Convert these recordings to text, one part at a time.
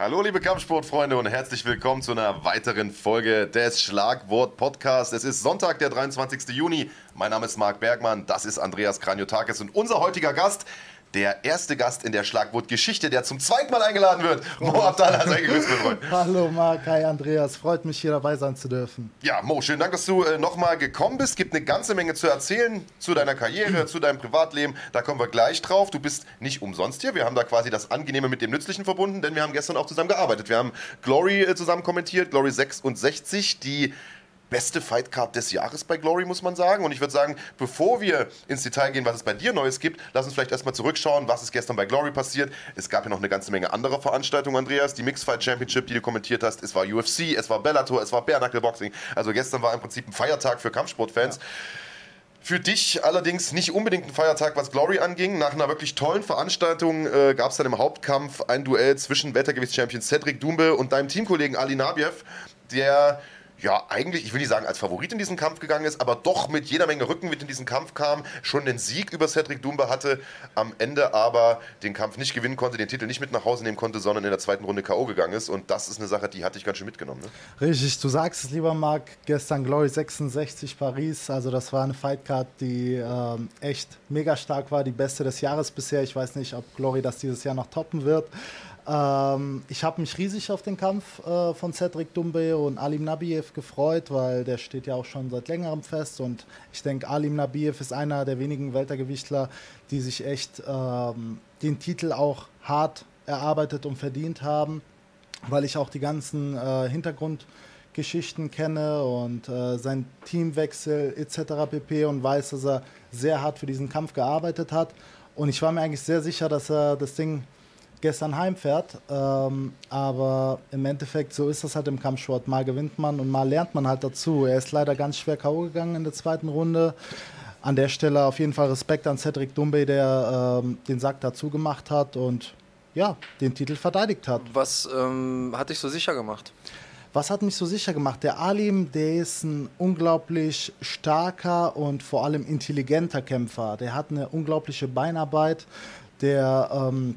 Hallo liebe Kampfsportfreunde und herzlich willkommen zu einer weiteren Folge des Schlagwort Podcasts. Es ist Sonntag, der 23. Juni. Mein Name ist Marc Bergmann, das ist Andreas Kranjotakis und unser heutiger Gast der erste Gast in der Schlagwort-Geschichte, der zum zweiten Mal eingeladen wird. Mo Abdallah, sei gegrüßt, mein Freund. Hallo Marc, hi Andreas, freut mich hier dabei sein zu dürfen. Ja, Mo, schönen Dank, dass du äh, nochmal gekommen bist. Gibt eine ganze Menge zu erzählen zu deiner Karriere, zu deinem Privatleben. Da kommen wir gleich drauf. Du bist nicht umsonst hier. Wir haben da quasi das Angenehme mit dem Nützlichen verbunden, denn wir haben gestern auch zusammen gearbeitet. Wir haben Glory äh, zusammen kommentiert, Glory 66, die beste Fightcard des Jahres bei Glory, muss man sagen. Und ich würde sagen, bevor wir ins Detail gehen, was es bei dir Neues gibt, lass uns vielleicht erstmal zurückschauen, was ist gestern bei Glory passiert. Es gab ja noch eine ganze Menge anderer Veranstaltungen, Andreas. Die Mixed Fight Championship, die du kommentiert hast, es war UFC, es war Bellator, es war Bare Knuckle Boxing. Also gestern war im Prinzip ein Feiertag für Kampfsportfans. Ja. Für dich allerdings nicht unbedingt ein Feiertag, was Glory anging. Nach einer wirklich tollen Veranstaltung äh, gab es dann im Hauptkampf ein Duell zwischen Wettergewichtschampion Cedric Dumbe und deinem Teamkollegen Ali Nabiev, der ja, eigentlich, ich will nicht sagen, als Favorit in diesen Kampf gegangen ist, aber doch mit jeder Menge Rückenwind in diesen Kampf kam, schon den Sieg über Cedric Dumba hatte, am Ende aber den Kampf nicht gewinnen konnte, den Titel nicht mit nach Hause nehmen konnte, sondern in der zweiten Runde K.O. gegangen ist. Und das ist eine Sache, die hatte ich ganz schön mitgenommen. Ne? Richtig, du sagst es, lieber Marc, gestern Glory 66 Paris, also das war eine Fightcard, die ähm, echt mega stark war, die beste des Jahres bisher. Ich weiß nicht, ob Glory das dieses Jahr noch toppen wird. Ähm, ich habe mich riesig auf den Kampf äh, von Cedric Dumbe und Alim Nabiev gefreut, weil der steht ja auch schon seit längerem fest und ich denke, Alim Nabiev ist einer der wenigen Weltergewichtler, die sich echt ähm, den Titel auch hart erarbeitet und verdient haben, weil ich auch die ganzen äh, Hintergrundgeschichten kenne und äh, sein Teamwechsel etc. pp. und weiß, dass er sehr hart für diesen Kampf gearbeitet hat. Und ich war mir eigentlich sehr sicher, dass er das Ding gestern heimfährt. Ähm, aber im Endeffekt, so ist das halt im Kampfsport. Mal gewinnt man und mal lernt man halt dazu. Er ist leider ganz schwer K.O. gegangen in der zweiten Runde. An der Stelle auf jeden Fall Respekt an Cedric Dumbe, der ähm, den Sack dazu gemacht hat und ja, den Titel verteidigt hat. Was ähm, hat dich so sicher gemacht? Was hat mich so sicher gemacht? Der Alim, der ist ein unglaublich starker und vor allem intelligenter Kämpfer. Der hat eine unglaubliche Beinarbeit. Der ähm,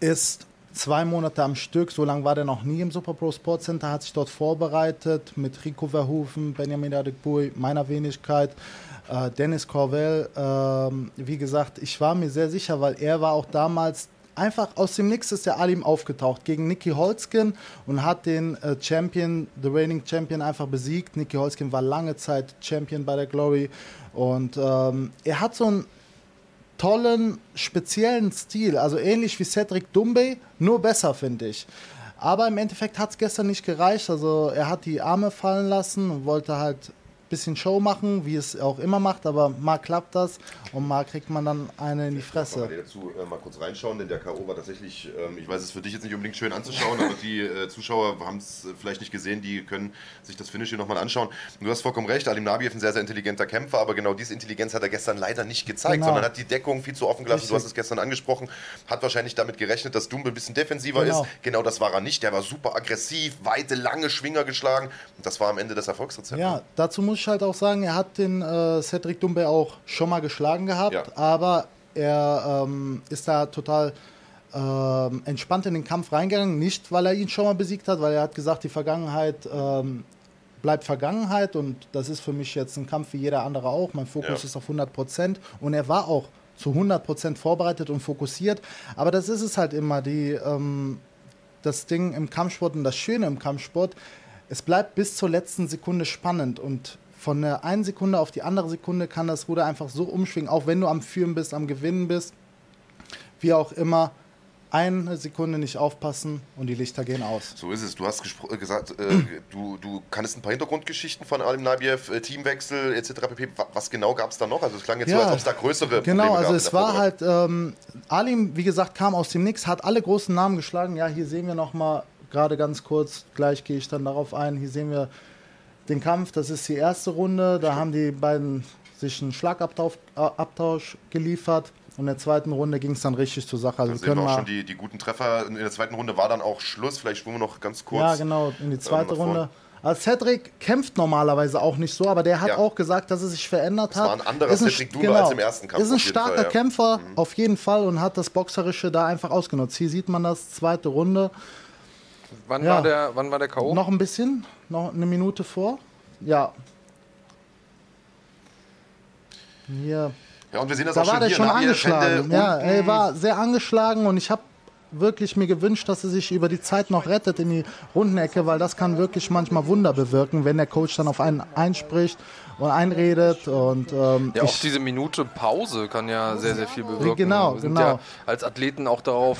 ist zwei Monate am Stück, so lange war der noch nie im Super Pro Sports Center, hat sich dort vorbereitet mit Rico Verhoeven, Benjamin Adekbui, meiner Wenigkeit, äh, Dennis Corvell. Ähm, wie gesagt, ich war mir sehr sicher, weil er war auch damals einfach aus dem Nix ist der Alim aufgetaucht gegen Nicky Holzkin und hat den äh, Champion, the reigning Champion einfach besiegt. Nicky Holzkin war lange Zeit Champion bei der Glory und ähm, er hat so ein tollen, speziellen Stil. Also ähnlich wie Cedric Dumbe, nur besser, finde ich. Aber im Endeffekt hat es gestern nicht gereicht. Also er hat die Arme fallen lassen und wollte halt bisschen Show machen, wie es auch immer macht, aber mal klappt das und mal kriegt man dann eine in die Fresse. Ich dazu äh, mal kurz reinschauen, denn der K.O. war tatsächlich, ähm, ich weiß es ist für dich jetzt nicht unbedingt schön anzuschauen, aber die äh, Zuschauer haben es äh, vielleicht nicht gesehen, die können sich das Finish hier nochmal anschauen. Du hast vollkommen recht, Alim Nabiev ein sehr, sehr intelligenter Kämpfer, aber genau diese Intelligenz hat er gestern leider nicht gezeigt, genau. sondern hat die Deckung viel zu offen gelassen. Richtig. Du hast es gestern angesprochen, hat wahrscheinlich damit gerechnet, dass Dumbe ein bisschen defensiver genau. ist. Genau das war er nicht. Der war super aggressiv, weite, lange Schwinger geschlagen und das war am Ende das Erfolgsrezept. Ja, dazu muss ich halt auch sagen, er hat den äh, Cedric Dumbe auch schon mal geschlagen gehabt, ja. aber er ähm, ist da total ähm, entspannt in den Kampf reingegangen. Nicht, weil er ihn schon mal besiegt hat, weil er hat gesagt, die Vergangenheit ähm, bleibt Vergangenheit und das ist für mich jetzt ein Kampf wie jeder andere auch. Mein Fokus ja. ist auf 100 Prozent und er war auch zu 100 Prozent vorbereitet und fokussiert. Aber das ist es halt immer, die, ähm, das Ding im Kampfsport und das Schöne im Kampfsport. Es bleibt bis zur letzten Sekunde spannend und von der einen Sekunde auf die andere Sekunde kann das Ruder einfach so umschwingen, auch wenn du am Führen bist, am Gewinnen bist, wie auch immer. Eine Sekunde nicht aufpassen und die Lichter gehen aus. So ist es. Du hast äh, gesagt, äh, du, du kannst ein paar Hintergrundgeschichten von Alim Nabiev, äh, Teamwechsel etc. pp. Was genau gab es da noch? Also es klang jetzt ja, so, als ob es da größere Genau, Probleme also es war halt, ähm, Alim, wie gesagt, kam aus dem Nix, hat alle großen Namen geschlagen. Ja, hier sehen wir nochmal, gerade ganz kurz, gleich gehe ich dann darauf ein, hier sehen wir den Kampf. Das ist die erste Runde. Da haben die beiden sich einen Schlagabtausch geliefert. Und in der zweiten Runde ging es dann richtig zur Sache. Also da sehen wir auch schon die, die guten Treffer. In der zweiten Runde war dann auch Schluss. Vielleicht schwimmen wir noch ganz kurz. Ja, genau, in die zweite ähm, Runde. Also Cedric kämpft normalerweise auch nicht so, aber der hat ja. auch gesagt, dass er sich verändert hat. Das war ein anderer ist Cedric Duma genau, als im ersten Kampf. Ist ein starker Fall, ja. Kämpfer, mhm. auf jeden Fall, und hat das Boxerische da einfach ausgenutzt. Hier sieht man das, zweite Runde. Wann, Ja. war der, wann war der K.O.? Noch ein bisschen, noch eine Minute vor. Ja. Hier. Ja, und wir sehen das Da auch war schon der hier. schon Nabi angeschlagen. Ja, er war sehr angeschlagen und ich habe wirklich mir gewünscht, dass er sich über die Zeit noch rettet in die Rundenecke, weil das kann wirklich manchmal Wunder bewirken, wenn der Coach dann auf einen einspricht und einredet und ähm, Ja, auch diese Minute Pause kann ja sehr, sehr viel bewirken. Genau, Wir sind genau. ja als Athleten auch darauf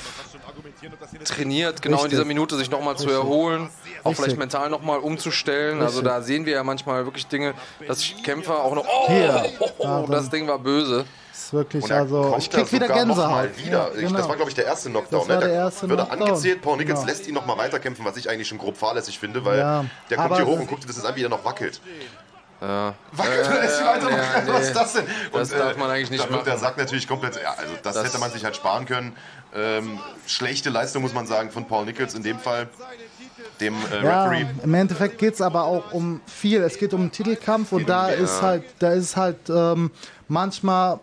trainiert, genau in Richtig. dieser Minute sich nochmal zu erholen, auch Richtig. vielleicht mental nochmal umzustellen. Also Richtig. da sehen wir ja manchmal wirklich Dinge, dass Kämpfer auch noch, oh, Hier. oh, oh, das Ding war böse. ist wirklich, also ich da krieg wieder Gänsehaut. Wieder. Ja, ich, das war, glaube ich, der erste Knockdown. Das war ne? der erste wird er Knockdown. angezählt. Paul Nickens Genau. lässt ihn noch mal weiterkämpfen, was ich eigentlich schon grob fahrlässig finde, weil Ja, der kommt aber hier hoch und guckt sich das an, wie er noch wackelt. Ja. Wackelt und ihn weitermachen. ja, nee. Was ist das denn? Das darf man eigentlich nicht da wird Der machen. Sack natürlich komplett. Ja, also das, Das- hätte man sich halt sparen können. Ähm, schlechte Leistung, muss man sagen, von Paul Nichols in dem Fall. Dem äh, Ja, Referee. im Endeffekt geht es aber auch um viel. Es geht um einen Titelkampf und da ist halt, da ist halt ähm, manchmal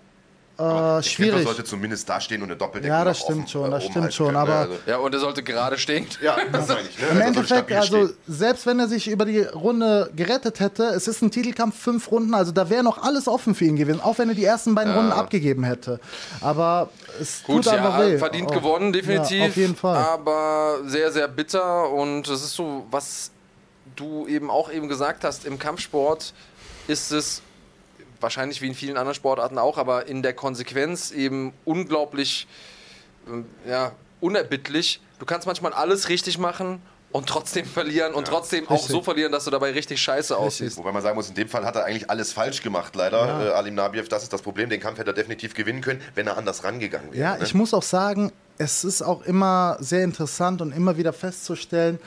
äh, schwierig. sollte zumindest dastehen und eine Doppeldecke Ja, das noch stimmt offen, schon, äh, das stimmt schon, können, ne? aber- Also, Ja, und er sollte gerade stehen. ja, das meine ich. Ne? Im Also Endeffekt, also stehen. selbst wenn er sich über die Runde gerettet hätte, es ist ein Titelkampf, fünf Runden, also da wäre noch alles offen für ihn gewesen, auch wenn er die ersten beiden Runden abgegeben hätte. Aber es Gut, tut einfach ja, weh. verdient Auch- gewonnen, definitiv. Ja, auf jeden Fall. Aber sehr, sehr bitter. Und es ist so, was du eben auch eben gesagt hast, im Kampfsport ist es wahrscheinlich wie in vielen anderen Sportarten auch, aber in der Konsequenz eben unglaublich ähm, ja, unerbittlich. Du kannst manchmal alles richtig machen und trotzdem verlieren und trotzdem auch Richtig. so verlieren, dass du dabei richtig scheiße aussiehst. Wobei man sagen muss, in dem Fall hat er eigentlich alles falsch gemacht, leider. Äh, Alim Nabiev, das ist das Problem. Den Kampf hätte er definitiv gewinnen können, wenn er anders rangegangen wäre. Ja, ne? ich muss auch sagen, es ist auch immer sehr interessant und immer wieder festzustellen,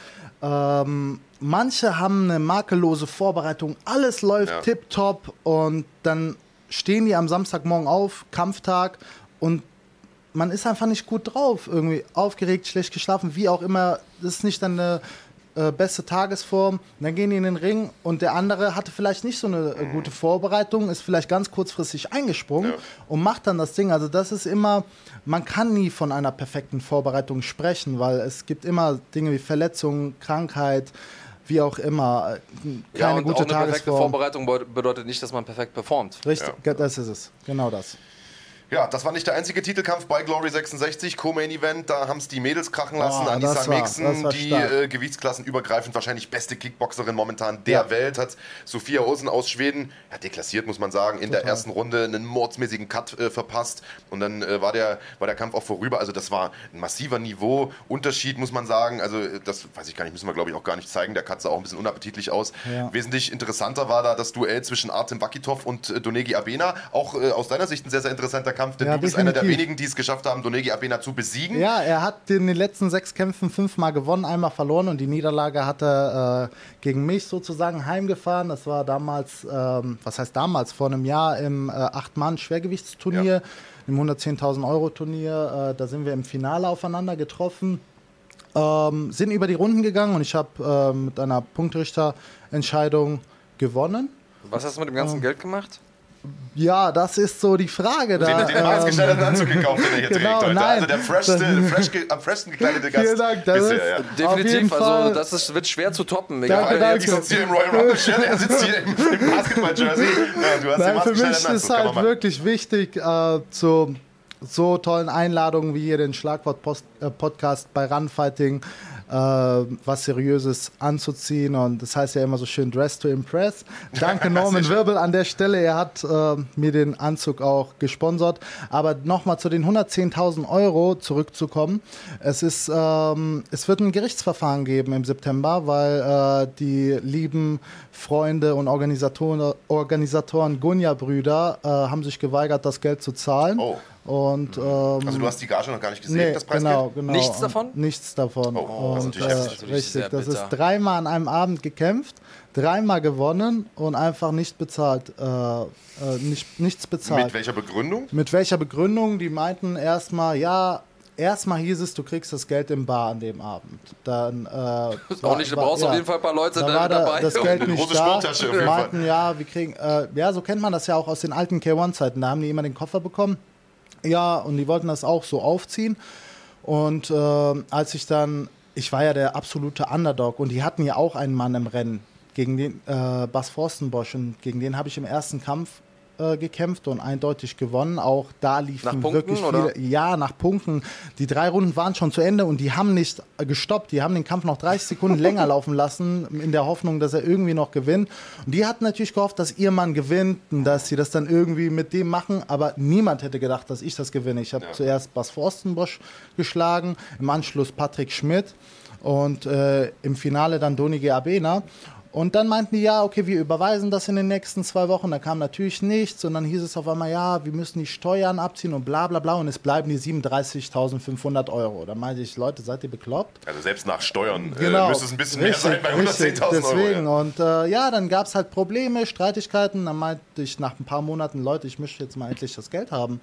ähm, manche haben eine makellose Vorbereitung, alles läuft Ja. tipptopp und dann stehen die am Samstagmorgen auf, Kampftag und man ist einfach nicht gut drauf, irgendwie aufgeregt, schlecht geschlafen, wie auch immer. Das ist nicht dann eine äh, beste Tagesform. Dann gehen die in den Ring und der andere hatte vielleicht nicht so eine äh, gute Vorbereitung, ist vielleicht ganz kurzfristig eingesprungen Ja. und macht dann das Ding. Also das ist immer, man kann nie von einer perfekten Vorbereitung sprechen, weil es gibt immer Dinge wie Verletzungen, Krankheit, wie auch immer. äh, Keine Ja, und gute auch eine perfekte Tagesform. Vorbereitung be- bedeutet nicht, dass man perfekt performt. Richtig, das ist es. Genau das. Ja, das war nicht der einzige Titelkampf bei Glory 66, Co-Main Event. Da haben es die Mädels krachen lassen. Oh, Anissa war die äh, gewichtsklassenübergreifend wahrscheinlich beste Kickboxerin momentan der Ja. Welt, hat Sophia Osen aus Schweden ja, deklassiert, muss man sagen, in der ersten Runde einen mordsmäßigen Cut äh, verpasst. Und dann äh, war, der, war der Kampf auch vorüber. Also das war ein massiver Niveauunterschied, muss man sagen. Also äh, das weiß ich gar nicht, müssen wir glaube ich auch gar nicht zeigen. Der Cut sah auch ein bisschen unappetitlich aus. Ja. Wesentlich interessanter war da das Duell zwischen Artem Vakitov und äh, Donegi Abena. Auch äh, aus deiner Sicht ein sehr, sehr interessanter Kampf, denn Ja, du bist einer der definitiv. wenigen, die es geschafft haben, Donegi Abena zu besiegen. Ja, er hat in den letzten sechs Kämpfen fünfmal gewonnen, einmal verloren und die Niederlage hat er äh, gegen mich sozusagen heimgefahren. Das war damals, ähm, was heißt damals, vor einem Jahr im äh, Acht-Mann-Schwergewichtsturnier, Ja. im 110.000 Euro Turnier. Äh, da sind wir im Finale aufeinander getroffen. Ähm, sind über die Runden gegangen und ich habe äh, mit einer Punktrichterentscheidung gewonnen. Was hast du mit dem ganzen Geld gemacht? Ja, das ist so die Frage. Den, Da, den ähm, maßgeschneiderten Anzug gekauft, den er hier genau, trägt heute. nein. Also der freshste, fresh, ge- am freshsten gekleidete Gast Vielen Dank, das bisher. ist- Ja. Definitiv, also das ist, wird schwer zu toppen. Danke, Egal, danke. Ich sitze hier im Royal Rumble Shirt, er sitzt hier im, im Basketball-Jersey. Ja, den Nein, für mich ist Anzug, kann halt wirklich wichtig, äh, zu so tollen Einladungen wie hier den Schlagwort-Podcast bei Runfighting äh, was Seriöses anzuziehen. Und das heißt ja immer so schön Dress to Impress. Danke Norman Wirbel an der Stelle. Er hat äh, mir den Anzug auch gesponsert. Aber nochmal zu den 110.000 Euro zurückzukommen. Es, ist, ähm, es wird ein Gerichtsverfahren geben im September, weil äh, die lieben Freunde und Organisatoren, Organisatoren Gunja-Brüder äh, haben sich geweigert, das Geld zu zahlen. Oh. Und, ähm, Also du hast die Gage noch gar nicht gesehen, nee, das Preisgeld? genau, genau. Nichts Und davon? Nichts davon. Oh, das ist und, natürlich heftig. Natürlich richtig, sehr das ist dreimal an einem Abend gekämpft, dreimal gewonnen und einfach nicht bezahlt, äh, äh, nicht, nichts bezahlt. Mit welcher Begründung? Mit welcher Begründung? Die meinten erstmal, ja, erstmal hieß es, du kriegst das Geld im Bar an dem Abend. Dann, äh, Ist auch nicht, du brauchst auf jeden Fall ein paar Leute da da, war da, dabei. das Geld Eine nicht da. Meinten, ja, wir kriegen, äh, ja, so kennt man das ja auch aus den alten K1-Zeiten. Da haben die immer den Koffer bekommen. Ja, und die wollten das auch so aufziehen. Und äh, als ich dann ich war ja der absolute Underdog und die hatten ja auch einen Mann im Rennen gegen den äh, Bas Forstenbosch und gegen den habe ich im ersten Kampf äh, gekämpft und eindeutig gewonnen. Auch da liefen Punkten, wirklich viele. oder? Ja, nach Punkten. Die drei Runden waren schon zu Ende und die haben nicht gestoppt. Die haben den Kampf noch 30 Sekunden länger laufen lassen, in der Hoffnung, dass er irgendwie noch gewinnt. Und die hatten natürlich gehofft, dass ihr Mann gewinnt und dass sie das dann irgendwie mit dem machen. Aber niemand hätte gedacht, dass ich das gewinne. Ich habe zuerst Bas Forstenbosch geschlagen, im Anschluss Patrick Schmidt und äh, im Finale dann Donige Abena. Und dann meinten die, ja, okay, wir überweisen das in den nächsten zwei Wochen. Da kam natürlich nichts. Und dann hieß es auf einmal, ja, wir müssen die Steuern abziehen und bla bla bla. Und es bleiben die 37.500 Euro. Da meinte ich, Leute, seid ihr bekloppt? Also selbst nach Steuern Genau. äh, müsste es ein bisschen mehr sein bei 110.000 Euro. Deswegen. Ja. Und äh, ja, dann gab es halt Probleme, Streitigkeiten. Dann meinte ich nach ein paar Monaten, Leute, ich möchte jetzt mal endlich das Geld haben.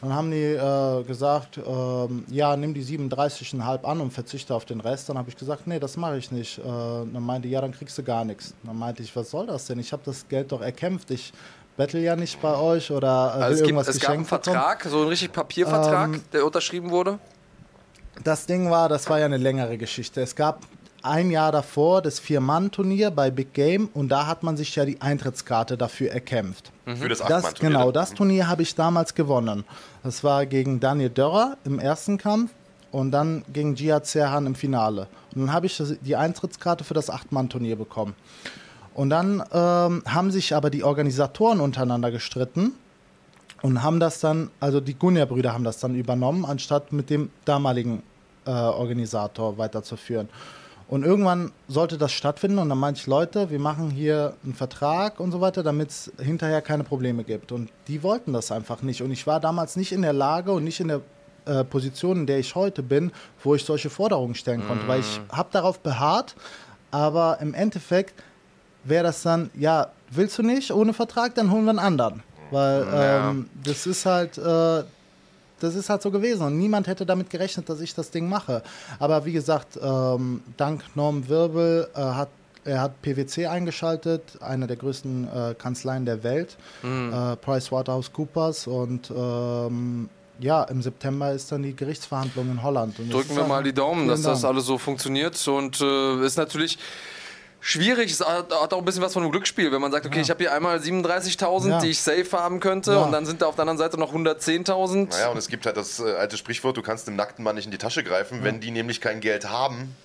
Dann haben die äh, gesagt, ähm, ja, nimm die 37,5 an und verzichte auf den Rest. Dann habe ich gesagt, nee, das mache ich nicht. Äh, dann meinte, ja, dann kriegst du gar nichts. Dann meinte ich, was soll das denn? Ich habe das Geld doch erkämpft. Ich bettel ja nicht bei euch oder äh, Also es, gibt, irgendwas es gab einen geschenkt bekommen. Vertrag, so einen richtig Papiervertrag, Ähm, der unterschrieben wurde. Das Ding war, das war ja eine längere Geschichte. Es gab ein Jahr davor das Vier-Mann-Turnier bei Big Game und da hat man sich ja die Eintrittskarte dafür erkämpft. Für das Das, Achtmann-Turnier. genau, das Turnier habe ich damals gewonnen. Das war gegen Daniel Dörrer im ersten Kampf und dann gegen Jihad Serhan im Finale. Und dann habe ich die Eintrittskarte für das Acht-Mann-Turnier bekommen. Und dann ähm, haben sich aber die Organisatoren untereinander gestritten und haben das dann, also die Gunja-Brüder haben das dann übernommen, anstatt mit dem damaligen äh, Organisator weiterzuführen. Und irgendwann sollte das stattfinden und dann meinte ich, Leute, wir machen hier einen Vertrag und so weiter, damit es hinterher keine Probleme gibt. Und die wollten das einfach nicht. Und ich war damals nicht in der Lage und nicht in der äh, Position, in der ich heute bin, wo ich solche Forderungen stellen konnte, weil ich habe darauf beharrt, aber im Endeffekt wäre das dann, ja, willst du nicht ohne Vertrag, dann holen wir einen anderen. Weil Ja. ähm, das ist halt, äh, das ist halt so gewesen und niemand hätte damit gerechnet, dass ich das Ding mache. Aber wie gesagt, ähm, dank Norm Wirbel äh, hat er hat PwC eingeschaltet, eine der größten äh, Kanzleien der Welt, äh, PricewaterhouseCoopers und ähm, ja, im September ist dann die Gerichtsverhandlung in Holland. Das Drücken wir auch- mal die Daumen, dass das Dank. alles so funktioniert. Und äh, ist natürlich schwierig. Es hat, hat auch ein bisschen was von einem Glücksspiel, wenn man sagt, okay, ich habe hier einmal 37.000, Ja. die ich safe haben könnte, Ja. und dann sind da auf der anderen Seite noch 110.000. Naja, und es gibt halt das äh, alte Sprichwort, du kannst dem nackten Mann nicht in die Tasche greifen, wenn die nämlich kein Geld haben.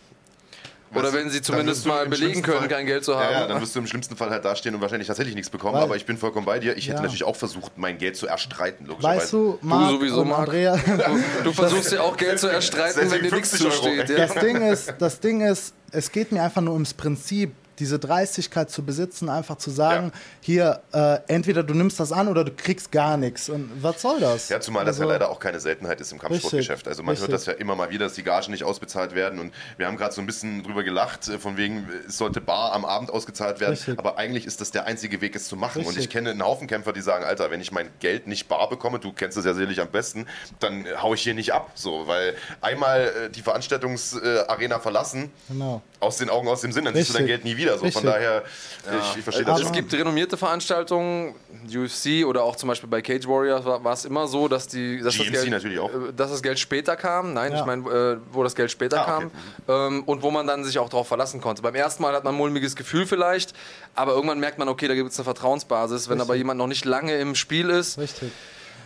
Oder weißt du, wenn sie zumindest du mal belegen können, Fall- kein Geld zu Ja, ja, haben. dann wirst du im schlimmsten Fall halt dastehen und wahrscheinlich tatsächlich nichts bekommen. Weil- aber ich bin vollkommen bei dir. Ich hätte Ja. natürlich auch versucht, mein Geld zu erstreiten, logischerweise. Weißt du, Marc sowieso, und Marc. Andrea, Du, du versuchst ja auch Geld zu erstreiten, wenn dir nichts 50 Euro. zusteht. Ja. Das Ding ist, das Ding ist, es geht mir einfach nur ums Prinzip, diese Dreistigkeit zu besitzen, einfach zu sagen, hier, äh, entweder du nimmst das an oder du kriegst gar nichts. Und was soll das? Ja, zumal das ja Also, leider auch keine Seltenheit ist im Kampfsportgeschäft. Also man hört richtig. das ja immer mal wieder, dass die Gagen nicht ausbezahlt werden. Und wir haben gerade so ein bisschen drüber gelacht, äh, von wegen, es sollte bar am Abend ausgezahlt werden. Richtig. Aber eigentlich ist das der einzige Weg, es zu machen. Und Richtig. ich kenne einen Haufen Kämpfer, die sagen, Alter, wenn ich mein Geld nicht bar bekomme, du kennst es ja sicherlich am besten, dann äh, hau ich hier nicht ab. So, weil einmal äh, die Veranstaltungsarena verlassen, Genau. Aus den Augen, aus dem Sinn, dann siehst du dein Richtig. Geld nie wieder. So, von Richtig. daher, ich, ich verstehe das schon. es gibt renommierte Veranstaltungen, UFC oder auch zum Beispiel bei Cage Warriors war, war es immer so, dass, die, dass, das Geld, natürlich auch. äh, dass das Geld später kam. Nein, Ja. ich meine, äh, wo das Geld später Ah, okay. kam ähm, und wo man dann sich auch darauf verlassen konnte. Beim ersten Mal hat man ein mulmiges Gefühl vielleicht, aber irgendwann merkt man, okay, da gibt es eine Vertrauensbasis. Wenn Richtig. aber jemand noch nicht lange im Spiel ist, Richtig.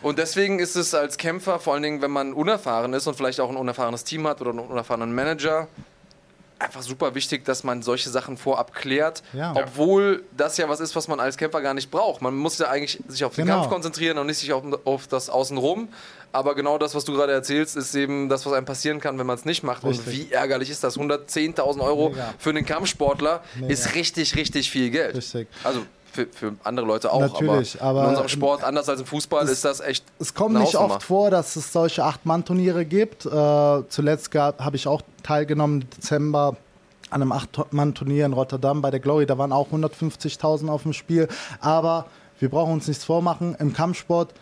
und deswegen ist es als Kämpfer, vor allen Dingen, wenn man unerfahren ist und vielleicht auch ein unerfahrenes Team hat oder einen unerfahrenen Manager, einfach super wichtig, dass man solche Sachen vorab klärt. Ja. Obwohl das ja was ist, was man als Kämpfer gar nicht braucht. Man muss ja eigentlich sich auf den Genau. Kampf konzentrieren und nicht sich auf, auf das Außenrum. Aber genau das, was du gerade erzählst, ist eben das, was einem passieren kann, wenn man es nicht macht. Und Richtig. wie ärgerlich ist das? 110.000 Euro Mega. für einen Kampfsportler Mega. ist richtig, richtig viel Geld. Richtig. Also für, für andere Leute auch. Natürlich, aber, aber in unserem Sport, anders als im Fußball, ist das echt. Es kommt nicht Hausnummer. oft vor, dass es solche Acht-Mann-Turniere gibt. Äh, zuletzt habe ich auch teilgenommen im Dezember an einem Acht-Mann-Turnier in Rotterdam bei der Glory. Da waren auch 150.000 auf dem Spiel. Aber wir brauchen uns nichts vormachen. Im Kampfsport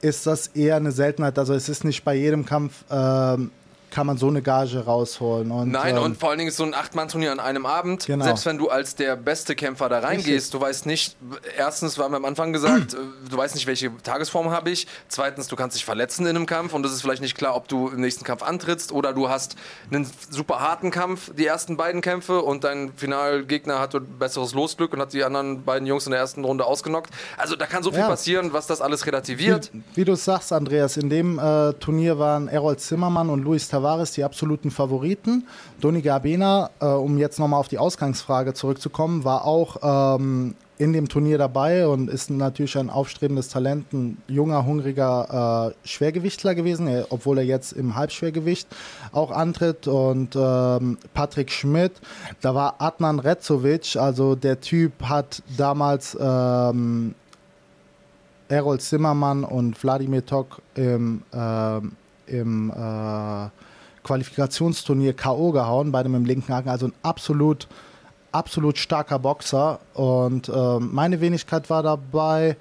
ist das eher eine Seltenheit. Also es ist nicht bei jedem Kampf ähm, kann man so eine Gage rausholen. Und, Nein, ähm, und vor allen Dingen ist so ein Acht-Mann-Turnier an einem Abend. Genau. Selbst wenn du als der beste Kämpfer da reingehst, du weißt nicht, erstens, wir haben am Anfang gesagt, äh, du weißt nicht, welche Tagesform habe ich. Zweitens, du kannst dich verletzen in einem Kampf und es ist vielleicht nicht klar, ob du im nächsten Kampf antrittst oder du hast einen super harten Kampf, die ersten beiden Kämpfe und dein Finalgegner hatte besseres Losglück und hat die anderen beiden Jungs in der ersten Runde ausgenockt. Also da kann so viel Ja. passieren, was das alles relativiert. Wie, wie du es sagst, Andreas, in dem äh, Turnier waren Errol Zimmermann und Luis Tavares die absoluten Favoriten. Doni Gabena, äh, um jetzt nochmal auf die Ausgangsfrage zurückzukommen, war auch ähm, in dem Turnier dabei und ist natürlich ein aufstrebendes Talent, ein junger, hungriger äh, Schwergewichtler gewesen, er, obwohl er jetzt im Halbschwergewicht auch antritt. Und ähm, Patrick Schmidt, da war Adnan Rezovic, also der Typ hat damals ähm, Errol Zimmermann und Wladimir Tok im, ähm, im äh, Qualifikationsturnier K.O. gehauen, beide mit dem linken Haken. Also ein absolut, absolut starker Boxer. Und ähm, meine Wenigkeit war dabei.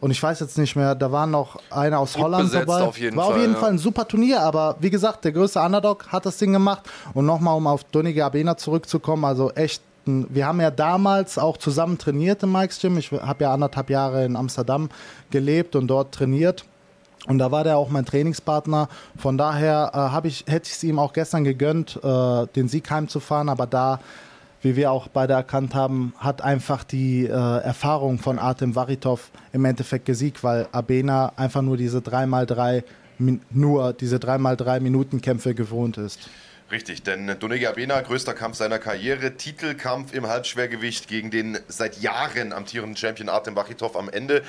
Und ich weiß jetzt nicht mehr, da war noch einer aus Gut Holland dabei. auf jeden war auf Fall, jeden ja. Fall ein super Turnier, aber wie gesagt, der größte Underdog hat das Ding gemacht. Und nochmal, um auf Donny Abena zurückzukommen, also echt, ein- wir haben ja damals auch zusammen trainiert im Mike's Gym. Ich habe ja anderthalb Jahre in Amsterdam gelebt und dort trainiert. Und da war der auch mein Trainingspartner. Von daher äh, hab ich, hätte ich es ihm auch gestern gegönnt, äh, den Sieg heimzufahren. Aber da, wie wir auch beide erkannt haben, hat einfach die äh, Erfahrung von Artem Varitov im Endeffekt gesiegt, weil Abena einfach nur diese 3x3 Min- nur diese 3x3 Minuten Kämpfe gewohnt ist. Richtig, denn Donegi Abena, größter Kampf seiner Karriere, Titelkampf im Halbschwergewicht gegen den seit Jahren amtierenden Champion Artem Wachitov am Ende.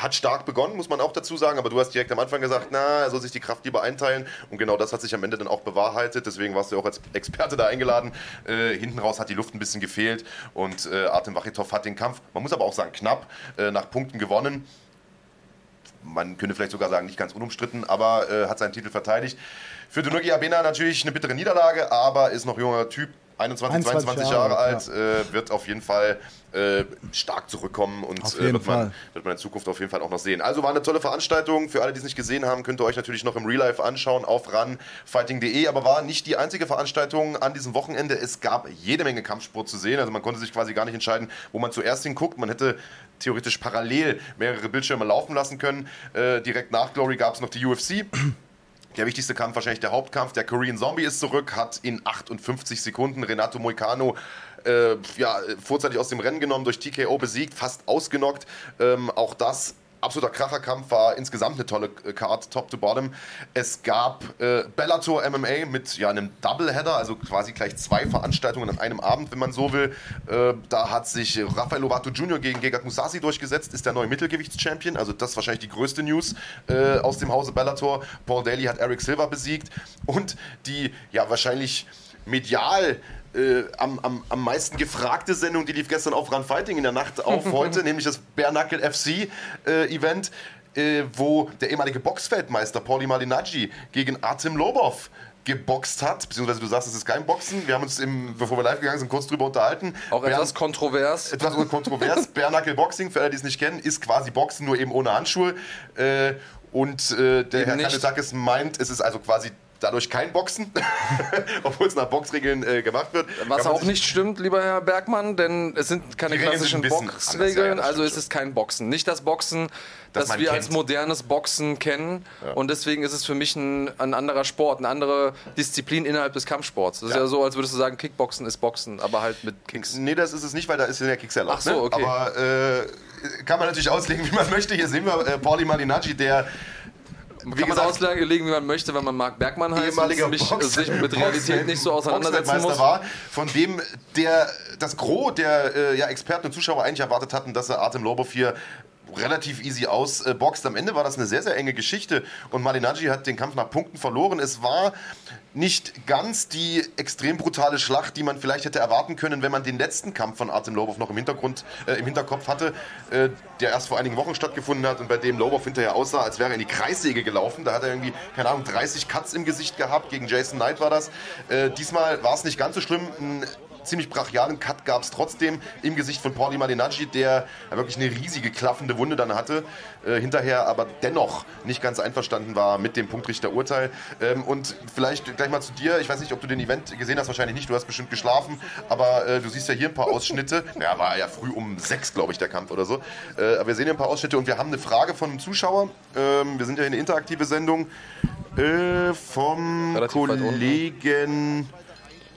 Hat stark begonnen, muss man auch dazu sagen, aber du hast direkt am Anfang gesagt, na, er soll sich die Kraft lieber einteilen und genau das hat sich am Ende dann auch bewahrheitet, deswegen warst du auch als Experte da eingeladen. Äh, hinten raus hat die Luft ein bisschen gefehlt und äh, Artem Wachitov hat den Kampf, man muss aber auch sagen, knapp, äh, nach Punkten gewonnen man könnte vielleicht sogar sagen, nicht ganz unumstritten, aber äh, hat seinen Titel verteidigt. Für Dunuki Abena natürlich eine bittere Niederlage, aber ist noch junger Typ, 21, 21 22 Jahre, Jahre alt, äh, wird auf jeden Fall äh, stark zurückkommen und äh, wird, man, wird man in Zukunft auf jeden Fall auch noch sehen. Also war eine tolle Veranstaltung. Für alle, die es nicht gesehen haben, könnt ihr euch natürlich noch im Real Life anschauen auf runfighting.de, aber war nicht die einzige Veranstaltung an diesem Wochenende. Es gab jede Menge Kampfsport zu sehen. Also man konnte sich quasi gar nicht entscheiden, wo man zuerst hinguckt. Man hätte theoretisch parallel mehrere Bildschirme laufen lassen können. Äh, direkt nach Glory gab es noch die UFC. Der wichtigste Kampf, wahrscheinlich der Hauptkampf. Der Korean Zombie ist zurück, hat in 58 Sekunden Renato Moicano äh, ja, vorzeitig aus dem Rennen genommen, durch TKO besiegt, fast ausgenockt. Ähm, auch das absoluter Kracherkampf war insgesamt eine tolle äh, Card, top to bottom. Es gab äh, Bellator MMA mit ja, einem Doubleheader, also quasi gleich zwei Veranstaltungen an einem Abend, wenn man so will. Äh, da hat sich Rafael Lovato Jr. gegen Gegard Mousasi durchgesetzt, ist der neue Mittelgewichtschampion. Also das ist wahrscheinlich die größte News äh, aus dem Hause Bellator. Paul Daly hat Eric Silva besiegt und die ja wahrscheinlich medial äh, am, am, am meisten gefragte Sendung, die lief gestern auf Run Fighting in der Nacht auf heute, nämlich das Bare Knuckle FC äh, Event, äh, wo der ehemalige Boxfeldmeister Pauli Malinaggi gegen Artem Lobov geboxt hat, beziehungsweise du sagst, es ist kein Boxen. Wir haben uns, im, bevor wir live gegangen sind, kurz drüber unterhalten. Auch Bern- etwas kontrovers. etwas kontrovers. Knuckle Boxing, für alle, die es nicht kennen, ist quasi Boxen, nur eben ohne Handschuhe. Äh, und äh, der Eben Herr nicht. Kanetakis meint, es ist also quasi dadurch kein Boxen, obwohl es nach Boxregeln äh, gemacht wird. Was auch nicht stimmt, lieber Herr Bergmann, denn es sind keine klassischen bisschen anders, ja, Boxregeln, ja, also stimmt es ist kein Boxen. Nicht das Boxen, Das das, wir kennt. als modernes Boxen kennen. Und deswegen ist es für mich ein, ein anderer Sport, eine andere Disziplin innerhalb des Kampfsports. Das ist Ja. ja so, als würdest du sagen, Kickboxen ist Boxen, aber halt mit Kicks. Nee, das ist es nicht, weil da ist ja der Kicks erlaubt. Ach so, okay. Ne? Aber äh, kann man natürlich auslegen, wie man möchte. Hier sehen wir äh, Pauli Malinaggi, der wie Kann man gesagt, auslegen, wie man möchte, wenn man Marc Bergmann heißt ehemaliger und sich, Box- sich mit Realität nicht so auseinandersetzen muss. war, von dem der, das Gros der äh, ja, Experten und Zuschauer eigentlich erwartet hatten, dass er Artem Lobov hier relativ easy ausboxt. Am Ende war das eine sehr, sehr enge Geschichte und Malinaggi hat den Kampf nach Punkten verloren. Es war nicht ganz die extrem brutale Schlacht, die man vielleicht hätte erwarten können, wenn man den letzten Kampf von Artem Lobov noch im, Hintergrund, äh, im Hinterkopf hatte, äh, der erst vor einigen Wochen stattgefunden hat und bei dem Lobov hinterher aussah, als wäre er in die Kreissäge gelaufen. Da hat er irgendwie, keine Ahnung, 30 Cuts im Gesicht gehabt. Gegen Jason Knight war das. Äh, diesmal war es nicht ganz so schlimm. Ein ziemlich brachialen Cut gab es trotzdem im Gesicht von Pauli Malignaggi, der wirklich eine riesige klaffende Wunde dann hatte, äh, hinterher aber dennoch nicht ganz einverstanden war mit dem Punktrichterurteil. Ähm, und vielleicht gleich mal zu dir, ich weiß nicht, ob du den Event gesehen hast, wahrscheinlich nicht, du hast bestimmt geschlafen, aber äh, du siehst ja hier ein paar Ausschnitte. Ja, war ja früh um sechs, glaube ich, der Kampf oder so. Äh, aber wir sehen hier ein paar Ausschnitte und wir haben eine Frage von einem Zuschauer. Ähm, wir sind ja eine interaktive Sendung äh, vom. Kollegen.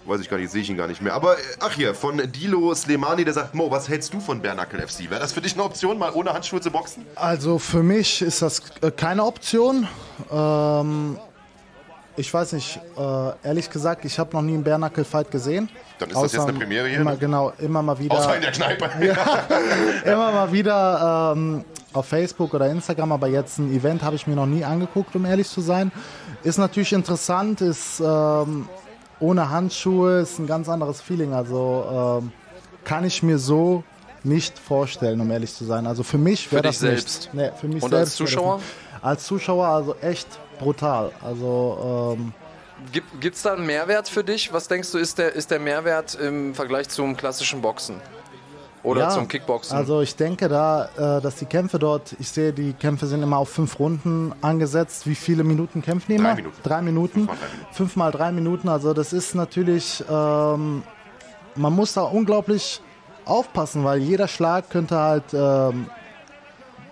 Weiß ich gar nicht, sehe ich ihn gar nicht mehr. Aber äh, ach hier, von Dilo Slemani, der sagt, Mo, was hältst du von Bernackel FC? Wäre das für dich eine Option, mal ohne Handschuhe zu boxen? Also für mich ist das äh, keine Option. Ähm, ich weiß nicht, äh, ehrlich gesagt, ich habe noch nie einen Bernackel-Fight gesehen. Dann ist das jetzt eine Premiere hier, Immer, ne? genau, immer mal wieder. Außer in der Kneipe. immer mal wieder ähm, auf Facebook oder Instagram, aber jetzt ein Event habe ich mir noch nie angeguckt, um ehrlich zu sein. Ist natürlich interessant, ist ähm, ohne Handschuhe, ist ein ganz anderes Feeling. Also ähm, kann ich mir so nicht vorstellen, um ehrlich zu sein. Also für mich wäre dich das selbst? Nicht. Nee, für mich Und als selbst das Zuschauer? Als Zuschauer also echt brutal. Also ähm, Gibt es da einen Mehrwert für dich? Was denkst du, ist der, ist der Mehrwert im Vergleich zum klassischen Boxen? Oder Ja, zum Kickboxen? Also ich denke da, äh, dass die Kämpfe dort, ich sehe, die Kämpfe sind immer auf fünf Runden angesetzt. Wie viele Minuten kämpfen die immer? Drei Minuten. Drei Minuten. Fünfmal drei Minuten. Fünfmal drei Minuten. Also das ist natürlich, ähm, man muss da unglaublich aufpassen, weil jeder Schlag könnte halt, ähm,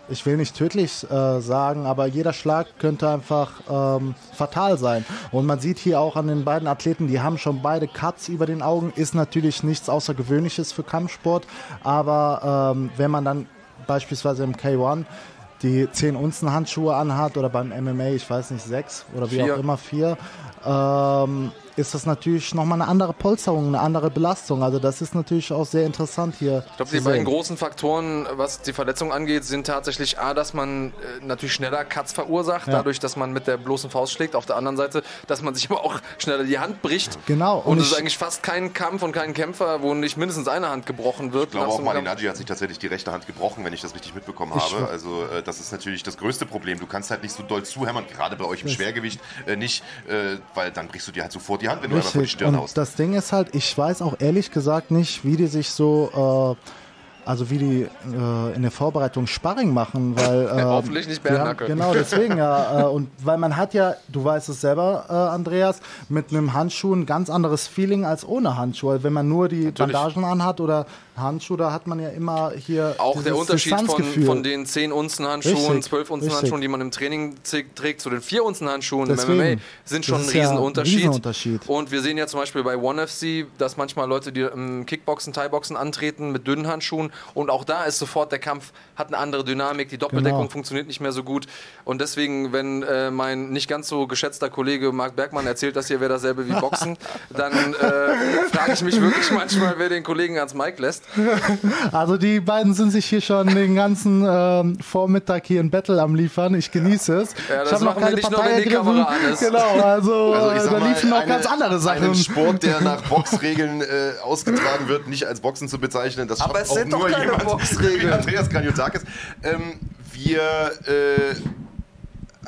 ich will nicht tödlich äh, sagen, aber jeder Schlag könnte einfach ähm, fatal sein. Und man sieht hier auch an den beiden Athleten, die haben schon beide Cuts über den Augen, ist natürlich nichts Außergewöhnliches für Kampfsport, aber ähm, wenn man dann beispielsweise im K1 die 10 Unzen Handschuhe anhat oder beim MMA, ich weiß nicht, 6 oder wie Vier. auch immer, 4, ähm, ist das natürlich nochmal eine andere Polsterung, eine andere Belastung. Also das ist natürlich auch sehr interessant hier. Ich glaube, die beiden sehen. großen Faktoren, was die Verletzung angeht, sind tatsächlich A, dass man äh, natürlich schneller Cuts verursacht, Ja. dadurch, dass man mit der bloßen Faust schlägt. Auf der anderen Seite, dass man sich aber auch schneller die Hand bricht. Genau, Und, und es ist ich- eigentlich fast kein Kampf und kein Kämpfer, wo nicht mindestens eine Hand gebrochen wird. Ich glaube auch. Malinaggi hat sich tatsächlich die rechte Hand gebrochen, wenn ich das richtig mitbekommen Ich- habe. Also äh, das ist natürlich das größte Problem. Du kannst halt nicht so doll zuhämmern, gerade bei euch im Schwergewicht äh, nicht, äh, weil dann brichst du dir halt sofort die Hand, wenn du einmal vor die Richtig. Stirn Und haust. das Ding ist halt, ich weiß auch ehrlich gesagt nicht, wie die sich so, äh, also wie die äh, in der Vorbereitung Sparring machen, weil äh, Hoffentlich nicht haben- Bärnackel. Genau, deswegen ja. Äh, und weil man hat ja, du weißt es selber, äh, Andreas, mit einem Handschuh ein ganz anderes Feeling als ohne Handschuh. Also wenn man nur die Bandagen anhat oder Handschuh, da hat man ja immer hier Auch der Unterschied von, von den 10 Unzen Handschuhen, Richtig, 12 Unzen richtig. Handschuhen, die man im Training trägt, zu den 4 Unzen Handschuhen im Deswegen. MMA, sind schon ein ist ja ein Riesenunterschied. Riesenunterschied. Und wir sehen ja zum Beispiel bei One FC, dass manchmal Leute, die im Kickboxen, Thai-Boxen antreten mit dünnen Handschuhen und auch da ist sofort der Kampf, hat eine andere Dynamik, die Doppeldeckung Genau. funktioniert nicht mehr so gut. Und deswegen, wenn äh, mein nicht ganz so geschätzter Kollege Marc Bergmann erzählt, das hier wäre dasselbe wie Boxen, dann äh, frage ich mich wirklich manchmal, wer den Kollegen ans Mic lässt. Also die beiden sind sich hier schon den ganzen ähm, Vormittag hier in Battle am liefern. Ich genieße es. Ja, das ich habe noch keine nur, Partei wenn die ergriffen. Kamera an ist. Genau, also, Also äh, da mal, liefen noch eine- ganz andere Sachen. Einen Sport, der nach Boxregeln äh, ausgetragen wird, nicht als Boxen zu bezeichnen, das Aber schafft es auch sind doch nur keine jemand Boxregeln. wie Andreas Kaniotakis. Ähm, wir äh,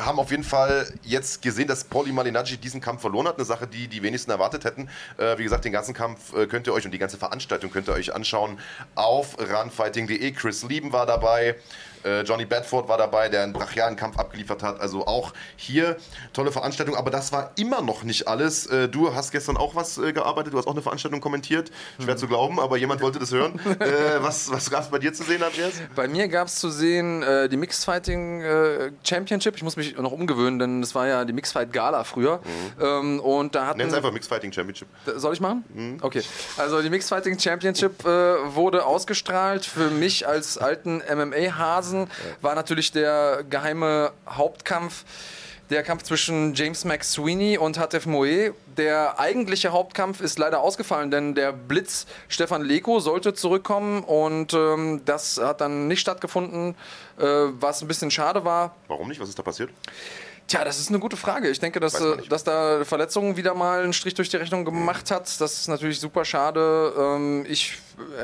haben auf jeden Fall jetzt gesehen, dass Pauli Malignaggi diesen Kampf verloren hat. Eine Sache, die die wenigsten erwartet hätten. Äh, wie gesagt, den ganzen Kampf äh, könnt ihr euch und die ganze Veranstaltung könnt ihr euch anschauen auf runfighting.de. Chris Lieben war dabei. Äh, Johnny Bedford war dabei, der einen brachialen Kampf abgeliefert hat. Also auch hier tolle Veranstaltung. Aber das war immer noch nicht alles. Äh, du hast gestern auch was äh, gearbeitet. Du hast auch eine Veranstaltung kommentiert. Schwer zu glauben, aber jemand wollte das hören. was was gab es bei dir zu sehen, Andreas? Bei mir gab es zu sehen die Mixed Fighting Championship. Ich muss mich noch umgewöhnen, denn das war ja die Mixed Fight Gala früher. Ähm, und da hatten es einfach Mixed Fighting Championship. soll ich machen? Mhm. Okay. Also die Mixed Fighting Championship wurde ausgestrahlt. Für mich als alten MMA-Hasen war natürlich der geheime Hauptkampf der Kampf zwischen James McSweeney und Hatef Moe. Der eigentliche Hauptkampf ist leider ausgefallen, denn der Blitz Stefan Leko sollte zurückkommen und ähm, das hat dann nicht stattgefunden, äh, was ein bisschen schade war. Warum nicht? Was ist da passiert? Tja, das ist eine gute Frage. Ich denke, dass, äh, dass da Verletzungen wieder mal einen Strich durch die Rechnung gemacht hat. Das ist natürlich super schade. Ähm, ich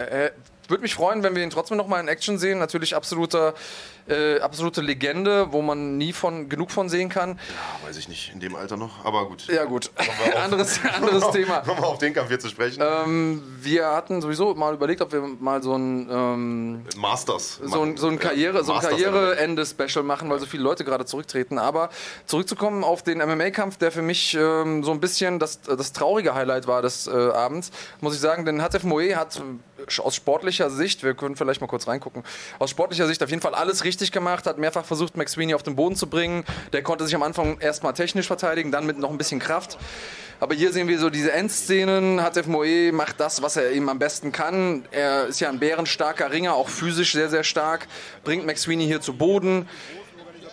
äh, würde mich freuen, wenn wir ihn trotzdem noch mal in Action sehen. Natürlich absoluter, äh, absolute Legende, wo man nie von, genug von sehen kann. Ja, weiß ich nicht, in dem Alter noch, aber gut. Ja, gut, anderes, anderes Thema. Kommen wir auf den Kampf hier zu sprechen. Ähm, wir hatten sowieso mal überlegt, ob wir mal so ein, ähm, Masters. so ein, so ein Karriere, so ein Karriereende-Special machen, weil so viele Leute gerade zurücktreten. Aber zurückzukommen auf den MMA-Kampf, der für mich ähm, so ein bisschen das, das traurige Highlight war des äh, Abends, muss ich sagen, denn Hatef Moe hat aus sportlicher Sicht, wir können vielleicht mal kurz reingucken, aus sportlicher Sicht auf jeden Fall alles richtig gemacht, hat mehrfach versucht, McSweeney auf den Boden zu bringen. Der konnte sich am Anfang erstmal technisch verteidigen, dann mit noch ein bisschen Kraft. Aber hier sehen wir so diese Endszenen. Hatef Moe macht das, was er eben am besten kann. Er ist ja ein bärenstarker Ringer, auch physisch sehr, sehr stark. Bringt McSweeney hier zu Boden.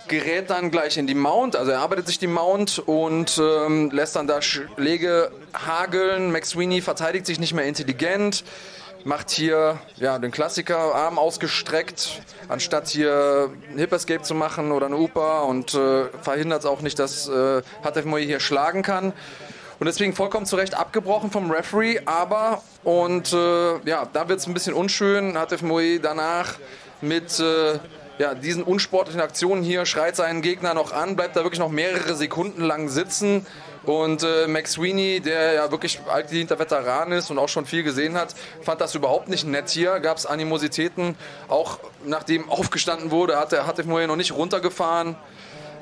Gerät dann gleich in die Mount, also er arbeitet sich die Mount und ähm, lässt dann da Schläge hageln. McSweeney verteidigt sich nicht mehr intelligent, macht hier ja, den Klassiker, Arm ausgestreckt, anstatt hier Hip Escape zu machen oder eine Upa und äh, verhindert auch nicht, dass äh, Hatef Moe hier schlagen kann. Und deswegen vollkommen zu Recht abgebrochen vom Referee, aber, und äh, ja, da wird es ein bisschen unschön, Hatef Moe danach mit äh, ja, diesen unsportlichen Aktionen hier, schreit seinen Gegner noch an, bleibt da wirklich noch mehrere Sekunden lang sitzen. Und äh, McSweeney, der ja wirklich altgedienter Veteran ist und auch schon viel gesehen hat, fand das überhaupt nicht nett hier. Gab es Animositäten. Auch nachdem aufgestanden wurde, hat der Hatef Moe noch nicht runtergefahren.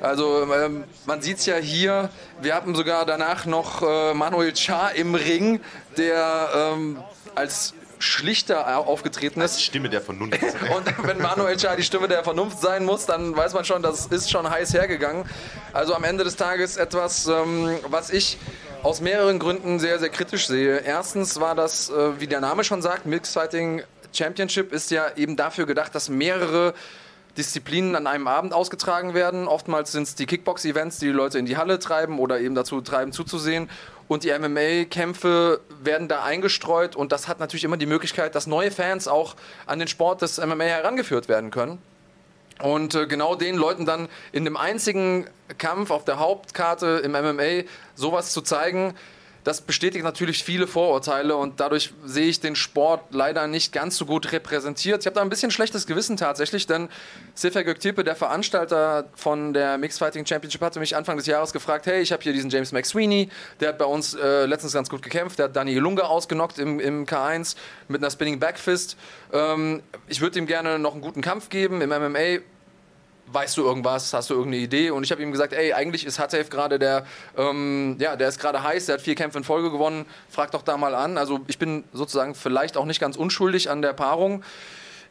Also ähm, man sieht es ja hier, wir hatten sogar danach noch äh, Manuel Cha im Ring, der ähm, als Schlichter aufgetreten ist. Stimme der Vernunft. Und wenn Manuel Cha die Stimme der Vernunft sein muss, dann weiß man schon, das ist schon heiß hergegangen. Also am Ende des Tages etwas, ähm, was ich aus mehreren Gründen sehr, sehr kritisch sehe. Erstens war das, äh, wie der Name schon sagt, Mixed Fighting Championship ist ja eben dafür gedacht, dass mehrere Disziplinen an einem Abend ausgetragen werden. Oftmals sind es die Kickbox-Events, die die Leute in die Halle treiben oder eben dazu treiben, zuzusehen. Und die MMA-Kämpfe werden da eingestreut und das hat natürlich immer die Möglichkeit, dass neue Fans auch an den Sport des MMA herangeführt werden können. Und äh, genau den Leuten dann in dem einzigen Kampf auf der Hauptkarte im MMA sowas zu zeigen, das bestätigt natürlich viele Vorurteile und dadurch sehe ich den Sport leider nicht ganz so gut repräsentiert. Ich habe da ein bisschen schlechtes Gewissen tatsächlich, denn Sefer Göktepe, der Veranstalter von der Mixed Fighting Championship, hatte mich Anfang des Jahres gefragt, hey, ich habe hier diesen James McSweeney, der hat bei uns äh, letztens ganz gut gekämpft, der hat Dani Lunga ausgenockt im, im K1 mit einer Spinning Backfist. Ähm, ich würde ihm gerne noch einen guten Kampf geben im MMA weißt du irgendwas, hast du irgendeine Idee? Und ich habe ihm gesagt, ey, eigentlich ist Hatef gerade der, ähm, ja, der ist gerade heiß, der hat vier Kämpfe in Folge gewonnen, frag doch da mal an. Also ich bin sozusagen vielleicht auch nicht ganz unschuldig an der Paarung.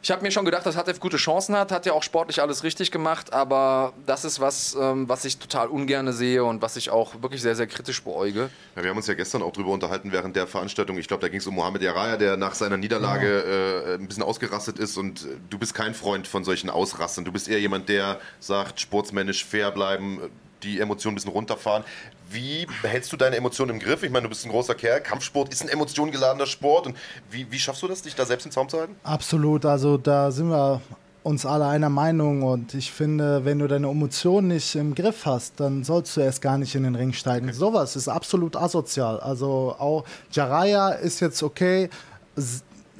Ich habe mir schon gedacht, dass Hatef gute Chancen hat, hat ja auch sportlich alles richtig gemacht, aber das ist was, ähm, was ich total ungerne sehe und was ich auch wirklich sehr, sehr kritisch beäuge. Ja, wir haben uns ja gestern auch drüber unterhalten während der Veranstaltung. Ich glaube, da ging es um Mohamed Yaraya, der nach seiner Niederlage äh, ein bisschen ausgerastet ist. Und äh, du bist kein Freund von solchen Ausrastern. Du bist eher jemand, der sagt, sportsmännisch fair bleiben, die Emotionen ein bisschen runterfahren. Wie behältst du deine Emotionen im Griff? Ich meine, du bist ein großer Kerl. Kampfsport ist ein emotiongeladener Sport. Und wie, wie schaffst du das, dich da selbst den Zaum zu halten? Absolut, also da sind wir uns alle einer Meinung und ich finde, wenn du deine Emotionen nicht im Griff hast, dann sollst du erst gar nicht in den Ring steigen. Okay. Sowas ist absolut asozial. Also auch Jaraya ist jetzt okay.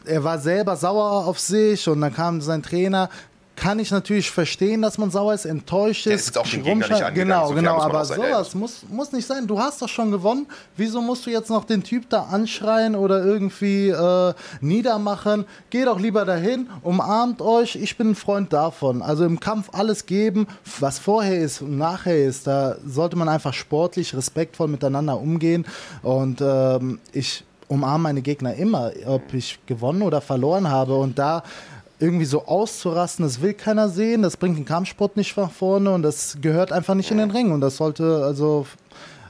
Er war selber sauer auf sich und dann kam sein Trainer. Kann ich natürlich verstehen, dass man sauer ist, enttäuscht Der ist. ist auch den Gegner nicht angegangen, genau, so genau, aber sowas muss, muss nicht sein. Du hast doch schon gewonnen. Wieso musst du jetzt noch den Typ da anschreien oder irgendwie äh, niedermachen? Geh doch lieber dahin, umarmt euch. Ich bin ein Freund davon. Also im Kampf alles geben, was vorher ist und nachher ist. Da sollte man einfach sportlich, respektvoll miteinander umgehen. Und ähm, ich umarme meine Gegner immer, ob ich gewonnen oder verloren habe. Und da irgendwie so auszurasten, das will keiner sehen, das bringt den Kampfsport nicht nach vorne und das gehört einfach nicht in den Ring. Und das sollte, also,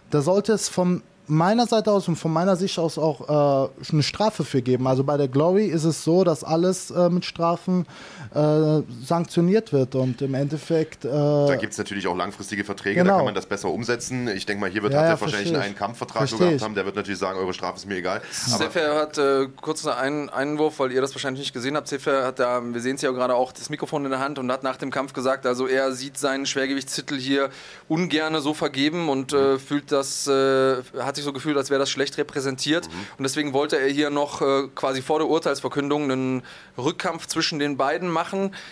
da sollte es von meiner Seite aus und von meiner Sicht aus auch äh, eine Strafe für geben. Also bei der Glory ist es so, dass alles äh, mit Strafen äh, sanktioniert wird und im Endeffekt. da gibt es natürlich auch langfristige Verträge, genau. da kann man das besser umsetzen. Ich denke mal, hier wird Ja, hat ja, er wahrscheinlich einen Kampfvertrag Verstehe gehabt haben. Der wird natürlich sagen, eure Strafe ist mir egal. Sefer hat äh, kurz einen Einwurf, weil ihr das wahrscheinlich nicht gesehen habt. Sefer hat da, wir sehen es ja gerade auch, das Mikrofon in der Hand und hat nach dem Kampf gesagt, also er sieht seinen Schwergewichtstitel hier ungerne so vergeben und äh, fühlt das, äh, hat hat sich so gefühlt, als wäre das schlecht repräsentiert. Mhm. Und deswegen wollte er hier noch äh, quasi vor der Urteilsverkündung einen Rückkampf zwischen den beiden machen.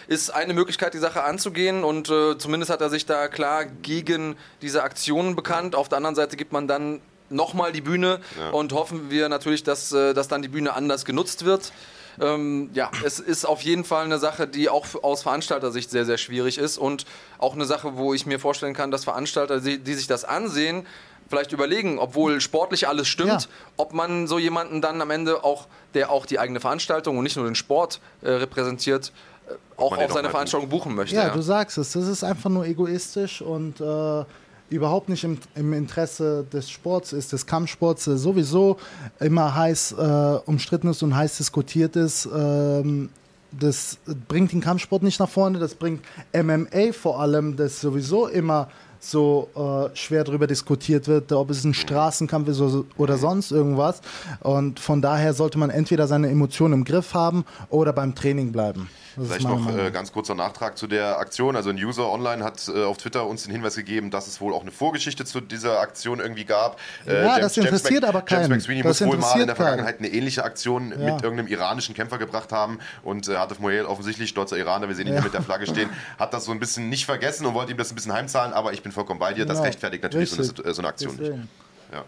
Ist eine Möglichkeit, die Sache anzugehen. Und äh, zumindest hat er sich da klar gegen diese Aktionen bekannt. Auf der anderen Seite gibt man dann nochmal die Bühne ja. und hoffen wir natürlich, dass, äh, dass dann die Bühne anders genutzt wird. Ähm, ja, es ist auf jeden Fall eine Sache, die auch aus Veranstaltersicht sehr, sehr schwierig ist und auch eine Sache, wo ich mir vorstellen kann, dass Veranstalter, die, die sich das ansehen, vielleicht überlegen, obwohl sportlich alles stimmt, ja. ob man so jemanden dann am Ende auch, der auch die eigene Veranstaltung und nicht nur den Sport äh, repräsentiert, äh, auch auf seine Veranstaltung buchen möchte. Ja, ja, du sagst es, das ist einfach nur egoistisch und äh, überhaupt nicht im, im, Interesse des Sports ist, des Kampfsports, sowieso immer heiß äh, umstritten ist und heiß diskutiert ist. Ähm, das bringt den Kampfsport nicht nach vorne, das bringt MMA vor allem, das sowieso immer so äh, schwer darüber diskutiert wird, ob es ein Straßenkampf ist oder sonst irgendwas. Und von daher sollte man entweder seine Emotionen im Griff haben oder beim Training bleiben. Das Vielleicht noch äh, ganz kurzer Nachtrag zu der Aktion. Also ein User online hat äh, auf Twitter uns den Hinweis gegeben, dass es wohl auch eine Vorgeschichte zu dieser Aktion irgendwie gab. Äh, ja, James, das interessiert James aber keinen. James McSweeney muss wohl mal in der Vergangenheit eine ähnliche Aktion ja. mit irgendeinem iranischen Kämpfer gebracht haben und äh, Hatef Moel offensichtlich, stolzer Iraner, wir sehen ihn ja. hier mit der Flagge stehen, hat das so ein bisschen nicht vergessen und wollte ihm das ein bisschen heimzahlen, aber ich bin vollkommen bei dir, das genau. rechtfertigt natürlich so eine, so eine, Aktion Deswegen. nicht. Ja.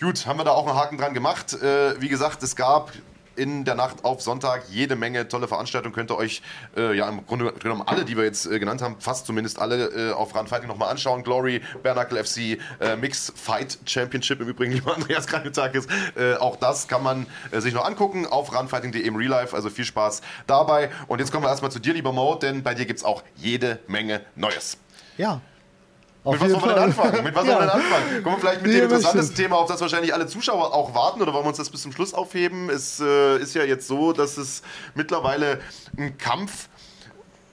Gut, haben wir da auch einen Haken dran gemacht. Äh, wie gesagt, es gab in der Nacht auf Sonntag jede Menge tolle Veranstaltungen. Könnt ihr euch äh, ja im Grunde genommen alle, die wir jetzt äh, genannt haben, fast zumindest alle äh, auf Run Fighting nochmal anschauen. Glory, Bernacle FC, äh, Mix Fight Championship im Übrigen, lieber Andreas Kranetakis. Äh, auch das kann man äh, sich noch angucken auf runfighting.de im Real Life. Also viel Spaß dabei. Und jetzt kommen wir erstmal zu dir, lieber Mo, denn bei dir gibt es auch jede Menge Neues. Ja, auf mit was wollen wir denn anfangen? Mit was ja. wollen wir denn anfangen? Kommen wir vielleicht mit dem interessantesten Thema, auf das wahrscheinlich alle Zuschauer auch warten oder wollen wir uns das bis zum Schluss aufheben? Es äh, ist ja jetzt so, dass es mittlerweile einen Kampf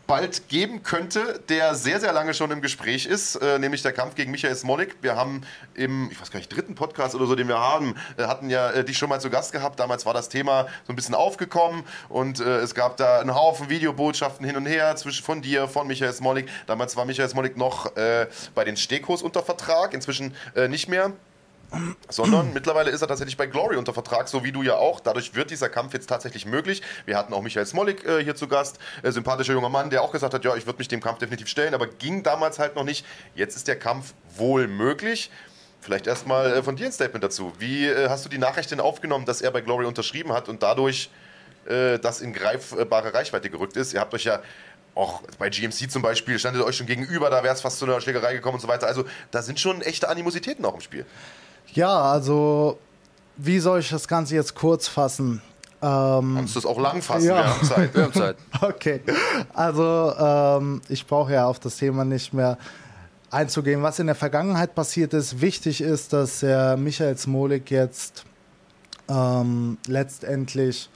bald geben könnte, der sehr, sehr lange schon im Gespräch ist, äh, nämlich der Kampf gegen Michael Smolik. Wir haben im, ich weiß gar nicht, dritten Podcast oder so, den wir haben, äh, hatten ja äh, dich schon mal zu Gast gehabt. Damals war das Thema so ein bisschen aufgekommen und äh, es gab da einen Haufen Videobotschaften hin und her zwischen von dir, von Michael Smolik. Damals war Michael Smolik noch äh, bei den Stekos unter Vertrag, inzwischen äh, nicht mehr sondern mittlerweile ist er tatsächlich bei Glory unter Vertrag, so wie du ja auch. Dadurch wird dieser Kampf jetzt tatsächlich möglich. Wir hatten auch Michael Smolik äh, hier zu Gast, äh, sympathischer junger Mann, der auch gesagt hat, ja, ich würde mich dem Kampf definitiv stellen, aber ging damals halt noch nicht. Jetzt ist der Kampf wohl möglich. Vielleicht erstmal äh, von dir ein Statement dazu. Wie äh, hast du die Nachricht denn aufgenommen, dass er bei Glory unterschrieben hat und dadurch äh, das in greifbare Reichweite gerückt ist? Ihr habt euch ja auch bei GMC zum Beispiel, standet euch schon gegenüber, da wäre es fast zu einer Schlägerei gekommen und so weiter. Also da sind schon echte Animositäten auch im Spiel. Ja, also wie soll ich das Ganze jetzt kurz fassen? Ähm, Kannst du es auch lang fassen? Ja. Wir haben Zeit. Wir haben Zeit. okay. Also ähm, ich brauche ja auf das Thema nicht mehr einzugehen. Was in der Vergangenheit passiert ist, wichtig ist, dass der Michael Smolik jetzt ähm, letztendlich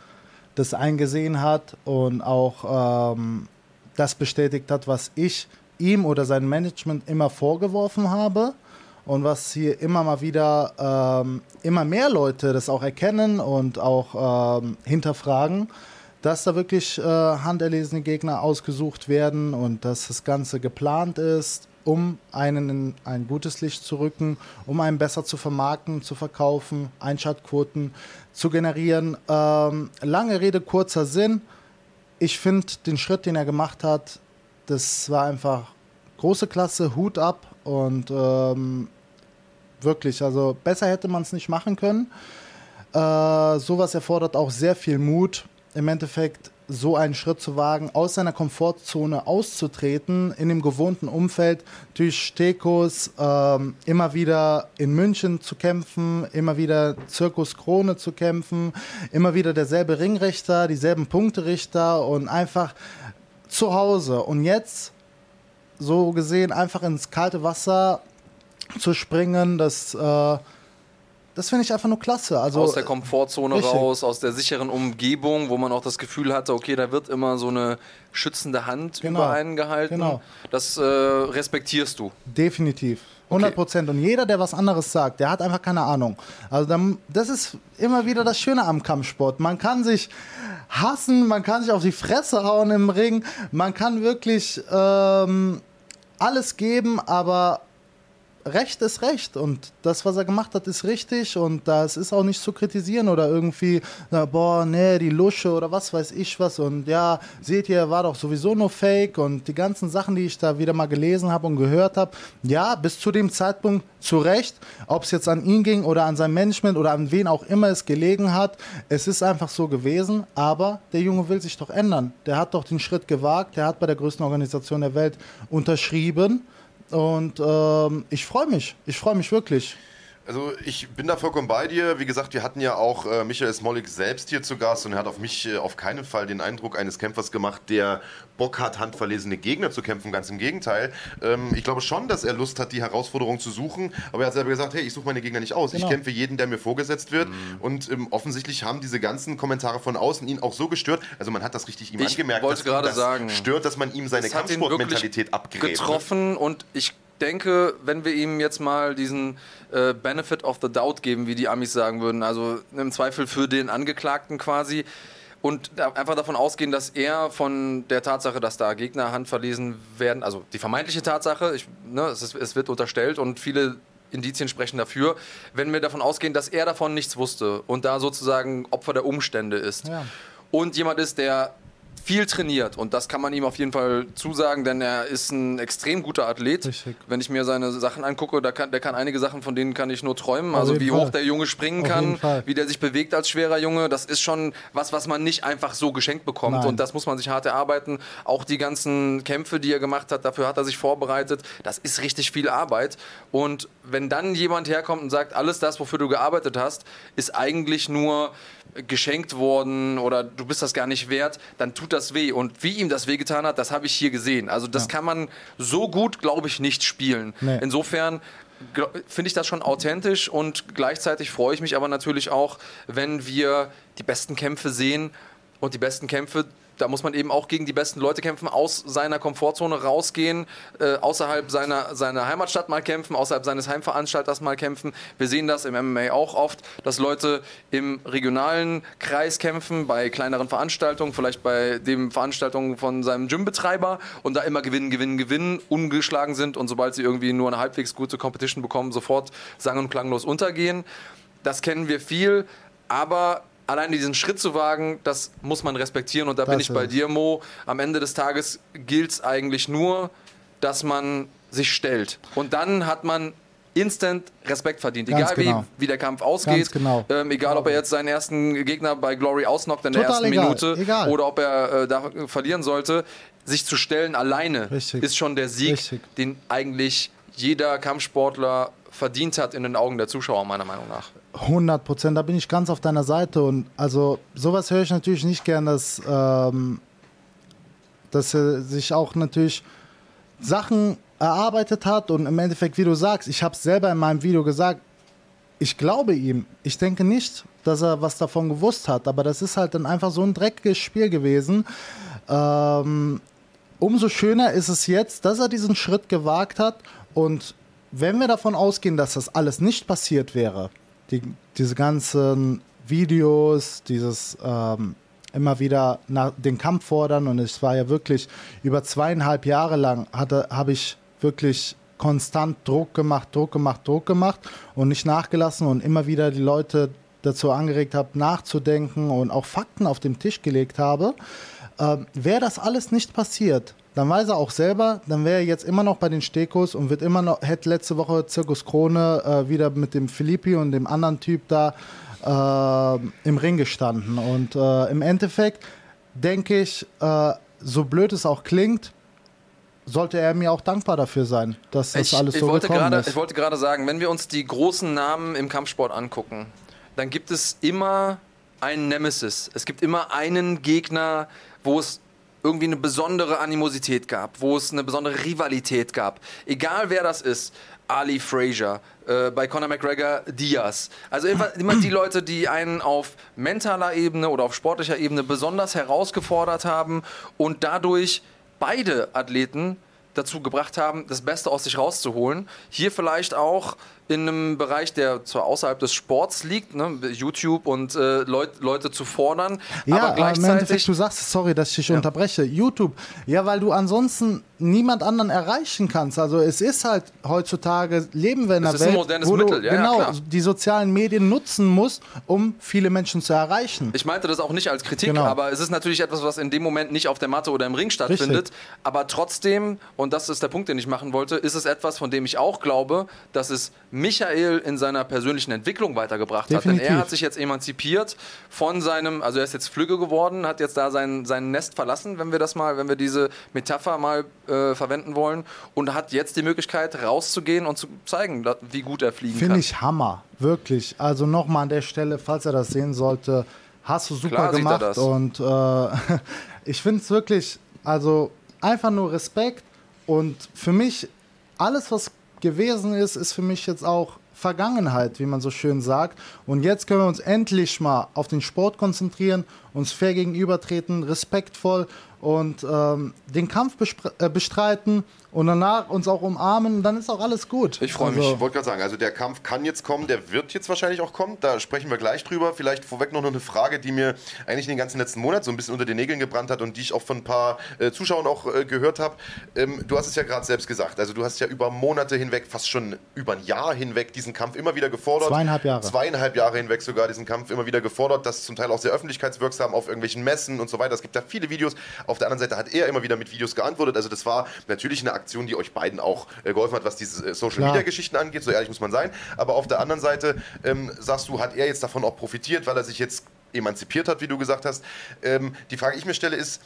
das eingesehen hat und auch ähm, das bestätigt hat, was ich ihm oder sein Management immer vorgeworfen habe und was hier immer mal wieder ähm, immer mehr Leute das auch erkennen und auch ähm, hinterfragen, dass da wirklich äh, handerlesene Gegner ausgesucht werden und dass das Ganze geplant ist, um einen in ein gutes Licht zu rücken, um einen besser zu vermarkten, zu verkaufen, Einschaltquoten zu generieren. Ähm, lange Rede, kurzer Sinn. Ich finde den Schritt, den er gemacht hat, das war einfach große Klasse, Hut ab und ähm, wirklich, also besser hätte man es nicht machen können. Äh, sowas erfordert auch sehr viel Mut, im Endeffekt so einen Schritt zu wagen, aus seiner Komfortzone auszutreten, in dem gewohnten Umfeld durch Stekos ähm, immer wieder in München zu kämpfen, immer wieder Zirkus Krone zu kämpfen, immer wieder derselbe Ringrichter, dieselben Punkterichter und einfach zu Hause. Und jetzt so gesehen einfach ins kalte Wasser zu springen, das, äh, das finde ich einfach nur klasse. Also, aus der Komfortzone richtig. raus, aus der sicheren Umgebung, wo man auch das Gefühl hatte, okay, da wird immer so eine schützende Hand genau. über einen gehalten. Genau. Das äh, respektierst du. Definitiv. 100 Prozent. Okay. Und jeder, der was anderes sagt, der hat einfach keine Ahnung. Also dann, das ist immer wieder das Schöne am Kampfsport. Man kann sich hassen, man kann sich auf die Fresse hauen im Ring, man kann wirklich ähm, alles geben, aber Recht ist Recht und das, was er gemacht hat, ist richtig und das ist auch nicht zu kritisieren oder irgendwie, na, boah, nee, die Lusche oder was weiß ich was und ja, seht ihr, war doch sowieso nur Fake und die ganzen Sachen, die ich da wieder mal gelesen habe und gehört habe, ja, bis zu dem Zeitpunkt zu Recht, ob es jetzt an ihn ging oder an sein Management oder an wen auch immer es gelegen hat, es ist einfach so gewesen, aber der Junge will sich doch ändern. Der hat doch den Schritt gewagt, der hat bei der größten Organisation der Welt unterschrieben und ähm, ich freue mich. Ich freue mich wirklich. Also ich bin da vollkommen bei dir. Wie gesagt, wir hatten ja auch äh, Michael Smolik selbst hier zu Gast und er hat auf mich äh, auf keinen Fall den Eindruck eines Kämpfers gemacht, der Bock hat, handverlesene Gegner zu kämpfen. Ganz im Gegenteil. Ähm, ich glaube schon, dass er Lust hat, die Herausforderung zu suchen. Aber er hat selber gesagt, hey, ich suche meine Gegner nicht aus. Genau. Ich kämpfe jeden, der mir vorgesetzt wird. Mhm. Und ähm, offensichtlich haben diese ganzen Kommentare von außen ihn auch so gestört. Also man hat das richtig ihm ich angemerkt, wollte dass das sagen, stört, dass man ihm seine Kampfsportmentalität abgräbt. Ne? Getroffen und ich denke, wenn wir ihm jetzt mal diesen äh, Benefit of the Doubt geben, wie die Amis sagen würden, also im Zweifel für den Angeklagten quasi, und einfach davon ausgehen, dass er von der Tatsache, dass da Gegner handverlesen werden, also die vermeintliche Tatsache, ich, ne, es, ist, es wird unterstellt und viele Indizien sprechen dafür, wenn wir davon ausgehen, dass er davon nichts wusste und da sozusagen Opfer der Umstände ist. Ja. Und jemand ist, der viel trainiert und das kann man ihm auf jeden Fall zusagen, denn er ist ein extrem guter Athlet. Richtig. Wenn ich mir seine Sachen angucke, der kann, der kann einige Sachen, von denen kann ich nur träumen. Auf also wie hoch der Junge springen auf kann, wie der sich bewegt als schwerer Junge, das ist schon was, was man nicht einfach so geschenkt bekommt Nein. und das muss man sich hart erarbeiten. Auch die ganzen Kämpfe, die er gemacht hat, dafür hat er sich vorbereitet. Das ist richtig viel Arbeit und wenn dann jemand herkommt und sagt, alles das, wofür du gearbeitet hast, ist eigentlich nur geschenkt worden oder du bist das gar nicht wert, dann tut das weh. Und wie ihm das wehgetan hat, das habe ich hier gesehen. Also das ja. kann man so gut, glaube ich, nicht spielen. Nee. Insofern finde ich das schon authentisch und gleichzeitig freue ich mich aber natürlich auch, wenn wir die besten Kämpfe sehen und die besten Kämpfe da muss man eben auch gegen die besten Leute kämpfen, aus seiner Komfortzone rausgehen, äh, außerhalb seiner, seiner Heimatstadt mal kämpfen, außerhalb seines Heimveranstalters mal kämpfen. Wir sehen das im MMA auch oft, dass Leute im regionalen Kreis kämpfen, bei kleineren Veranstaltungen, vielleicht bei den Veranstaltungen von seinem Gymbetreiber und da immer gewinnen, gewinnen, gewinnen, ungeschlagen sind und sobald sie irgendwie nur eine halbwegs gute Competition bekommen, sofort sang- und klanglos untergehen. Das kennen wir viel, aber allein diesen Schritt zu wagen, das muss man respektieren. Und da das bin ich bei dir, Mo. Am Ende des Tages gilt es eigentlich nur, dass man sich stellt. Und dann hat man instant Respekt verdient. Egal genau. wie, wie der Kampf ausgeht. Genau. Ähm, egal ob er jetzt seinen ersten Gegner bei Glory ausnockt in Total der ersten egal. Minute egal. oder ob er äh, da verlieren sollte. Sich zu stellen alleine Richtig. ist schon der Sieg, Richtig. den eigentlich jeder Kampfsportler verdient hat in den Augen der Zuschauer, meiner Meinung nach. 100 Prozent, da bin ich ganz auf deiner Seite. Und also sowas höre ich natürlich nicht gern, dass, ähm, dass er sich auch natürlich Sachen erarbeitet hat und im Endeffekt, wie du sagst, ich habe es selber in meinem Video gesagt, ich glaube ihm. Ich denke nicht, dass er was davon gewusst hat, aber das ist halt dann einfach so ein dreckiges Spiel gewesen. Ähm, umso schöner ist es jetzt, dass er diesen Schritt gewagt hat und wenn wir davon ausgehen, dass das alles nicht passiert wäre, die, diese ganzen Videos, dieses ähm, immer wieder nach den Kampf fordern und es war ja wirklich über zweieinhalb Jahre lang habe ich wirklich konstant Druck gemacht, Druck gemacht, Druck gemacht und nicht nachgelassen und immer wieder die Leute dazu angeregt habe, nachzudenken und auch Fakten auf den Tisch gelegt habe. Ähm, Wäre das alles nicht passiert, dann weiß er auch selber, dann wäre er jetzt immer noch bei den Stekos und wird immer noch, hätte letzte Woche Zirkus Krone äh, wieder mit dem Filippi und dem anderen Typ da äh, im Ring gestanden. Und äh, im Endeffekt denke ich, äh, so blöd es auch klingt, sollte er mir auch dankbar dafür sein, dass das ich, alles so wollte gekommen grade, ist. Ich wollte gerade sagen, wenn wir uns die großen Namen im Kampfsport angucken, dann gibt es immer einen Nemesis. Es gibt immer einen Gegner, wo es irgendwie eine besondere Animosität gab, wo es eine besondere Rivalität gab. Egal wer das ist, Ali Frazier, äh, bei Conor McGregor Diaz. Also immer, immer die Leute, die einen auf mentaler Ebene oder auf sportlicher Ebene besonders herausgefordert haben und dadurch beide Athleten dazu gebracht haben, das Beste aus sich rauszuholen. Hier vielleicht auch in einem Bereich, der zwar außerhalb des Sports liegt, ne, YouTube und äh, Leut, Leute zu fordern, ja, aber gleichzeitig... im Endeffekt, du sagst, sorry, dass ich dich ja. unterbreche, YouTube, ja, weil du ansonsten niemand anderen erreichen kannst. Also es ist halt heutzutage, leben wir in einer ist ein Welt, modernes wo du Mittel, ja, ja, genau klar. die sozialen Medien nutzen musst, um viele Menschen zu erreichen. Ich meinte das auch nicht als Kritik, Genau. aber es ist natürlich etwas, was in dem Moment nicht auf der Matte oder im Ring stattfindet. Aber trotzdem, und das ist der Punkt, den ich machen wollte, ist es etwas, von dem ich auch glaube, dass es Michael in seiner persönlichen Entwicklung weitergebracht hat. Denn Definitiv. er hat sich jetzt emanzipiert von seinem, also er ist jetzt Flügge geworden, hat jetzt da sein, sein Nest verlassen, wenn wir das mal, wenn wir diese Metapher mal äh, verwenden wollen, und hat jetzt die Möglichkeit rauszugehen und zu zeigen, wie gut er fliegen Finde kann. ich Hammer, wirklich. Also nochmal an der Stelle, falls er das sehen sollte, hast du super Klar gemacht und äh, ich finde es wirklich, also einfach nur Respekt und für mich alles, was gewesen ist, ist für mich jetzt auch Vergangenheit, wie man so schön sagt. Und jetzt können wir uns endlich mal auf den Sport konzentrieren, uns fair gegenübertreten, respektvoll und ähm, den Kampf äh, bestreiten und danach uns auch umarmen, dann ist auch alles gut. Ich freue mich. Also- Ich wollte gerade sagen, also der Kampf kann jetzt kommen, der wird jetzt wahrscheinlich auch kommen. Da sprechen wir gleich drüber. Vielleicht vorweg noch eine Frage, die mir eigentlich den ganzen letzten Monat so ein bisschen unter den Nägeln gebrannt hat und die ich auch von ein paar äh, Zuschauern auch äh, gehört habe. Ähm, du hast es ja gerade selbst gesagt. Also du hast ja über Monate hinweg, fast schon über ein Jahr hinweg, diesen Kampf immer wieder gefordert. Zweieinhalb Jahre. Zweieinhalb Jahre hinweg sogar diesen Kampf immer wieder gefordert. Das zum Teil auch sehr öffentlichkeitswirksam auf irgendwelchen Messen und so weiter. Es gibt da viele Videos. Auf der anderen Seite hat er immer wieder mit Videos geantwortet. Also das war natürlich eine Aktion, die euch beiden auch äh, geholfen hat, was diese äh, Social Klar. Media Geschichten angeht, so ehrlich muss man sein. Aber auf der anderen Seite ähm, sagst du, hat er jetzt davon auch profitiert, weil er sich jetzt emanzipiert hat, wie du gesagt hast. Ähm, die Frage, die ich mir stelle, ist,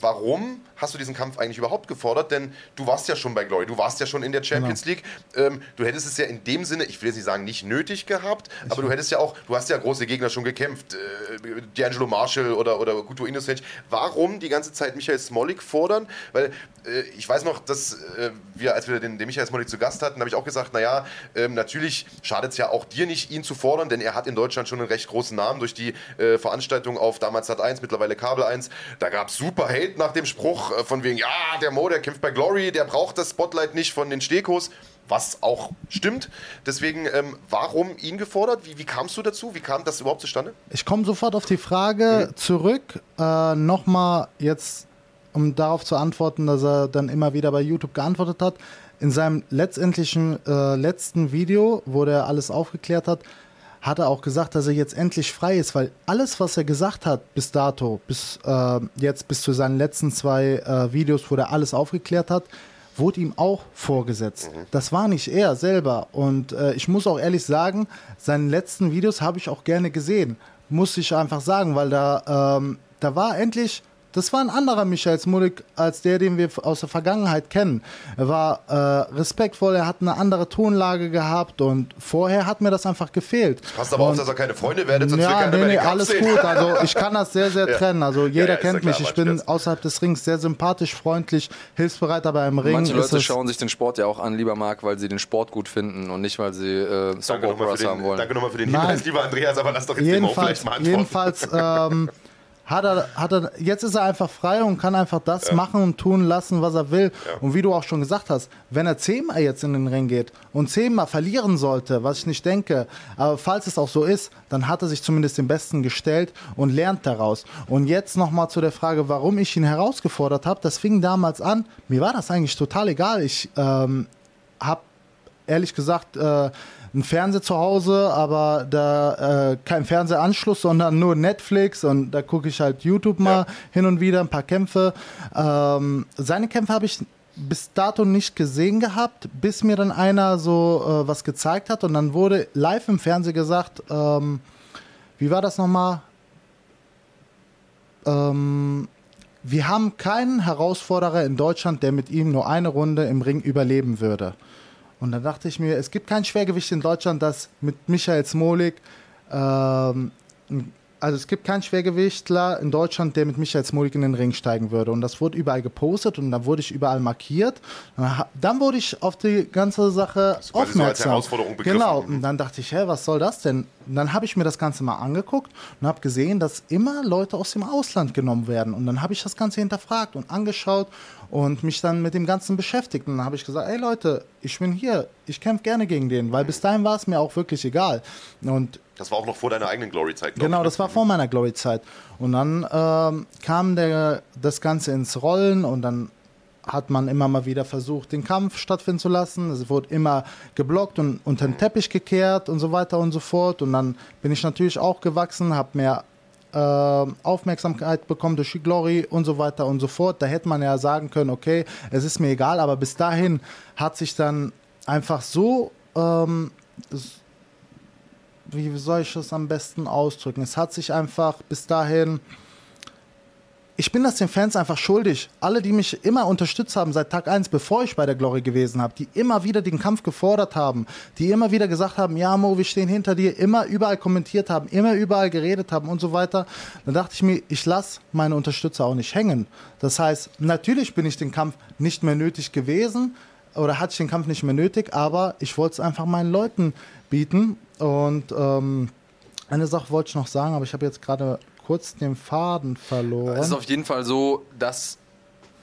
warum hast du diesen Kampf eigentlich überhaupt gefordert? Denn du warst ja schon bei Glory, du warst ja schon in der Champions League. Ähm, du hättest es ja in dem Sinne, ich will jetzt nicht sagen, nicht nötig gehabt, aber du hättest ja auch, du hast ja große Gegner schon gekämpft. Äh, D'Angelo Marshall oder, oder Guto Innocent. Warum die ganze Zeit Michael Smolik fordern? Weil äh, ich weiß noch, dass äh, wir, als wir den, den Michael Smolik zu Gast hatten, habe ich auch gesagt, naja, ähm, natürlich schadet es ja auch dir nicht, ihn zu fordern, denn er hat in Deutschland schon einen recht großen Namen durch die äh, Veranstaltung auf damals Sat 1, mittlerweile Kabel 1. Da gab es super Hate nach dem Spruch äh, von wegen, ja, der Mo, der kämpft bei Glory, der braucht das Spotlight nicht von den Stekos. Was auch stimmt. Deswegen, ähm, warum ihn gefordert? Wie, wie kamst du dazu? Wie kam das überhaupt zustande? Ich komme sofort auf die Frage zurück. Äh, Nochmal jetzt, um darauf zu antworten, dass er dann immer wieder bei YouTube geantwortet hat. In seinem letztendlichen äh, letzten Video, wo der alles aufgeklärt hat, hat er auch gesagt, dass er jetzt endlich frei ist, weil alles, was er gesagt hat bis dato, bis äh, jetzt bis zu seinen letzten zwei äh, Videos, wo er alles aufgeklärt hat, wurde ihm auch vorgesetzt. Das war nicht er selber. Und äh, ich muss auch ehrlich sagen, seine letzten Videos habe ich auch gerne gesehen. Muss ich einfach sagen, weil da, ähm, da war endlich, das war ein anderer Michael Smulik als der, den wir aus der Vergangenheit kennen. Er war äh, respektvoll, er hat eine andere Tonlage gehabt und vorher hat mir das einfach gefehlt. Passt aber auf, Und- dass er keine Freunde werdet, sonst ja, keiner nee, mehr nee, alles sehen. gut. Also ich kann das sehr, sehr Ja. trennen. Also jeder ja, kennt klar, mich. Ich bin Scherz. außerhalb des Rings sehr sympathisch, freundlich, hilfsbereit, aber im Ring Manche ist Leute schauen sich den Sport ja auch an, lieber Marc, weil sie den Sport gut finden und nicht, weil sie äh, Soap nochmal Operas haben wollen. danke nochmal für den. Hinweis, lieber Andreas, aber lass doch jetzt den jedenfalls, vielleicht mal antworten. jedenfalls ähm, hat er, hat er, jetzt ist er einfach frei und kann einfach das machen und tun lassen, was er will. Und wie du auch schon gesagt hast, wenn er zehnmal jetzt in den Ring geht und zehnmal verlieren sollte, was ich nicht denke, aber falls es auch so ist, dann hat er sich zumindest den Besten gestellt und lernt daraus. Und jetzt nochmal zu der Frage, warum ich ihn herausgefordert habe. Das fing damals an, mir war das eigentlich total egal. Ich ähm, habe ehrlich gesagt äh, einen Fernseher zu Hause, aber da äh, kein Fernsehanschluss, sondern nur Netflix und da gucke ich halt YouTube mal Ja. hin und wieder ein paar Kämpfe. Ähm, seine Kämpfe habe ich bis dato nicht gesehen gehabt, bis mir dann einer so äh, was gezeigt hat und dann wurde live im Fernsehen gesagt, ähm, wie war das nochmal? Ähm, wir haben keinen Herausforderer in Deutschland, der mit ihm nur eine Runde im Ring überleben würde. Und dann dachte ich mir, es gibt kein Schwergewicht in Deutschland, das mit Michael Smolik, ähm, also es gibt keinen Schwergewichtler in Deutschland, der mit Michael Smolik in den Ring steigen würde. Und das wurde überall gepostet und dann wurde ich überall markiert. Dann wurde ich auf die ganze Sache quasi so als aufmerksam. Herausforderung begriffen. genau. Und dann dachte ich, hä, was soll das denn? Und dann habe ich mir das Ganze mal angeguckt und habe gesehen, dass immer Leute aus dem Ausland genommen werden. Und dann habe ich das Ganze hinterfragt und angeschaut und mich dann mit dem Ganzen beschäftigt. Und dann habe ich gesagt, ey Leute, ich bin hier, ich kämpfe gerne gegen den, weil bis dahin war es mir auch wirklich egal. Und Das war auch noch vor deiner eigenen Glory-Zeit. Genau, ich, ne? das war vor meiner Glory-Zeit. Und dann ähm, kam der, das Ganze ins Rollen und dann hat man immer mal wieder versucht, den Kampf stattfinden zu lassen. Es wurde immer geblockt und unter den Teppich gekehrt und so weiter und so fort. Und dann bin ich natürlich auch gewachsen, habe mehr äh, Aufmerksamkeit bekommen durch die Glory und so weiter und so fort. Da hätte man ja sagen können, okay, es ist mir egal, aber bis dahin hat sich dann einfach so, ähm, wie soll ich das am besten ausdrücken? Es hat sich einfach bis dahin ich bin das den Fans einfach schuldig. Alle, die mich immer unterstützt haben seit Tag 1, bevor ich bei der Glory gewesen habe, die immer wieder den Kampf gefordert haben, die immer wieder gesagt haben, ja Mo, wir stehen hinter dir, immer überall kommentiert haben, immer überall geredet haben und so weiter, dann dachte ich mir, ich lasse meine Unterstützer auch nicht hängen. Das heißt, natürlich bin ich den Kampf nicht mehr nötig gewesen oder hatte ich den Kampf nicht mehr nötig, aber ich wollte es einfach meinen Leuten bieten und ähm, eine Sache wollte ich noch sagen, aber ich habe jetzt gerade kurz den Faden verloren. Es ist auf jeden Fall so, dass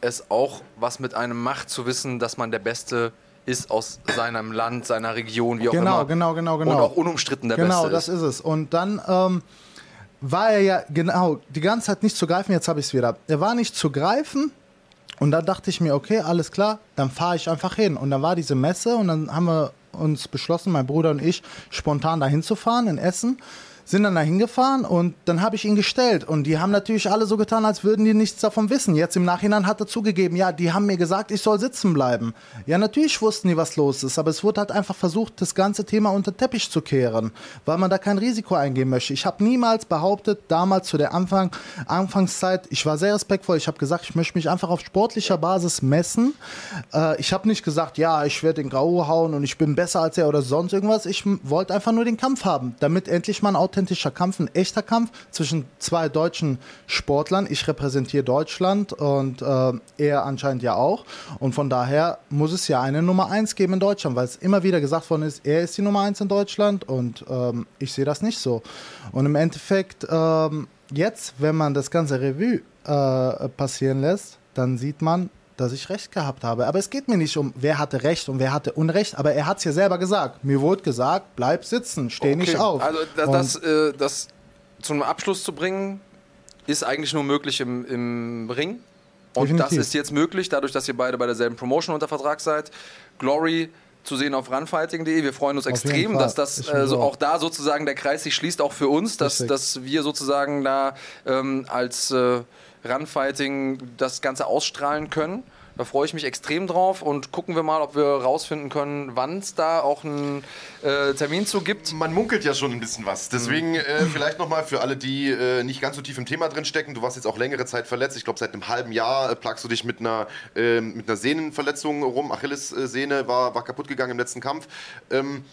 es auch was mit einem macht, zu wissen, dass man der Beste ist aus seinem Land, seiner Region, wie auch genau, immer. Genau, genau, genau. Und auch unumstritten der genau, Beste Genau, das ist es. Und dann ähm, war er ja genau die ganze Zeit nicht zu greifen. Jetzt habe ich es wieder. Er war nicht zu greifen. Und dann dachte ich mir, okay, alles klar, dann fahre ich einfach hin. Und dann war diese Messe und dann haben wir uns beschlossen, mein Bruder und ich, spontan dahin zu fahren in Essen sind dann da hingefahren und dann habe ich ihn gestellt. Und die haben natürlich alle so getan, als würden die nichts davon wissen. Jetzt im Nachhinein hat er zugegeben, ja, die haben mir gesagt, ich soll sitzen bleiben. Ja, natürlich wussten die, was los ist, aber es wurde halt einfach versucht, das ganze Thema unter den Teppich zu kehren, weil man da kein Risiko eingehen möchte. Ich habe niemals behauptet, damals zu der Anfang, Anfangszeit, ich war sehr respektvoll, ich habe gesagt, ich möchte mich einfach auf sportlicher Basis messen. Äh, ich habe nicht gesagt, ja, ich werde den Grau hauen und ich bin besser als er oder sonst irgendwas. Ich wollte einfach nur den Kampf haben, damit endlich mal ein authentischer Kampf, ein echter Kampf zwischen zwei deutschen Sportlern. Ich repräsentiere Deutschland und äh, er anscheinend ja auch. Und von daher muss es ja eine Nummer 1 geben in Deutschland, weil es immer wieder gesagt worden ist, er ist die Nummer 1 in Deutschland und ähm, ich sehe das nicht so. Und im Endeffekt, ähm, jetzt, wenn man das ganze Revue äh, passieren lässt, dann sieht man, dass ich recht gehabt habe. Aber es geht mir nicht um, wer hatte Recht und wer hatte Unrecht, aber er hat es ja selber gesagt. Mir wurde gesagt, bleib sitzen, steh okay. nicht auf. Also das, das, äh, das zum Abschluss zu bringen, ist eigentlich nur möglich im, im Ring. Und Definitiv. das ist jetzt möglich, dadurch, dass ihr beide bei derselben Promotion unter Vertrag seid. Glory zu sehen auf runfighting.de. Wir freuen uns extrem, dass das äh, so auch da sozusagen der Kreis sich schließt, auch für uns, dass, dass wir sozusagen da ähm, als äh, Runfighting das Ganze ausstrahlen können. Da freue ich mich extrem drauf und gucken wir mal, ob wir rausfinden können, wann es da auch einen äh, Termin zu gibt. Man munkelt ja schon ein bisschen was. Deswegen mhm. äh, vielleicht nochmal für alle, die äh, nicht ganz so tief im Thema drin stecken. Du warst jetzt auch längere Zeit verletzt. Ich glaube, seit einem halben Jahr äh, plagst du dich mit einer, ähm, mit einer Sehnenverletzung rum. Achillessehne war, war kaputt gegangen im letzten Kampf. Ähm,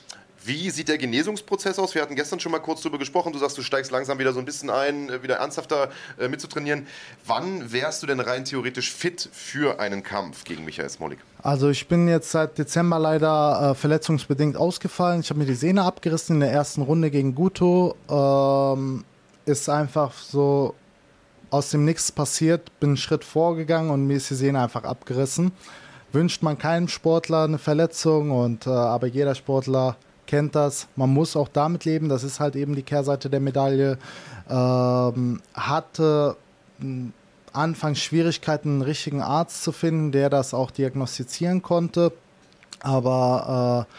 wie sieht der Genesungsprozess aus? Wir hatten gestern schon mal kurz darüber gesprochen. Du sagst, du steigst langsam wieder so ein bisschen ein, äh, wieder ernsthafter äh, mitzutrainieren. Wann wärst du denn rein theoretisch fit für einen Kampf gegen Michael Smolik? Also ich bin jetzt seit Dezember leider äh, verletzungsbedingt ausgefallen. Ich habe mir die Sehne abgerissen in der ersten Runde gegen Guto. Ähm, ist einfach so aus dem Nichts passiert, bin einen Schritt vorgegangen und mir ist die Sehne einfach abgerissen. Wünscht man keinem Sportler eine Verletzung und äh, aber jeder Sportler kennt das. Man muss auch damit leben. Das ist halt eben die Kehrseite der Medaille. Ähm, hatte anfangs Schwierigkeiten, einen richtigen Arzt zu finden, der das auch diagnostizieren konnte. Aber äh,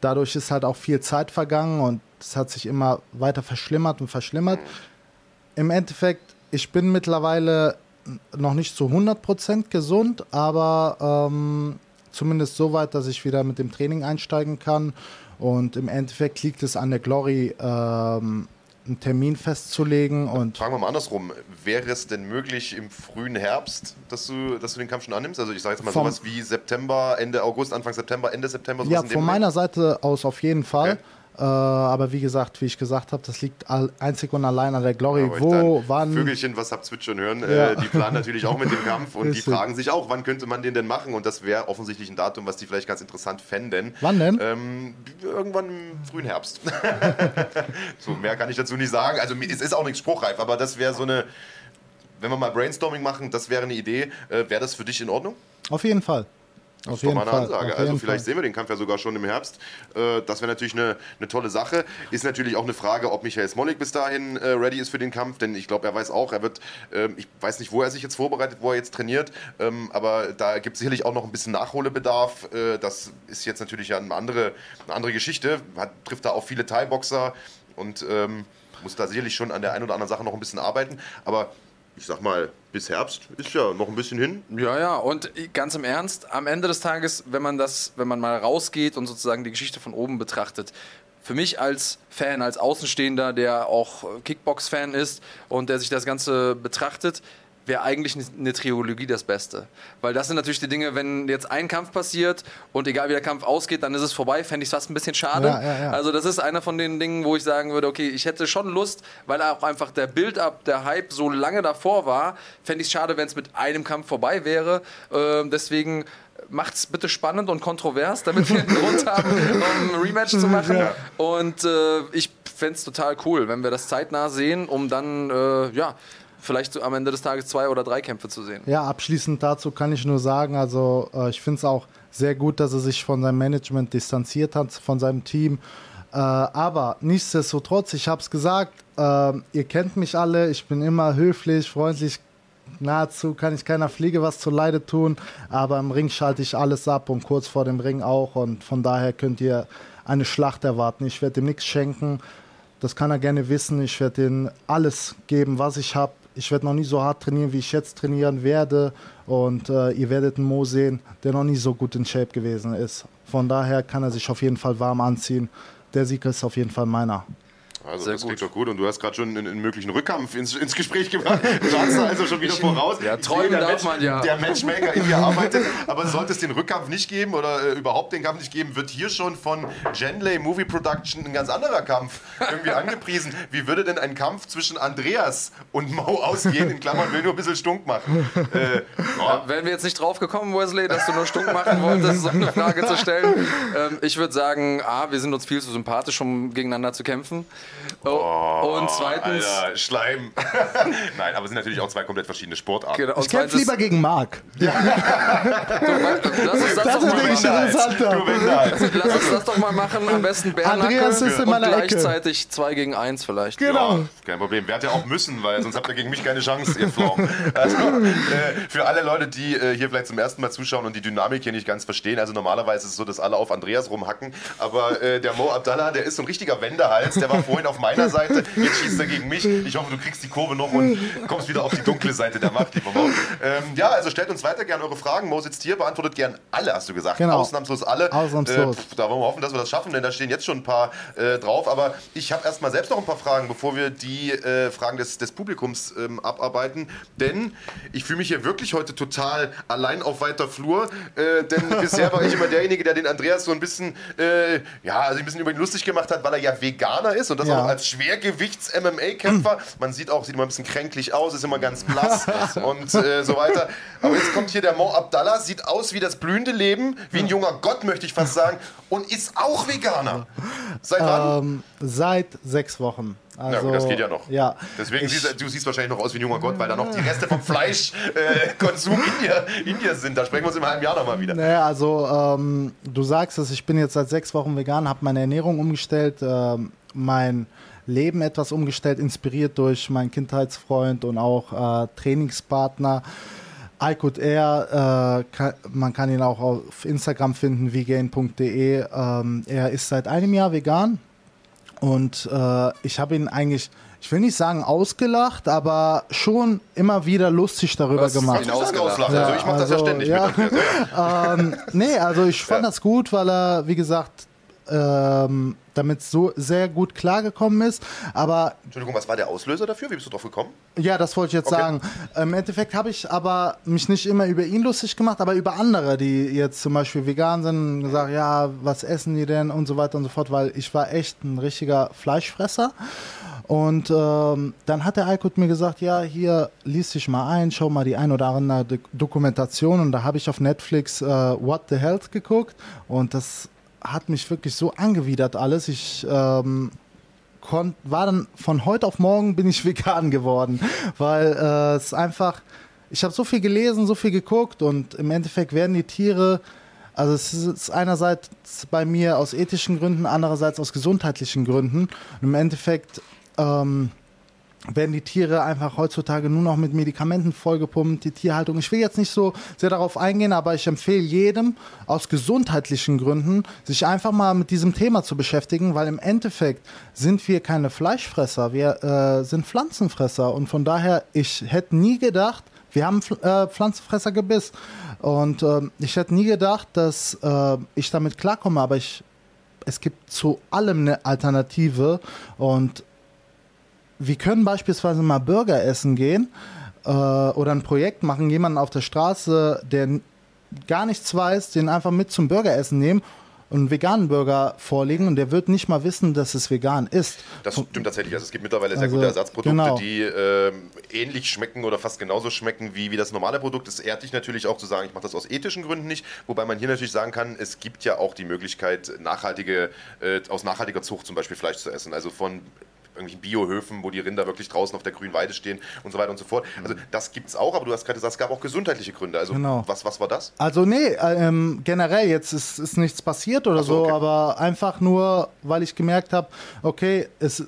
dadurch ist halt auch viel Zeit vergangen und es hat sich immer weiter verschlimmert und verschlimmert. Im Endeffekt, ich bin mittlerweile noch nicht zu 100% gesund, aber ähm, zumindest so weit, dass ich wieder mit dem Training einsteigen kann und im Endeffekt liegt es an der Glory, ähm, einen Termin festzulegen. Und Fragen wir mal andersrum. Wäre es denn möglich im frühen Herbst, dass du, dass du den Kampf schon annimmst? Also ich sage jetzt mal sowas wie September, Ende August, Anfang September, Ende September. Ja, von meiner Seite aus auf jeden Fall. Okay. Äh, aber wie gesagt, wie ich gesagt habe, das liegt einzig und allein an der Glory. Ja, Wo, wann. Vögelchen, was habt ihr schon hören? Ja. Äh, die planen natürlich auch mit dem Kampf und die fragen sich auch, wann könnte man den denn machen? Und das wäre offensichtlich ein Datum, was die vielleicht ganz interessant fänden. Wann denn? Ähm, irgendwann im frühen Herbst. so, mehr kann ich dazu nicht sagen. Also, es ist auch nichts spruchreif, aber das wäre so eine. Wenn wir mal Brainstorming machen, das wäre eine Idee. Äh, wäre das für dich in Ordnung? Auf jeden Fall. Das Auf ist doch mal jeden eine Fall, Ansage. auf Also vielleicht Fall. sehen wir den Kampf ja sogar schon im Herbst. Äh, das wäre natürlich eine, eine tolle Sache. Ist natürlich auch eine Frage, ob Michael Smolik bis dahin äh, ready ist für den Kampf, denn ich glaube, er weiß auch, er wird, ähm, ich weiß nicht, wo er sich jetzt vorbereitet, wo er jetzt trainiert, ähm, aber da gibt es sicherlich auch noch ein bisschen Nachholbedarf. Äh, das ist jetzt natürlich eine andere, eine andere Geschichte. Hat, trifft da auch viele Thai-Boxer und ähm, muss da sicherlich schon an der einen oder anderen Sache noch ein bisschen arbeiten. Aber ich sag mal, bis Herbst ist ja noch ein bisschen hin. Ja, ja, und ganz im Ernst, am Ende des Tages, wenn man das, wenn man mal rausgeht und sozusagen die Geschichte von oben betrachtet, für mich als Fan, als Außenstehender, der auch Kickbox-Fan ist und der sich das Ganze betrachtet, wäre eigentlich eine Trilogie das Beste. Weil das sind natürlich die Dinge, wenn jetzt ein Kampf passiert und egal wie der Kampf ausgeht, dann ist es vorbei, fände ich es fast ein bisschen schade. Ja, ja, ja. Also das ist einer von den Dingen, wo ich sagen würde, okay, ich hätte schon Lust, weil auch einfach der Build-up, der Hype so lange davor war, fände ich es schade, wenn es mit einem Kampf vorbei wäre. Ähm, deswegen macht's bitte spannend und kontrovers, damit wir einen Grund haben, um ein Rematch zu machen. Und äh, ich fände es total cool, wenn wir das zeitnah sehen, um dann, äh, ja, vielleicht am Ende des Tages zwei oder drei Kämpfe zu sehen. Ja, abschließend dazu kann ich nur sagen, also äh, ich finde es auch sehr gut, dass er sich von seinem Management distanziert hat, von seinem Team. Äh, aber nichtsdestotrotz, ich habe es gesagt, äh, ihr kennt mich alle, ich bin immer höflich, freundlich, nahezu kann ich keiner Fliege was zu Leide tun, aber im Ring schalte ich alles ab und kurz vor dem Ring auch und von daher könnt ihr eine Schlacht erwarten. Ich werde ihm nichts schenken, das kann er gerne wissen. Ich werde ihm alles geben, was ich habe. Ich werde noch nie so hart trainieren, wie ich jetzt trainieren werde. Und äh, ihr werdet einen Mo sehen, der noch nie so gut in Shape gewesen ist. Von daher kann er sich auf jeden Fall warm anziehen. Der Sieg ist auf jeden Fall meiner. Also Sehr das gut. klingt doch gut und du hast gerade schon einen, einen möglichen Rückkampf ins, ins Gespräch gebracht. Du hast also schon wieder voraus. Ja, Ich träumen der Match- man ja. Der Matchmaker in dir arbeitet, aber sollte es den Rückkampf nicht geben oder äh, überhaupt den Kampf nicht geben, wird hier schon von Genley Movie Production ein ganz anderer Kampf irgendwie angepriesen. Wie würde denn ein Kampf zwischen Andreas und Mau ausgehen? In Klammern will nur ein bisschen stunk machen. Äh, ja, Wären wir jetzt nicht drauf gekommen, Wesley, dass du nur stunk machen wolltest, so eine Frage zu stellen? Ähm, ich würde sagen, A, wir sind uns viel zu sympathisch, um gegeneinander zu kämpfen. Oh, und zweitens, Alter, Schleim. Nein, aber es sind natürlich auch zwei komplett verschiedene Sportarten. genau, Ich kämpfe lieber gegen Marc. lass uns das, Das doch ist mal machen. Lass uns das doch mal machen. Am besten Bärnacke Andreas ist in und Ecke. gleichzeitig 2 gegen 1 vielleicht. Genau. Ja, kein Problem. Werdet ihr auch müssen, weil sonst habt ihr gegen mich keine Chance, ihr Pflaumen. Also, äh, für alle Leute, die äh, hier vielleicht zum ersten Mal zuschauen und die Dynamik hier nicht ganz verstehen, also normalerweise ist es so, dass alle auf Andreas rumhacken, aber äh, der Mo Abdallah, der ist so ein richtiger Wendehals, der war vorhin auf meiner Seite, jetzt schießt er gegen mich. Ich hoffe, du kriegst die Kurve noch und kommst wieder auf die dunkle Seite der Macht, lieber Mo. Ähm, ja, also stellt uns weiter gerne eure Fragen. Mo sitzt hier, beantwortet gern alle, hast du gesagt. Genau. Ausnahmslos alle. Ausnahmslos. Äh, da wollen wir hoffen, dass wir das schaffen, denn da stehen jetzt schon ein paar äh, drauf. Aber ich habe erstmal selbst noch ein paar Fragen, bevor wir die äh, Fragen des, des Publikums ähm, abarbeiten. Denn ich fühle mich hier wirklich heute total allein auf weiter Flur. Äh, denn bisher war ich immer derjenige, der den Andreas so ein bisschen, äh, ja, also ein bisschen über ihn lustig gemacht hat, weil er ja Veganer ist und das Ja. Noch als Schwergewichts-MMA-Kämpfer. Man sieht auch, sieht immer ein bisschen kränklich aus, ist immer ganz blass und äh, so weiter. Aber jetzt kommt hier der Mo Abdallah, sieht aus wie das blühende Leben, wie ein junger Gott, möchte ich fast sagen, und ist auch Veganer. Seit wann? Ähm, seit sechs Wochen. Also, gut, das geht ja noch. Ja. Deswegen ich, siehst du, siehst wahrscheinlich noch aus wie ein junger Gott, weil da noch die Reste vom Fleischkonsum äh, in, dir, in dir sind. Da sprechen wir uns im halben Jahr nochmal wieder. Naja, also ähm, du sagst es, ich bin jetzt seit sechs Wochen vegan, habe meine Ernährung umgestellt, ähm, mein Leben etwas umgestellt, inspiriert durch meinen Kindheitsfreund und auch äh, Trainingspartner. Aykut Air, äh, kann, man kann ihn auch auf Instagram finden, vegan.de. Ähm, er ist seit einem Jahr vegan und äh, ich habe ihn eigentlich, ich will nicht sagen ausgelacht, aber schon immer wieder lustig darüber Was? gemacht. Sagen, ausgelacht. auslachen? also ich mache das ja also, ständig ja. mit. Ja. ähm, nee, also ich fand Ja. das gut, weil er, wie gesagt, ähm, damit so sehr gut klargekommen ist. Aber Entschuldigung, was war der Auslöser dafür? Wie bist du drauf gekommen? ja, das wollte ich jetzt Okay. sagen. Im Endeffekt habe ich aber mich nicht immer über ihn lustig gemacht, aber über andere, die jetzt zum Beispiel vegan sind, gesagt, ja, was essen die denn und so weiter und so fort, weil ich war echt ein richtiger Fleischfresser. Und ähm, dann hat der Aykut mir gesagt, ja, hier lies dich mal ein, schau mal die ein oder andere Do- Dokumentation. Und da habe ich auf Netflix äh, What the Health geguckt und das hat mich wirklich so angewidert alles. Ich ähm, kon war dann von heute auf morgen bin ich vegan geworden, weil äh, es einfach, ich habe so viel gelesen, so viel geguckt und im Endeffekt werden die Tiere Also es ist einerseits bei mir aus ethischen Gründen, andererseits aus gesundheitlichen Gründen. Und Im Endeffekt ähm, werden die Tiere einfach heutzutage nur noch mit Medikamenten vollgepumpt, die Tierhaltung. Ich will jetzt nicht so sehr darauf eingehen, aber ich empfehle jedem aus gesundheitlichen Gründen, sich einfach mal mit diesem Thema zu beschäftigen, weil im Endeffekt sind wir keine Fleischfresser, wir äh, sind Pflanzenfresser. Und von daher, ich hätte nie gedacht, wir haben äh, Pflanzenfressergebiss. Und äh, ich hätte nie gedacht, dass äh, ich damit klarkomme, aber ich, es gibt zu allem eine Alternative. Und wir können beispielsweise mal Burger essen gehen äh, oder ein Projekt machen, jemanden auf der Straße, der gar nichts weiß, den einfach mit zum Burgeressen nehmen und einen veganen Burger vorlegen und der wird nicht mal wissen, dass es vegan ist. Das stimmt tatsächlich. Also es gibt mittlerweile sehr Also, gute Ersatzprodukte, genau. die ähm, ähnlich schmecken oder fast genauso schmecken wie, wie das normale Produkt. Es ehrt dich natürlich auch zu sagen, ich mache das aus ethischen Gründen nicht. Wobei man hier natürlich sagen kann, es gibt ja auch die Möglichkeit, nachhaltige, äh, aus nachhaltiger Zucht zum Beispiel Fleisch zu essen. Also von irgendwelchen Biohöfen, wo die Rinder wirklich draußen auf der grünen Weide stehen und so weiter und so fort. Also das gibt es auch, aber du hast gerade gesagt, es gab auch gesundheitliche Gründe. Also Genau. was, was war das? Also nee, ähm, generell jetzt ist, ist nichts passiert oder so, so, okay. aber einfach nur, weil ich gemerkt habe, okay, es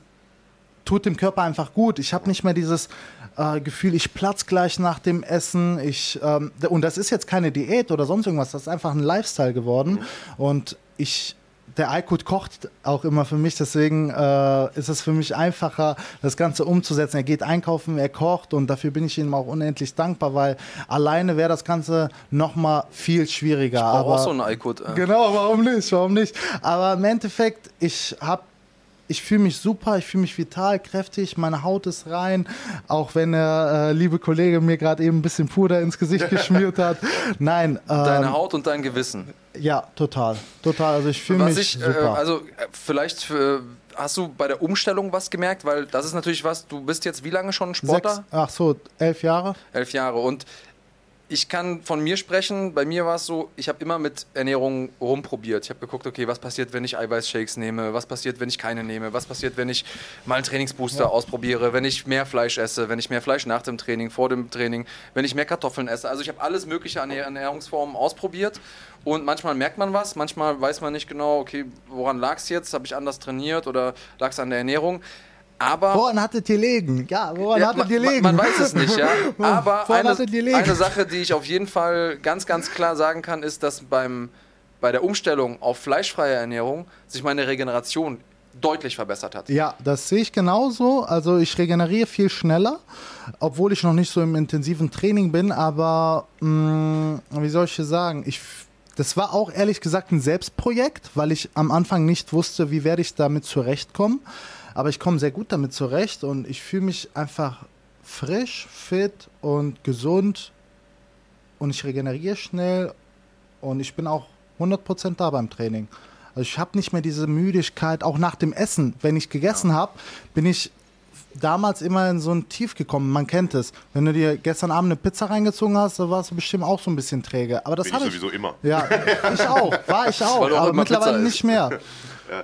tut dem Körper einfach gut. Ich habe nicht mehr dieses äh, Gefühl, ich platz gleich nach dem Essen. Ich, ähm, und das ist jetzt keine Diät oder sonst irgendwas, das ist einfach ein Lifestyle geworden. Mhm. Und ich, der Aykut kocht auch immer für mich, deswegen äh, ist es für mich einfacher, das Ganze umzusetzen. Er geht einkaufen, er kocht und dafür bin ich ihm auch unendlich dankbar, weil alleine wäre das Ganze nochmal viel schwieriger. Brauch aber auch so einen Aykut. Äh. Genau, warum nicht? Warum nicht? Aber im Endeffekt, ich habe ich fühle mich super, ich fühle mich vital, kräftig, meine Haut ist rein, auch wenn der äh, liebe Kollege mir gerade eben ein bisschen Puder ins Gesicht geschmiert hat. Nein, Deine ähm, Haut und dein Gewissen. ja, total, total. Also ich fühle mich ich, äh, super. also äh, vielleicht äh, hast du bei der Umstellung was gemerkt, weil das ist natürlich was, du bist jetzt wie lange schon Sportler? Sechs, ach so, elf Jahre. Elf Jahre. Und ich kann von mir sprechen. Bei mir war es so, ich habe immer mit Ernährung rumprobiert. Ich habe geguckt, okay, was passiert, wenn ich Eiweißshakes nehme? Was passiert, wenn ich keine nehme? Was passiert, wenn ich mal einen Trainingsbooster ausprobiere? Wenn ich mehr Fleisch esse? Wenn ich mehr Fleisch nach dem Training, vor dem Training? Wenn ich mehr Kartoffeln esse? Also ich habe alles mögliche an Ernährungsformen ausprobiert. Und manchmal merkt man was, manchmal weiß man nicht genau, okay, woran lag es jetzt? Habe ich anders trainiert oder lag es an der Ernährung? Aber Woran hattet ihr legen? Ja, woran ja, hattet ihr man, legen? man weiß es nicht, ja. Aber eine, eine Sache, die ich auf jeden Fall ganz, ganz klar sagen kann, ist, dass beim, bei der Umstellung auf fleischfreie Ernährung sich meine Regeneration deutlich verbessert hat. Ja, das sehe ich genauso. Also ich regeneriere viel schneller, obwohl ich noch nicht so im intensiven Training bin. Aber mh, wie soll ich hier sagen? Ich, das war auch ehrlich gesagt ein Selbstprojekt, weil ich am Anfang nicht wusste, wie werde ich damit zurechtkommen. Aber ich komme sehr gut damit zurecht und ich fühle mich einfach frisch, fit und gesund und ich regeneriere schnell und ich bin auch 100% da beim Training. Also ich habe nicht mehr diese Müdigkeit, auch nach dem Essen. Wenn ich gegessen habe, bin ich damals immer in so ein Tief gekommen. Man kennt es. Wenn du dir gestern Abend eine Pizza reingezogen hast, da warst du bestimmt auch so ein bisschen träge. Aber das habe ich. sowieso immer. Ja, ich auch. War ich auch. Aber mittlerweile nicht mehr.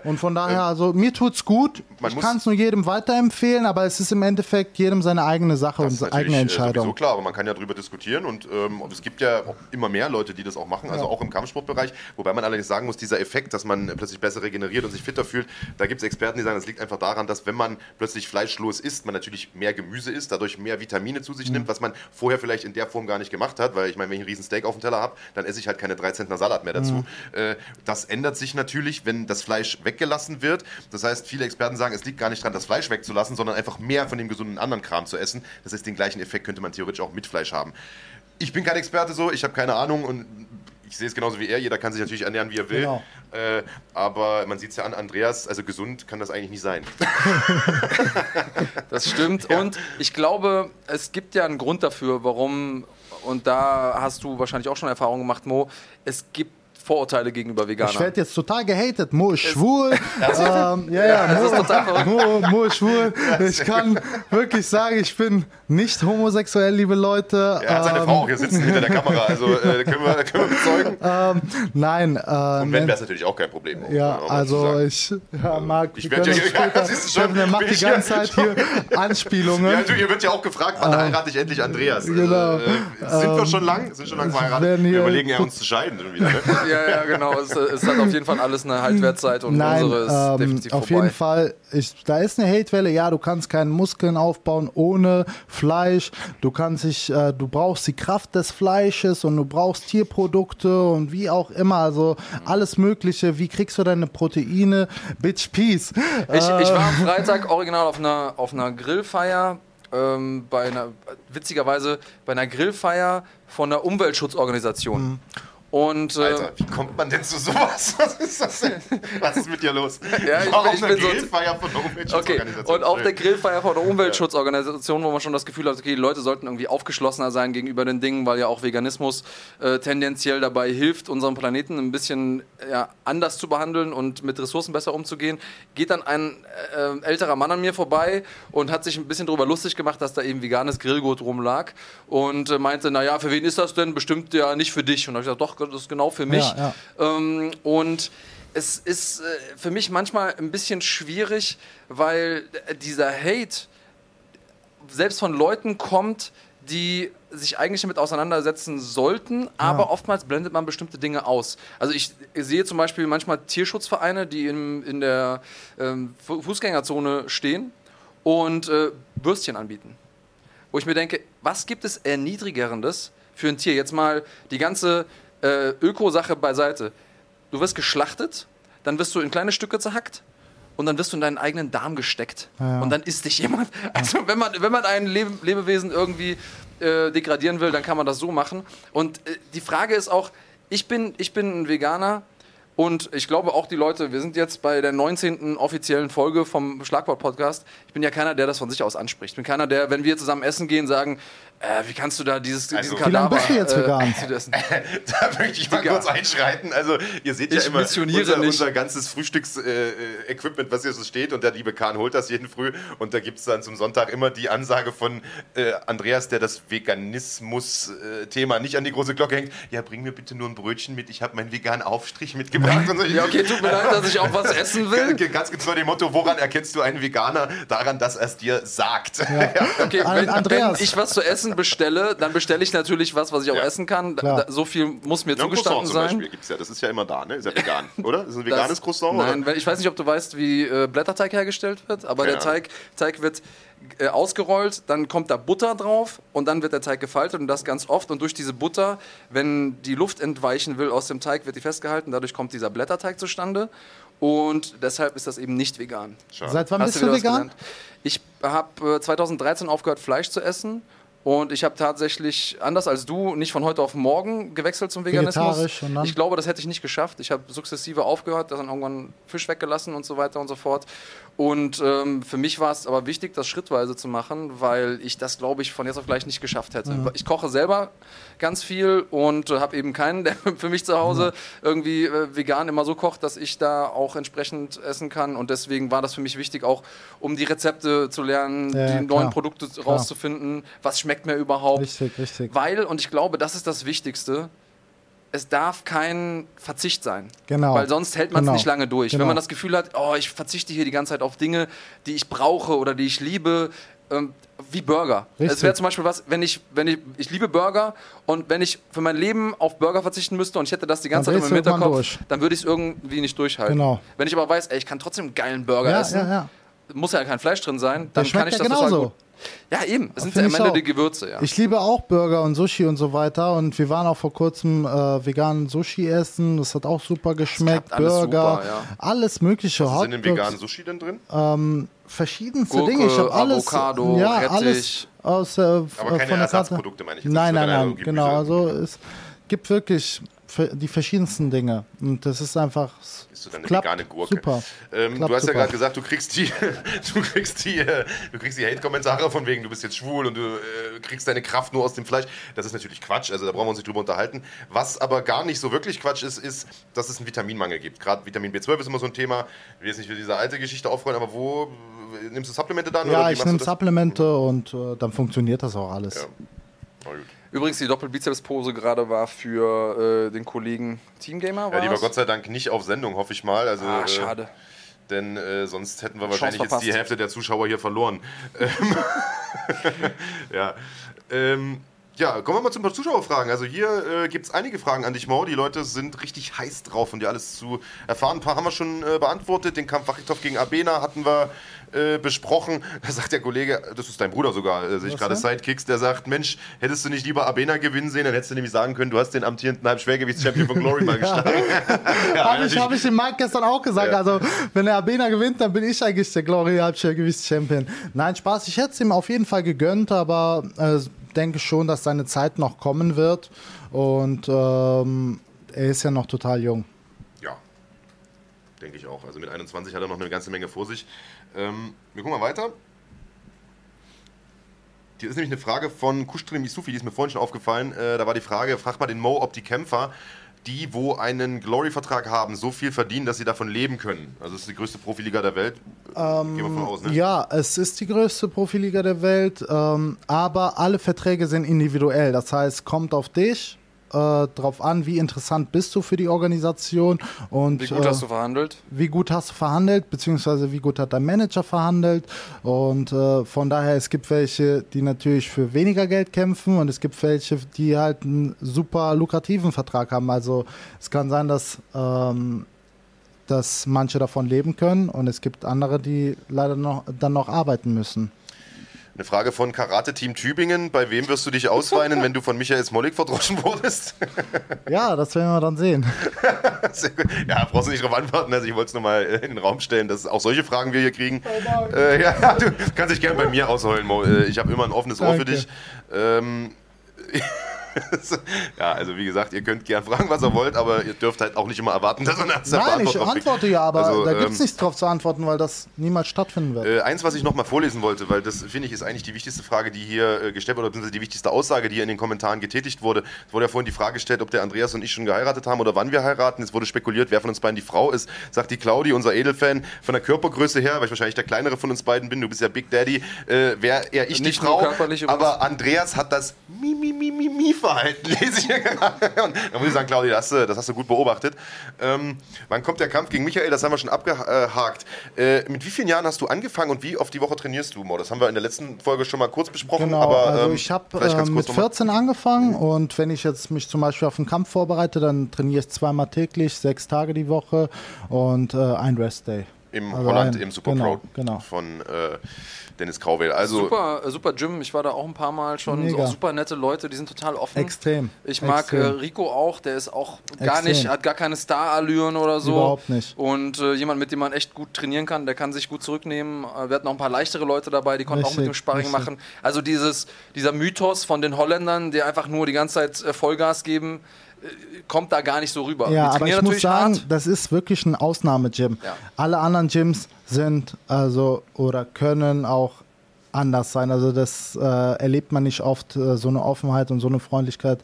Und von daher, also mir tut's gut. Man ich kann es nur jedem weiterempfehlen, aber es ist im Endeffekt jedem seine eigene Sache und seine eigene äh, Entscheidung. klar, aber man kann ja darüber diskutieren und, ähm, es gibt ja immer mehr Leute, die das auch machen, also auch im Kampfsportbereich. Wobei man allerdings sagen muss, dieser Effekt, dass man plötzlich besser regeneriert und sich fitter fühlt, da gibt es Experten, die sagen, das liegt einfach daran, dass wenn man plötzlich fleischlos isst, man natürlich mehr Gemüse isst, dadurch mehr Vitamine zu Mhm. sich nimmt, was man vorher vielleicht in der Form gar nicht gemacht hat, weil ich meine, wenn ich einen riesen Steak auf dem Teller habe, dann esse ich halt keine 3 Zentner Salat mehr dazu. Mhm. Äh, das ändert sich natürlich, wenn das Fleisch weggelassen wird. Das heißt, viele Experten sagen, es liegt gar nicht daran, das Fleisch wegzulassen, sondern einfach mehr von dem gesunden anderen Kram zu essen. Das heißt, den gleichen Effekt könnte man theoretisch auch mit Fleisch haben. Ich bin kein Experte so, ich habe keine Ahnung und ich sehe es genauso wie er. Jeder kann sich natürlich ernähren, wie er will. Genau. Äh, aber man sieht es ja an Andreas, also gesund kann das eigentlich nicht sein. Das stimmt. Und ich glaube, es gibt ja einen Grund dafür, warum, und da hast du wahrscheinlich auch schon Erfahrung gemacht, Mo, es gibt Vorurteile gegenüber Ich Veganern. werde jetzt total gehatet. Mo ist schwul. ähm, ja, ja, das ist total Mo. Mo, Mo ist schwul. Ich kann wirklich sagen, ich bin nicht homosexuell, liebe Leute. Er hat seine Ähm, Frau auch hier sitzen hinter der Kamera, also äh, können, wir, können wir bezeugen. ähm, nein, äh, Und wenn, wäre es natürlich auch kein Problem. Ja, um mal zu also ich, ja, Marc, Ich wir werd können ja- uns ja, später siehst du schon. Der macht die ich ganze ja Zeit hier Anspielungen. Ja, du, ihr wird ja auch gefragt, wann heirate ich endlich Andreas? Genau. Äh, sind wir schon lang? Sind schon lang verheiratet? Wir überlegen ja, uns zu scheiden schon wieder. Ne? Ja, ja, genau. Es, es hat auf jeden Fall alles eine Haltwertzeit und Nein, unsere ist ähm, definitiv auf vorbei. jeden Fall, ich, da ist eine Hatewelle, ja, du kannst keine Muskeln aufbauen ohne Fleisch, du kannst dich, äh, du brauchst die Kraft des Fleisches und du brauchst Tierprodukte und wie auch immer, also alles mögliche, wie kriegst du deine Proteine, bitch, peace. Ich, ich Äh, war am Freitag original auf einer, auf einer Grillfeier, ähm, bei einer, witzigerweise bei einer Grillfeier von einer Umweltschutzorganisation. Mhm. Und äh, Alter, wie kommt man denn zu sowas? Was ist das denn? Was ist mit dir los? Ja, ich war bin- auf ich bin so- Grillfeier von der Okay, Umweltschutzorganisation. und auf der Grillfeier von der Umweltschutzorganisation, wo man schon das Gefühl hat, okay, die Leute sollten irgendwie aufgeschlossener sein gegenüber den Dingen, weil ja auch Veganismus äh, tendenziell dabei hilft, unseren Planeten ein bisschen ja, anders zu behandeln und mit Ressourcen besser umzugehen, geht dann ein äh, älterer Mann an mir vorbei und hat sich ein bisschen darüber lustig gemacht, dass da eben veganes Grillgut rumlag und äh, meinte, naja, für wen ist das denn? Bestimmt ja nicht für dich. Und da habe ich gesagt, doch, das ist genau für mich. Ja, Ähm, und es ist äh, für mich manchmal ein bisschen schwierig, weil äh, dieser Hate selbst von Leuten kommt, die sich eigentlich damit auseinandersetzen sollten, aber oftmals blendet man bestimmte Dinge aus. Also ich sehe zum Beispiel manchmal Tierschutzvereine, die in, in der ähm, Fu- Fußgängerzone stehen und äh, Würstchen anbieten. Wo ich mir denke, was gibt es Erniedrigerendes für ein Tier? Jetzt mal die ganze äh, Öko-Sache beiseite. Du wirst geschlachtet, dann wirst du in kleine Stücke zerhackt und dann wirst du in deinen eigenen Darm gesteckt. Ja. Und dann isst dich jemand. Also wenn man, wenn man ein Lebe Lebewesen irgendwie äh, degradieren will, dann kann man das so machen. Und äh, die Frage ist auch, ich bin, ich bin ein Veganer und ich glaube auch die Leute, wir sind jetzt bei der 19. offiziellen Folge vom Schlagwort-Podcast. Ich bin ja keiner, der das von sich aus anspricht. Ich bin keiner, der, wenn wir zusammen essen gehen, sagen, äh, wie kannst du da dieses, Also- diesen Wie lange Kadaver bist du jetzt vegan? zu essen? Da möchte ich mal Digga. kurz einschreiten. Also, ihr seht ja Ich immer missioniere unser, unser ganzes Frühstücksequipment, äh, was hier so steht. Und der liebe Kahn holt das jeden Früh. Und da gibt es dann zum Sonntag immer die Ansage von äh, Andreas, der das Veganismus-Thema nicht an die große Glocke hängt. Ja, bring mir bitte nur ein Brötchen mit. Ich habe meinen veganen Aufstrich mitgebracht. Und so. Ja, okay, tut mir leid, dass ich auch was essen will. Ganz getreu dem Motto, woran erkennst du einen Veganer? Daran, dass er es dir sagt. Okay, An- wenn, Andreas. wenn ich was zu essen bestelle, dann bestelle ich natürlich was, was ich auch Ja. essen kann. Da, so viel muss mir Ja, zugestanden zum sein. Beispiel gibt's ja. Das ist ja immer da, ne? Ist ja vegan, oder? Ist ein Das- veganes Croissant? Nein, oder? ich weiß nicht, ob du weißt, wie äh, Blätterteig hergestellt wird, aber der Ja. Teig, Teig wird äh, ausgerollt, dann kommt da Butter drauf und dann wird der Teig gefaltet und das ganz oft. Und durch diese Butter, wenn die Luft entweichen will aus dem Teig, wird die festgehalten. Dadurch kommt dieser Blätterteig zustande. Und deshalb ist das eben nicht vegan. Schade. Seit wann Hast bist du vegan? Ich habe äh, 2013 aufgehört, Fleisch zu essen. Und ich habe tatsächlich, anders als du, nicht von heute auf morgen gewechselt zum Veganismus. Ich glaube, das hätte ich nicht geschafft. Ich habe sukzessive aufgehört, dann irgendwann Fisch weggelassen und so weiter und so fort. Und ähm, für mich war es aber wichtig, das schrittweise zu machen, weil ich das, glaube ich, von jetzt auf gleich nicht geschafft hätte. Mhm. Ich koche selber ganz viel und äh, habe eben keinen, der für mich zu Hause Mhm. irgendwie äh, vegan immer so kocht, dass ich da auch entsprechend essen kann. Und deswegen war das für mich wichtig, auch um die Rezepte zu lernen, Ja, die ja, neuen klar. Produkte rauszufinden, was schmeckt mir überhaupt. Richtig, richtig. Weil, und ich glaube, das ist das Wichtigste, es darf kein Verzicht sein. Genau. Weil sonst hält man es Genau. nicht lange durch. Genau. Wenn man das Gefühl hat, oh, ich verzichte hier die ganze Zeit auf Dinge, die ich brauche oder die ich liebe, ähm, wie Burger. Richtig. Es wäre zum Beispiel was, wenn ich, wenn ich, ich liebe Burger und wenn ich für mein Leben auf Burger verzichten müsste und ich hätte das die ganze Dann Zeit im Hinterkopf, dann würde ich es irgendwie nicht durchhalten. Genau. Wenn ich aber weiß, ey, ich kann trotzdem einen geilen Burger Ja, essen, ja, ja. muss ja kein Fleisch drin sein, dann kann ich das ja total genauso. gut. Ja, eben. Es sind Find am ich Ende die Gewürze, ja. Ich liebe auch Burger und Sushi und so weiter. Und wir waren auch vor kurzem äh, veganen Sushi essen. Das hat auch super geschmeckt. klappt alles Burger, super, ja. alles mögliche. Was sind im Hotdogs, veganen Sushi denn drin? verschiedenste Gurke, Dinge. Ich habe alles, Avocado, ja, Rettich. alles aus äh, Aber von keine der Karte. Ersatzprodukte, meine ich jetzt. Nein, Das nein, ist nein, genau. Also es gibt wirklich die verschiedensten Dinge und das ist einfach Isst du dann eine klappt vegane Gurke? super. Ähm, Klappt du hast ja super. gerade gesagt, du kriegst die, du kriegst die, äh, du kriegst die Hate-Kommentare von wegen, du bist jetzt schwul und du äh, kriegst deine Kraft nur aus dem Fleisch. Das ist natürlich Quatsch, also da brauchen wir uns nicht drüber unterhalten. Was aber gar nicht so wirklich Quatsch ist, ist, dass es einen Vitaminmangel gibt. Gerade Vitamin B12 ist immer so ein Thema. Ich will jetzt nicht für diese alte Geschichte aufrollen, aber wo äh, nimmst du Supplemente dann? Ja, ich nehme? Supplemente und äh, dann funktioniert das auch alles. Ja. Na gut. Übrigens, die Doppelbizeps-Pose gerade war für äh, den Kollegen Teamgamer. Ja, die war? Gott sei Dank nicht auf Sendung, hoffe ich mal. Also, Ah, äh, schade. Denn äh, sonst hätten wir wahrscheinlich jetzt die. Hälfte der Zuschauer hier verloren. Ähm, ja. Ähm, Ja, kommen wir mal zu ein paar Zuschauerfragen. Also hier äh, gibt es einige Fragen an dich, Mo. Die Leute sind richtig heiß drauf, von dir alles zu erfahren. Ein paar haben wir schon äh, beantwortet. Den Kampf Wachitow gegen Abena hatten wir äh, besprochen. Da sagt der Kollege, das ist dein Bruder sogar, äh, sehe ich gerade Sidekicks, der sagt, Mensch, hättest du nicht lieber Abena gewinnen sehen, dann hättest du nämlich sagen können, du hast den amtierenden Halbschwergewichts-Champion von Glory mal geschlagen. ja, habe ich, hab ich dem Mike gestern auch gesagt. Ja. Also, wenn der Abena gewinnt, dann bin ich eigentlich der Glory Halbschwergewichts-Champion. Nein, Spaß, ich hätte es ihm auf jeden Fall gegönnt, aber äh, denke schon, dass seine Zeit noch kommen wird. Und ähm, er ist ja noch total jung. Ja, denke ich auch. Also mit 21 hat er noch eine ganze Menge vor sich. Ähm, wir gucken mal weiter. Hier ist nämlich eine Frage von Kushtrim Isufi, die ist mir vorhin schon aufgefallen. Äh, da war die Frage, frag mal den Mo, ob die Kämpfer die, wo einen Glory-Vertrag haben, so viel verdienen, dass sie davon leben können. Also es ist die größte Profiliga der Welt. Ähm, Gehen wir von aus, ne? Ja, es ist die größte Profiliga der Welt, ähm, aber alle Verträge sind individuell. Das heißt, kommt auf dich äh, drauf an, wie interessant bist du für die Organisation und wie gut äh, hast du verhandelt? Wie gut hast du verhandelt, beziehungsweise wie gut hat dein Manager verhandelt. Und äh, von daher, es gibt welche, die natürlich für weniger Geld kämpfen und es gibt welche, die halt einen super lukrativen Vertrag haben. Also es kann sein, dass ähm, dass manche davon leben können und es gibt andere, die leider noch, dann noch arbeiten müssen. Eine Frage von Karate Team Tübingen. Bei wem wirst du dich ausweinen, wenn du von Michael Smolik verdroschen wurdest? ja, das werden wir dann sehen. ja, brauchst du nicht darauf antworten. Also ich wollte es nur mal in den Raum stellen, dass auch solche Fragen wir hier kriegen. Äh, ja, du kannst dich gerne bei mir ausholen, Mo. Äh, ich habe immer ein offenes Ohr für dich. Ähm, ja, also wie gesagt, ihr könnt gern fragen, was ihr wollt, aber ihr dürft halt auch nicht immer erwarten, dass ihr eine Nein, Antwort ich antworte ja, aber also, da gibt es ähm, nichts drauf zu antworten, weil das niemals stattfinden wird. Äh, eins, was ich noch mal vorlesen wollte, weil das finde ich ist eigentlich die wichtigste Frage, die hier äh, gestellt wurde, beziehungsweise die wichtigste Aussage, die hier in den Kommentaren getätigt wurde. Es wurde ja vorhin die Frage gestellt, ob der Andreas und ich schon geheiratet haben oder wann wir heiraten. Es wurde spekuliert, wer von uns beiden die Frau ist. Sagt die Claudi, unser Edelfan, von der Körpergröße her, weil ich wahrscheinlich der kleinere von uns beiden bin, du bist ja Big Daddy, äh, wäre eher ich nicht die Frau. Aber Andreas hat das Mi-Mi-Mi-Mi-Mi-Verhalten, lese ich hier gerade. da muss ich sagen, Claudia, das, das hast du gut beobachtet. Ähm, wann kommt der Kampf gegen Michael? Das haben wir schon abgehakt. Äh, mit wie vielen Jahren hast du angefangen und wie oft die Woche trainierst du, Mo? Das haben wir in der letzten Folge schon mal kurz besprochen. Genau, aber, also ähm, ich habe äh, mit 14 angefangen und wenn ich jetzt mich zum Beispiel auf einen Kampf vorbereite, dann trainiere ich zweimal täglich, sechs Tage die Woche und äh, ein Rest-Day. Im also Holland, ein, im Super genau, Pro genau. von äh, Dennis Grauwell. Also super, äh, super Gym. Ich war da auch ein paar Mal schon. Auch super nette Leute, die sind total offen. Extrem. Ich mag Extrem. Äh, Rico auch. Der ist auch gar Extrem. nicht, hat gar keine Star-Allüren oder so. Überhaupt nicht. Und äh, jemand, mit dem man echt gut trainieren kann, der kann sich gut zurücknehmen. Äh, wir hatten auch ein paar leichtere Leute dabei, die konnten richtig, auch mit dem Sparring richtig. machen. Also dieses, dieser Mythos von den Holländern, die einfach nur die ganze Zeit Vollgas geben kommt da gar nicht so rüber. Ja, aber ich muss sagen, hart. das ist wirklich ein Ausnahme-Gym. Ja. Alle anderen Gyms sind also oder können auch anders sein. Also das äh, erlebt man nicht oft, äh, so eine Offenheit und so eine Freundlichkeit.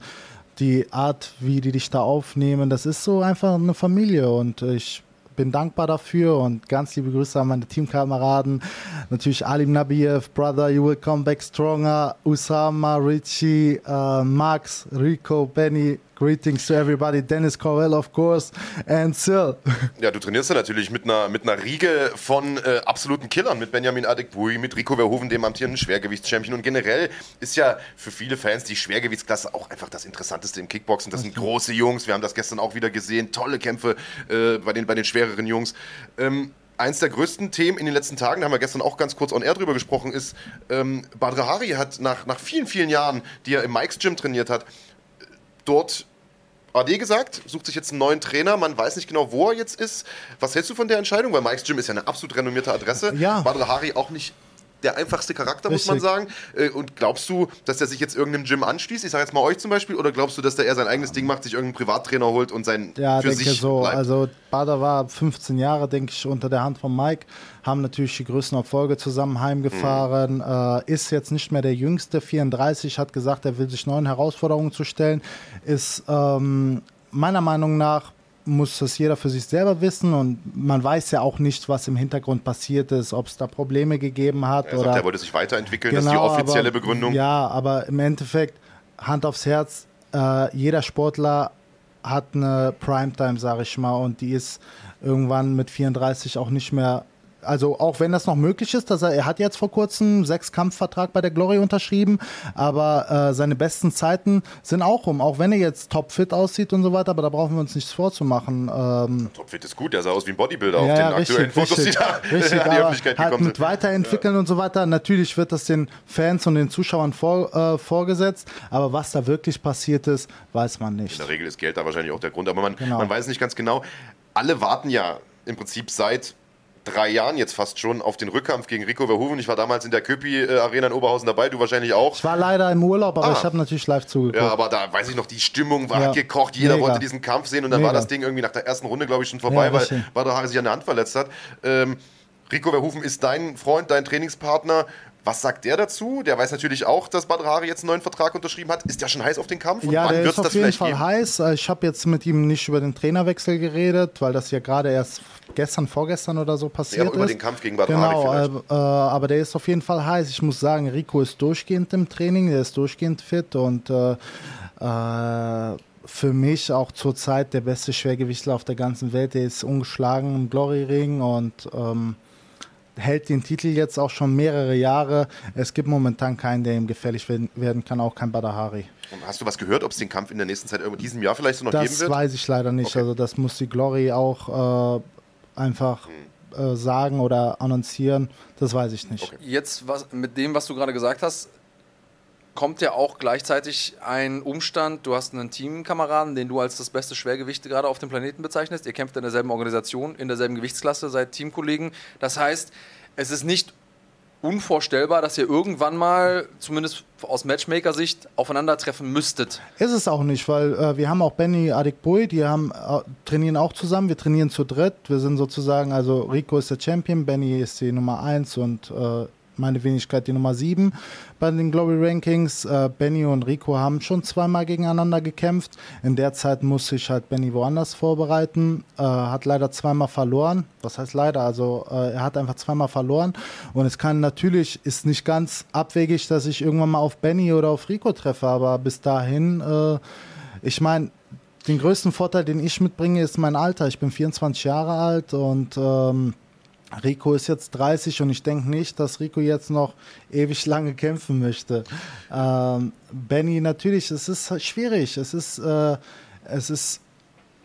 Die Art, wie die dich da aufnehmen, das ist so einfach eine Familie und ich bin dankbar dafür und ganz liebe Grüße an meine Teamkameraden. Natürlich Alim Nabiev, Brother, you will come back stronger. Usama, Richie, uh, Max, Rico, Benny, Greetings to everybody. Dennis Corell, of course, and Sil. Ja, du trainierst ja natürlich mit einer, mit einer Riege von äh, absoluten Killern, mit Benjamin Adekbui, mit Rico Verhoeven, dem amtierenden Schwergewichtschampion. Und generell ist ja für viele Fans die Schwergewichtsklasse auch einfach das Interessanteste im Kickboxen. Das sind große Jungs. Wir haben das gestern auch wieder gesehen. Tolle Kämpfe äh, bei, den, bei den schwereren Jungs. Ähm, eins der größten Themen in den letzten Tagen, da haben wir gestern auch ganz kurz on air drüber gesprochen, ist, ähm, Badr Hari hat nach, nach vielen, vielen Jahren, die er im Mikes Gym trainiert hat, dort AD gesagt, sucht sich jetzt einen neuen Trainer. Man weiß nicht genau, wo er jetzt ist. Was hältst du von der Entscheidung? Weil Mike's Gym ist ja eine absolut renommierte Adresse. Ja. Badr Hari auch nicht der einfachste Charakter, Richtig. muss man sagen. Äh, und glaubst du, dass er sich jetzt irgendeinem Gym anschließt? Ich sage jetzt mal euch zum Beispiel. Oder glaubst du, dass der eher sein eigenes Ding macht, sich irgendeinen Privattrainer holt und sein ja, für denke sich so. Bleibt? Also Bader war 15 Jahre, denke ich, unter der Hand von Mike. Haben natürlich die größten Erfolge zusammen heimgefahren. Mhm. Äh, ist jetzt nicht mehr der Jüngste, 34, hat gesagt, er will sich neuen Herausforderungen zu stellen. Ist ähm, meiner Meinung nach muss das jeder für sich selber wissen und man weiß ja auch nicht, was im Hintergrund passiert ist, ob es da Probleme gegeben hat. Er oder sagt, er wollte sich weiterentwickeln, genau, das ist die genau, offizielle aber, Begründung. Ja, aber im Endeffekt, Hand aufs Herz, äh, jeder Sportler hat eine Primetime, sage ich mal, und die ist irgendwann mit 34 auch nicht mehr also auch wenn das noch möglich ist, dass er, er hat jetzt vor kurzem sechs Kampfvertrag bei der Glory unterschrieben, aber äh, seine besten Zeiten sind auch um, auch wenn er jetzt topfit aussieht und so weiter, aber da brauchen wir uns nichts vorzumachen. Ähm, topfit ist gut, der sah aus wie ein Bodybuilder ja, auf den richtig, aktuellen Fotos, richtig, die da richtig, an die Öffentlichkeit halt gekommen mit sind. weiterentwickeln und so weiter. Natürlich wird das den Fans und den Zuschauern vor, äh, vorgesetzt, aber was da wirklich passiert ist, weiß man nicht. In der Regel ist Geld da wahrscheinlich auch der Grund, aber man, Genau. man weiß nicht ganz genau. Alle warten ja im Prinzip seit drei Jahren jetzt fast schon auf den Rückkampf gegen Rico Verhoeven. Ich war damals in der Köpi-Arena in Oberhausen dabei, du wahrscheinlich auch. Ich war leider im Urlaub, aber Ah. ich habe natürlich live zugeguckt. Ja, aber da weiß ich noch, die Stimmung war Ja. gekocht, jeder Mega. wollte diesen Kampf sehen und dann war Mega. das Ding irgendwie nach der ersten Runde, glaube ich, schon vorbei, Ja, weil. Badr sich an der Hand verletzt hat. Ähm, Rico Verhoeven ist dein Freund, dein Trainingspartner. Was sagt der dazu? Der weiß natürlich auch, dass Badr Hari jetzt einen neuen Vertrag unterschrieben hat. Ist der schon heiß auf den Kampf? Und Ja, der ist auf jeden Fall geben? heiß. Äh, Ich habe jetzt mit ihm nicht über den Trainerwechsel geredet, weil das ja gerade erst gestern, vorgestern oder so Ja, passiert aber über ist. den Kampf gegen Badr Hari Genau, vielleicht. äh, äh, aber der ist auf jeden Fall heiß. Ich muss sagen, Rico ist durchgehend im Training, der ist durchgehend fit und äh, äh, für mich auch zurzeit der beste Schwergewichtler auf der ganzen Welt. Der ist ungeschlagen im Glory-Ring und ähm, hält den Titel jetzt auch schon mehrere Jahre. Es gibt momentan keinen, der ihm gefährlich werden, kann, auch kein Badahari. Und Hast du was gehört, ob es den Kampf in der nächsten Zeit, in diesem Jahr vielleicht so noch geben Das wird? weiß ich leider nicht. Okay. Also das muss die Glory auch äh, einfach äh, sagen oder annoncieren. Das weiß ich nicht. Okay. Jetzt was, mit dem, was du gerade gesagt hast, kommt ja auch gleichzeitig ein Umstand. Du hast einen Teamkameraden, den du als das beste Schwergewicht gerade auf dem Planeten bezeichnest. Ihr kämpft in derselben Organisation, in derselben Gewichtsklasse, seid Teamkollegen. Das heißt, es ist nicht unvorstellbar, dass ihr irgendwann mal, zumindest aus Matchmaker-Sicht, aufeinandertreffen müsstet. Ist es auch nicht, weil äh, wir haben auch Benny Adikbui, die haben, äh, trainieren auch zusammen. Wir trainieren zu dritt. Wir sind sozusagen, also Rico ist der Champion, Benny ist die Nummer 1 und äh, meine Wenigkeit die Nummer 7 bei den Glory Rankings. Äh, Benny und Rico haben schon zweimal gegeneinander gekämpft. In der Zeit musste ich halt Benny woanders vorbereiten. Äh, hat leider zweimal verloren. Was heißt leider? Also äh, er hat einfach zweimal verloren. Und es kann natürlich, ist nicht ganz abwegig, dass ich irgendwann mal auf Benny oder auf Rico treffe. Aber bis dahin, äh, ich meine, den größten Vorteil, den ich mitbringe, ist mein Alter. Ich bin 24 Jahre alt und ähm, Rico ist jetzt 30 und ich denke nicht, dass Rico jetzt noch ewig lange kämpfen möchte. Ähm, Benny, natürlich, es ist schwierig. Es ist, äh, es ist,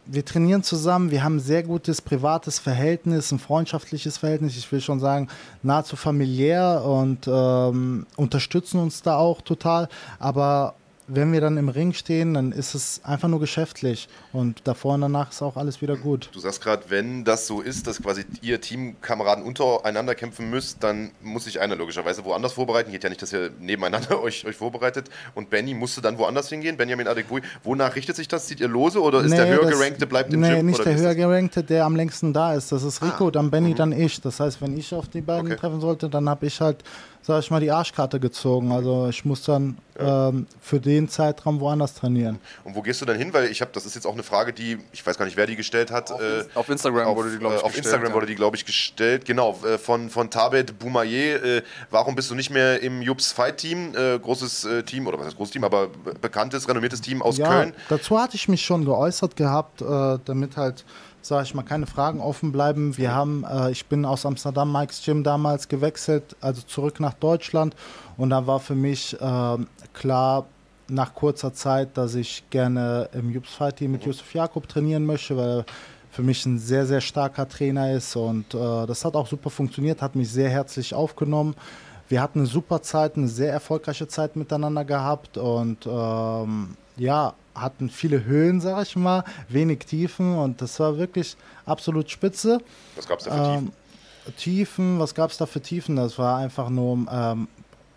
wir trainieren zusammen, wir haben ein sehr gutes privates Verhältnis, ein freundschaftliches Verhältnis, ich will schon sagen, nahezu familiär und ähm, unterstützen uns da auch total. Aber wenn wir dann im Ring stehen, dann ist es einfach nur geschäftlich und davor und danach ist auch alles wieder gut. Du sagst gerade, wenn das so ist, dass quasi ihr Teamkameraden untereinander kämpfen müsst, dann muss sich einer logischerweise woanders vorbereiten. Geht ja nicht, dass ihr nebeneinander euch, euch vorbereitet. Und Benny musste dann woanders hingehen, Benjamin Adekbui. Wonach richtet sich das? Zieht ihr lose oder ist der Nee, höher das- gerankte bleibt im nee, Gym? nicht oder der höher gerankte, der am längsten da ist. Das ist Rico, Ah, dann Benny, dann ich. Das heißt, wenn ich auf die beiden Okay. treffen sollte, dann habe ich halt, sag ich mal, die Arschkarte gezogen. Also ich muss dann ähm, für den Zeitraum woanders trainieren. Und wo gehst du dann hin? Weil ich habe, das ist jetzt auch eine Frage, die, ich weiß gar nicht, wer die gestellt hat. Auf, äh, auf Instagram auf, wurde die, glaube ich, äh, auf gestellt, Instagram ja. wurde die, glaube ich, gestellt. Genau, äh, von, von Tabet Boumaye. Äh, warum bist du nicht mehr im Jups Fight Team? Äh, großes äh, Team, oder was heißt großes Team, aber be- bekanntes, renommiertes Team aus ja, Köln. dazu hatte ich mich schon geäußert gehabt, äh, damit halt, sag ich mal, keine Fragen offen bleiben. Wir haben, äh, ich bin aus Amsterdam, Mike's Gym damals gewechselt, also zurück nach Deutschland. Und da war für mich ähm, klar, nach kurzer Zeit, dass ich gerne im Jups Fight Team mit Yusuf Jakob trainieren möchte, weil er für mich ein sehr, sehr starker Trainer ist. Und äh, das hat auch super funktioniert, hat mich sehr herzlich aufgenommen. Wir hatten eine super Zeit, eine sehr erfolgreiche Zeit miteinander gehabt und ähm, ja, hatten viele Höhen, sag ich mal, wenig Tiefen und das war wirklich absolut spitze. Was gab es da für Tiefen? Ähm, Tiefen, was gab es da für Tiefen? Das war einfach nur ähm,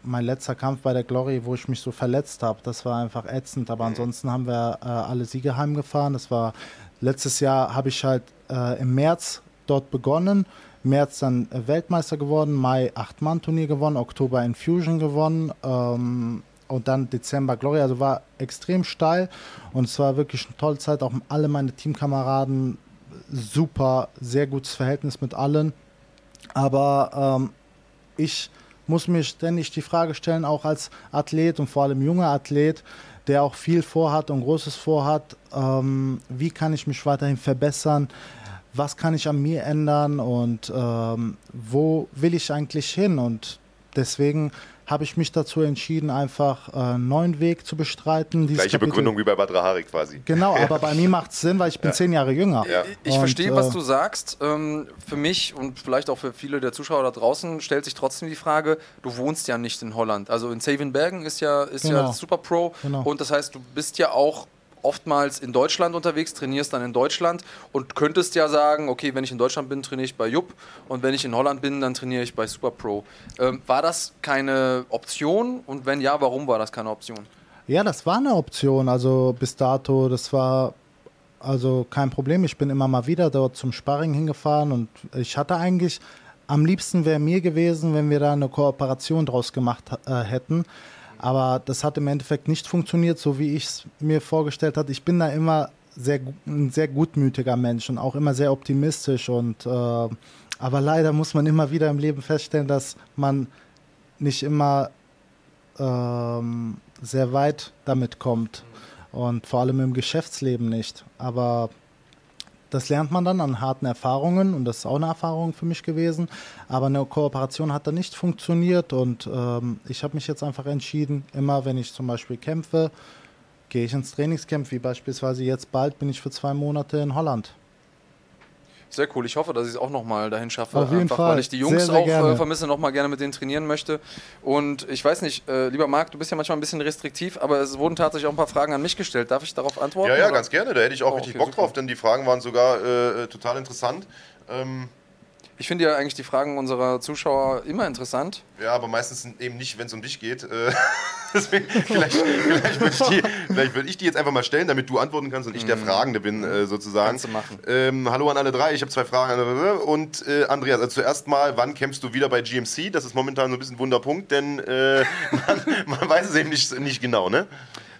mein letzter Kampf bei der Glory, wo ich mich so verletzt habe. Das war einfach ätzend, aber ansonsten haben wir äh, alle Siege heimgefahren. Das war letztes Jahr habe ich halt äh, im März dort begonnen. März dann Weltmeister geworden, Mai Acht-Mann-Turnier gewonnen, Oktober Infusion gewonnen ähm, und dann Dezember Glory. Also war extrem steil und es war wirklich eine tolle Zeit. Auch alle meine Teamkameraden super, sehr gutes Verhältnis mit allen. Aber ähm, ich muss mir ständig die Frage stellen, auch als Athlet und vor allem junger Athlet, der auch viel vorhat und Großes vorhat, ähm, wie kann ich mich weiterhin verbessern? was kann ich an mir ändern und ähm, wo will ich eigentlich hin. Und deswegen habe ich mich dazu entschieden, einfach äh, einen neuen Weg zu bestreiten. Gleiche Kapitel Begründung wie bei Badra Hari quasi. Genau, aber bei mir macht es Sinn, weil ich bin ja. zehn Jahre jünger. Ja. Ich und, verstehe, was äh, du sagst. Ähm, für mich und vielleicht auch für viele der Zuschauer da draußen stellt sich trotzdem die Frage, du wohnst ja nicht in Holland. Also in Savenbergen ist ja, ist genau. ja Super Pro genau. und das heißt, du bist ja auch oftmals in Deutschland unterwegs, trainierst dann in Deutschland und könntest ja sagen, okay, wenn ich in Deutschland bin, trainiere ich bei Jupp und wenn ich in Holland bin, dann trainiere ich bei Super Pro. Ähm, war das keine Option und wenn ja, warum war das keine Option? Ja, das war eine Option. Also bis dato, das war also kein Problem. Ich bin immer mal wieder dort zum Sparring hingefahren und ich hatte eigentlich am liebsten wäre mir gewesen, wenn wir da eine Kooperation draus gemacht äh, hätten. Aber das hat im Endeffekt nicht funktioniert, so wie ich es mir vorgestellt habe. Ich bin da immer sehr, ein sehr gutmütiger Mensch und auch immer sehr optimistisch. Und, äh, aber leider muss man immer wieder im Leben feststellen, dass man nicht immer ähm, sehr weit damit kommt. Und vor allem im Geschäftsleben nicht. Aber das lernt man dann an harten Erfahrungen und das ist auch eine Erfahrung für mich gewesen. Aber eine Kooperation hat da nicht funktioniert und ähm, ich habe mich jetzt einfach entschieden, immer wenn ich zum Beispiel kämpfe, gehe ich ins Trainingscamp, wie beispielsweise jetzt bald bin ich für zwei Monate in Holland. Sehr cool. Ich hoffe, dass ich es auch nochmal dahin schaffe. Auf jeden einfach, Fall. weil ich die Jungs sehr, sehr auch gerne. äh, vermisse, nochmal gerne mit denen trainieren möchte. Und ich weiß nicht, äh, lieber Marc, du bist ja manchmal ein bisschen restriktiv, aber es wurden tatsächlich auch ein paar Fragen an mich gestellt. Darf ich darauf antworten? Ja, ja, oder? ganz gerne. Da hätte ich auch oh, richtig okay, Bock super. drauf, denn die Fragen waren sogar äh, total interessant. Ähm ich finde ja eigentlich die Fragen unserer Zuschauer immer interessant. Ja, aber meistens eben nicht, wenn es um dich geht. Äh, deswegen, vielleicht, vielleicht würde ich, die, würd ich die jetzt einfach mal stellen, damit du antworten kannst und ich der mhm. Fragende bin, äh, sozusagen. Kannst du machen. Ähm, hallo an alle drei, ich habe zwei Fragen. Und äh, Andreas, also zuerst mal, wann kämpfst du wieder bei GMC? Das ist momentan so ein bisschen ein Wunderpunkt, denn äh, man, man, weiß es eben nicht, nicht genau, ne?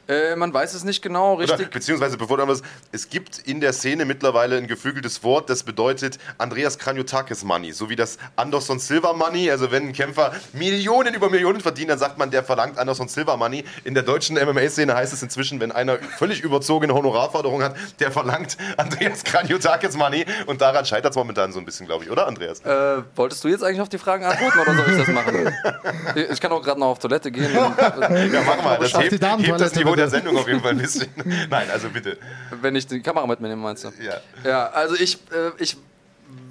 Äh, man weiß es nicht genau, richtig. Oder, beziehungsweise, bevor du was, es gibt in der Szene mittlerweile ein geflügeltes Wort, das bedeutet Andreas Kranjotakis Money, so wie das Anderson Silver Money. Also, wenn ein Kämpfer Millionen über Millionen verdient, dann sagt man, der verlangt Anderson Silver Money. In der deutschen MMA-Szene heißt es inzwischen, wenn einer völlig überzogene Honorarforderung hat, der verlangt Andreas Kranjotakis Money. Und daran scheitert es momentan so ein bisschen, glaube ich, oder, Andreas? Äh, wolltest du jetzt eigentlich auf die Fragen antworten oder soll ich das machen? ich kann auch gerade noch auf Toilette gehen. ja, mach mal. Das hebt, hebt das Niveau der Sendung auf jeden Fall ein bisschen. Nein, also bitte. Wenn ich die Kamera mitnehme, meinst du? Ja. Ja, also ich, äh, ich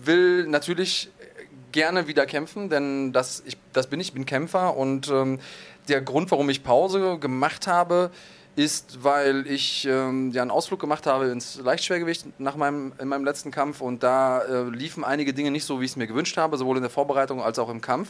will natürlich gerne wieder kämpfen, denn das, ich, das bin ich, bin Kämpfer und ähm, der Grund, warum ich Pause gemacht habe, ist, weil ich ähm, ja einen Ausflug gemacht habe ins Leichtschwergewicht nach meinem, in meinem letzten Kampf und da äh, liefen einige Dinge nicht so, wie ich es mir gewünscht habe, sowohl in der Vorbereitung als auch im Kampf.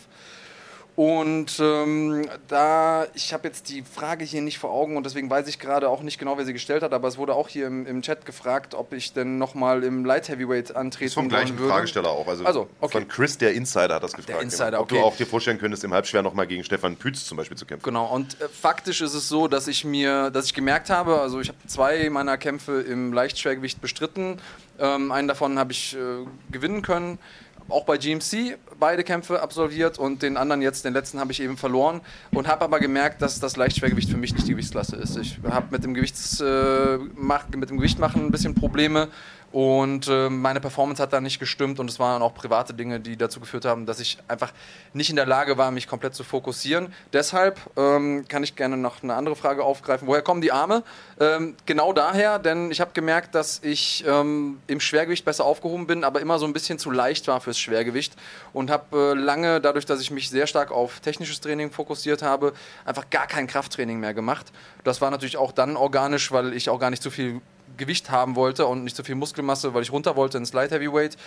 Und ähm, da, ich habe jetzt die Frage hier nicht vor Augen und deswegen weiß ich gerade auch nicht genau, wer sie gestellt hat, aber es wurde auch hier im, im Chat gefragt, ob ich denn nochmal im Light Heavyweight antreten vom gleichen würde. Fragesteller auch. Also, also okay. von Chris, der Insider, hat das gefragt. Der Insider, genau. Ob okay. du auch dir vorstellen könntest, im Halbschwer nochmal gegen Stefan Pütz zum Beispiel zu kämpfen. Genau, und äh, faktisch ist es so, dass ich mir, dass ich gemerkt habe, also ich habe zwei meiner Kämpfe im Leichtschwergewicht bestritten. Ähm, einen davon habe ich äh, gewinnen können auch bei GMC beide Kämpfe absolviert und den anderen jetzt, den letzten habe ich eben verloren und habe aber gemerkt, dass das Leichtschwergewicht für mich nicht die Gewichtsklasse ist. Ich habe mit dem äh, mit dem Gewichtmachen ein bisschen Probleme und äh, meine Performance hat da nicht gestimmt und es waren auch private Dinge, die dazu geführt haben, dass ich einfach nicht in der Lage war, mich komplett zu fokussieren. Deshalb ähm, kann ich gerne noch eine andere Frage aufgreifen. Woher kommen die Arme? Ähm, genau daher, denn ich habe gemerkt, dass ich ähm, im Schwergewicht besser aufgehoben bin, aber immer so ein bisschen zu leicht war fürs Schwergewicht und habe äh, lange, dadurch, dass ich mich sehr stark auf technisches Training fokussiert habe, einfach gar kein Krafttraining mehr gemacht. Das war natürlich auch dann organisch, weil ich auch gar nicht so viel Gewicht haben wollte und nicht so viel Muskelmasse, weil ich runter wollte ins Light Heavyweight.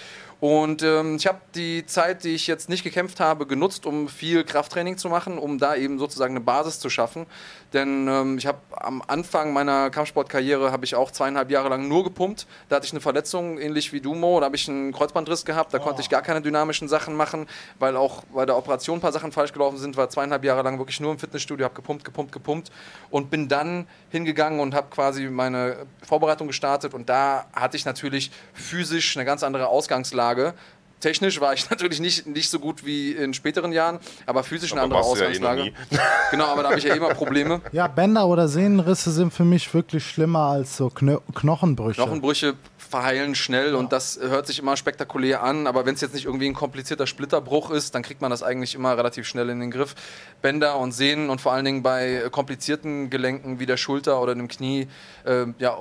Und ähm, ich habe die Zeit, die ich jetzt nicht gekämpft habe, genutzt, um viel Krafttraining zu machen, um da eben sozusagen eine Basis zu schaffen. Denn ähm, ich habe am Anfang meiner Kampfsportkarriere habe ich auch zweieinhalb Jahre lang nur gepumpt. Da hatte ich eine Verletzung, ähnlich wie Dumo. Da habe ich einen Kreuzbandriss gehabt. Da oh. konnte ich gar keine dynamischen Sachen machen, weil auch bei der Operation ein paar Sachen falsch gelaufen sind. War zweieinhalb Jahre lang wirklich nur im Fitnessstudio, habe gepumpt, gepumpt, gepumpt und bin dann hingegangen und habe quasi meine Vorbereitung gestartet. Und da hatte ich natürlich physisch eine ganz andere Ausgangslage technisch war ich natürlich nicht, nicht so gut wie in späteren Jahren, aber physisch aber eine andere Ausgangslage. Ja eh genau, aber da habe ich ja immer Probleme. Ja, Bänder oder Sehnenrisse sind für mich wirklich schlimmer als so Kno Knochenbrüche. Knochenbrüche verheilen schnell und das hört sich immer spektakulär an, aber wenn es jetzt nicht irgendwie ein komplizierter Splitterbruch ist, dann kriegt man das eigentlich immer relativ schnell in den Griff. Bänder und Sehnen und vor allen Dingen bei komplizierten Gelenken wie der Schulter oder dem Knie, äh, ja,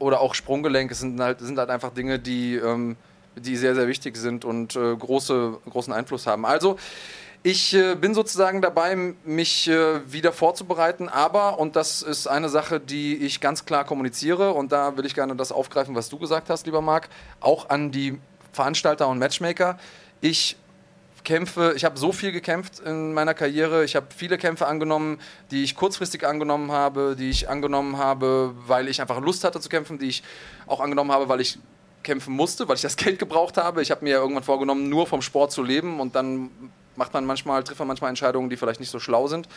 oder auch Sprunggelenk, sind halt, sind halt einfach Dinge, die, ähm, die sehr, sehr wichtig sind und äh, große, großen Einfluss haben. Also, ich äh, bin sozusagen dabei, mich äh, wieder vorzubereiten, aber, und das ist eine Sache, die ich ganz klar kommuniziere, und da will ich gerne das aufgreifen, was du gesagt hast, lieber Marc, auch an die Veranstalter und Matchmaker. Ich kämpfe, ich habe so viel gekämpft in meiner Karriere. Ich habe viele Kämpfe angenommen, die ich kurzfristig angenommen habe, die ich angenommen habe, weil ich einfach Lust hatte zu kämpfen, die ich auch angenommen habe, weil ich kämpfen musste, weil ich das Geld gebraucht habe. Ich habe mir irgendwann vorgenommen, nur vom Sport zu leben und dann macht man manchmal, trifft man manchmal Entscheidungen, die vielleicht nicht so schlau sind.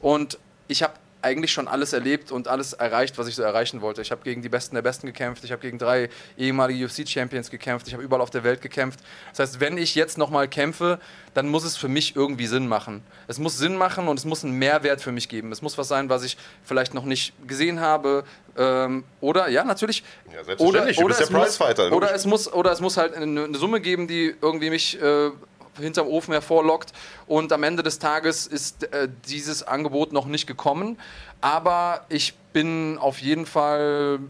Und ich habe eigentlich schon alles erlebt und alles erreicht, was ich so erreichen wollte. Ich habe gegen die Besten der Besten gekämpft, ich habe gegen drei ehemalige UFC-Champions gekämpft, ich habe überall auf der Welt gekämpft. Das heißt, wenn ich jetzt nochmal kämpfe, dann muss es für mich irgendwie Sinn machen. Es muss Sinn machen und es muss einen Mehrwert für mich geben. Es muss was sein, was ich vielleicht noch nicht gesehen habe. Ähm, oder, ja, natürlich. Ja, selbstverständlich. Oder, du bist es der Prizefighter. muss, oder, es muss, oder es muss halt eine, eine Summe geben, die irgendwie mich äh, hinterm Ofen hervorlockt. Und am Ende des Tages ist äh, dieses Angebot noch nicht gekommen. Aber ich bin auf jeden Fall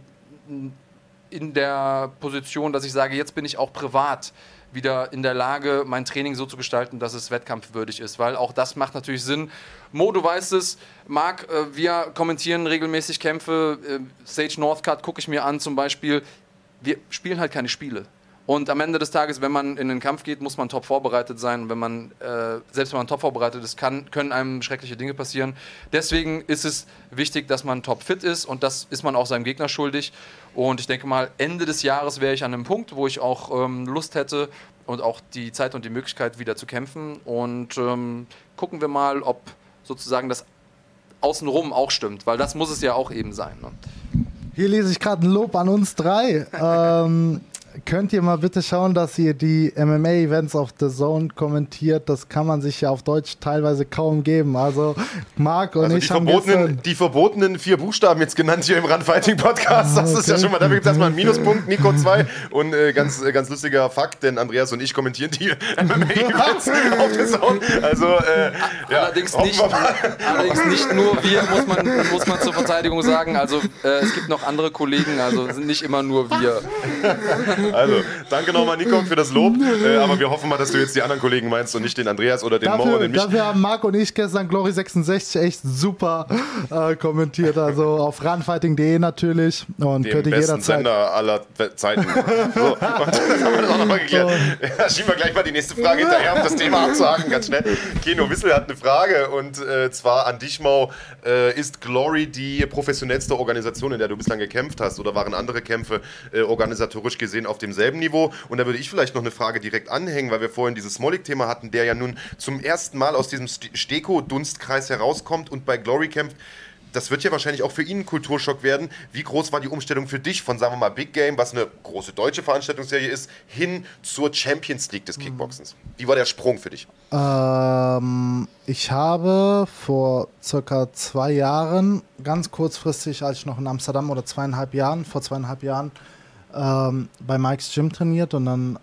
in der Position, dass ich sage, jetzt bin ich auch privat wieder in der Lage, mein Training so zu gestalten, dass es wettkampfwürdig ist. Weil auch das macht natürlich Sinn. Mo, du weißt es, Marc, äh, wir kommentieren regelmäßig Kämpfe. Äh, Sage Northcutt gucke ich mir an zum Beispiel. Wir spielen halt keine Spiele. Und am Ende des Tages, wenn man in den Kampf geht, muss man top vorbereitet sein. Wenn man, äh, selbst wenn man top vorbereitet ist, kann, können einem schreckliche Dinge passieren. Deswegen ist es wichtig, dass man top fit ist und das ist man auch seinem Gegner schuldig. Und ich denke mal, Ende des Jahres wäre ich an einem Punkt, wo ich auch ähm, Lust hätte und auch die Zeit und die Möglichkeit, wieder zu kämpfen. Und ähm, gucken wir mal, ob sozusagen das außenrum auch stimmt, weil das muss es ja auch eben sein. Ne? Hier lese ich gerade ein Lob an uns drei. ähm, könnt ihr mal bitte schauen, dass ihr die MMA-Events auf The Zone kommentiert. Das kann man sich ja auf Deutsch teilweise kaum geben. Also Marc und also ich die haben verbotenen, die verbotenen vier Buchstaben jetzt genannt hier im Run-Fighting-Podcast. Das Ah, ist ja okay. schon mal, dafür gibt es erstmal einen Minuspunkt, Nico 2. Und äh, ganz, äh, ganz lustiger Fakt, denn Andreas und ich kommentieren die MMA-Events auf The Zone. Also, äh, ja, allerdings, nicht, allerdings nicht nur wir, muss man, muss man zur Verteidigung sagen. Also äh, es gibt noch andere Kollegen, also sind nicht immer nur wir. Also, danke nochmal, Nico, für das Lob. Äh, aber wir hoffen mal, dass du jetzt die anderen Kollegen meinst und nicht den Andreas oder den Mo und Dafür, den mich. dafür haben Marc und ich gestern Glory 66 echt super äh, kommentiert. Also auf runfighting.de natürlich. Und dem könnt ihr jederzeit. Sender aller Zeiten. So, und dann haben wir das auch nochmal geklärt. Ja, schieben wir gleich mal die nächste Frage hinterher, um das Thema abzuhaken, ganz schnell. Keno Wissel hat eine Frage und äh, zwar an dich, Mau. Äh, ist Glory die professionellste Organisation, in der du bislang gekämpft hast oder waren andere Kämpfe äh, organisatorisch gesehen auf demselben Niveau? Und da würde ich vielleicht noch eine Frage direkt anhängen, weil wir vorhin dieses Smolik-Thema hatten, der ja nun zum ersten Mal aus diesem St- Steko-Dunstkreis herauskommt und bei Glory kämpft. Das wird ja wahrscheinlich auch für ihn ein Kulturschock werden. Wie groß war die Umstellung für dich von, sagen wir mal, Big Game, was eine große deutsche Veranstaltungsserie ist, hin zur Champions League des Kickboxens? Wie war der Sprung für dich? Ähm, ich habe vor circa zwei Jahren, ganz kurzfristig, als ich noch in Amsterdam oder zweieinhalb Jahren, vor zweieinhalb Jahren, ähm, bei Mike's Gym trainiert und dann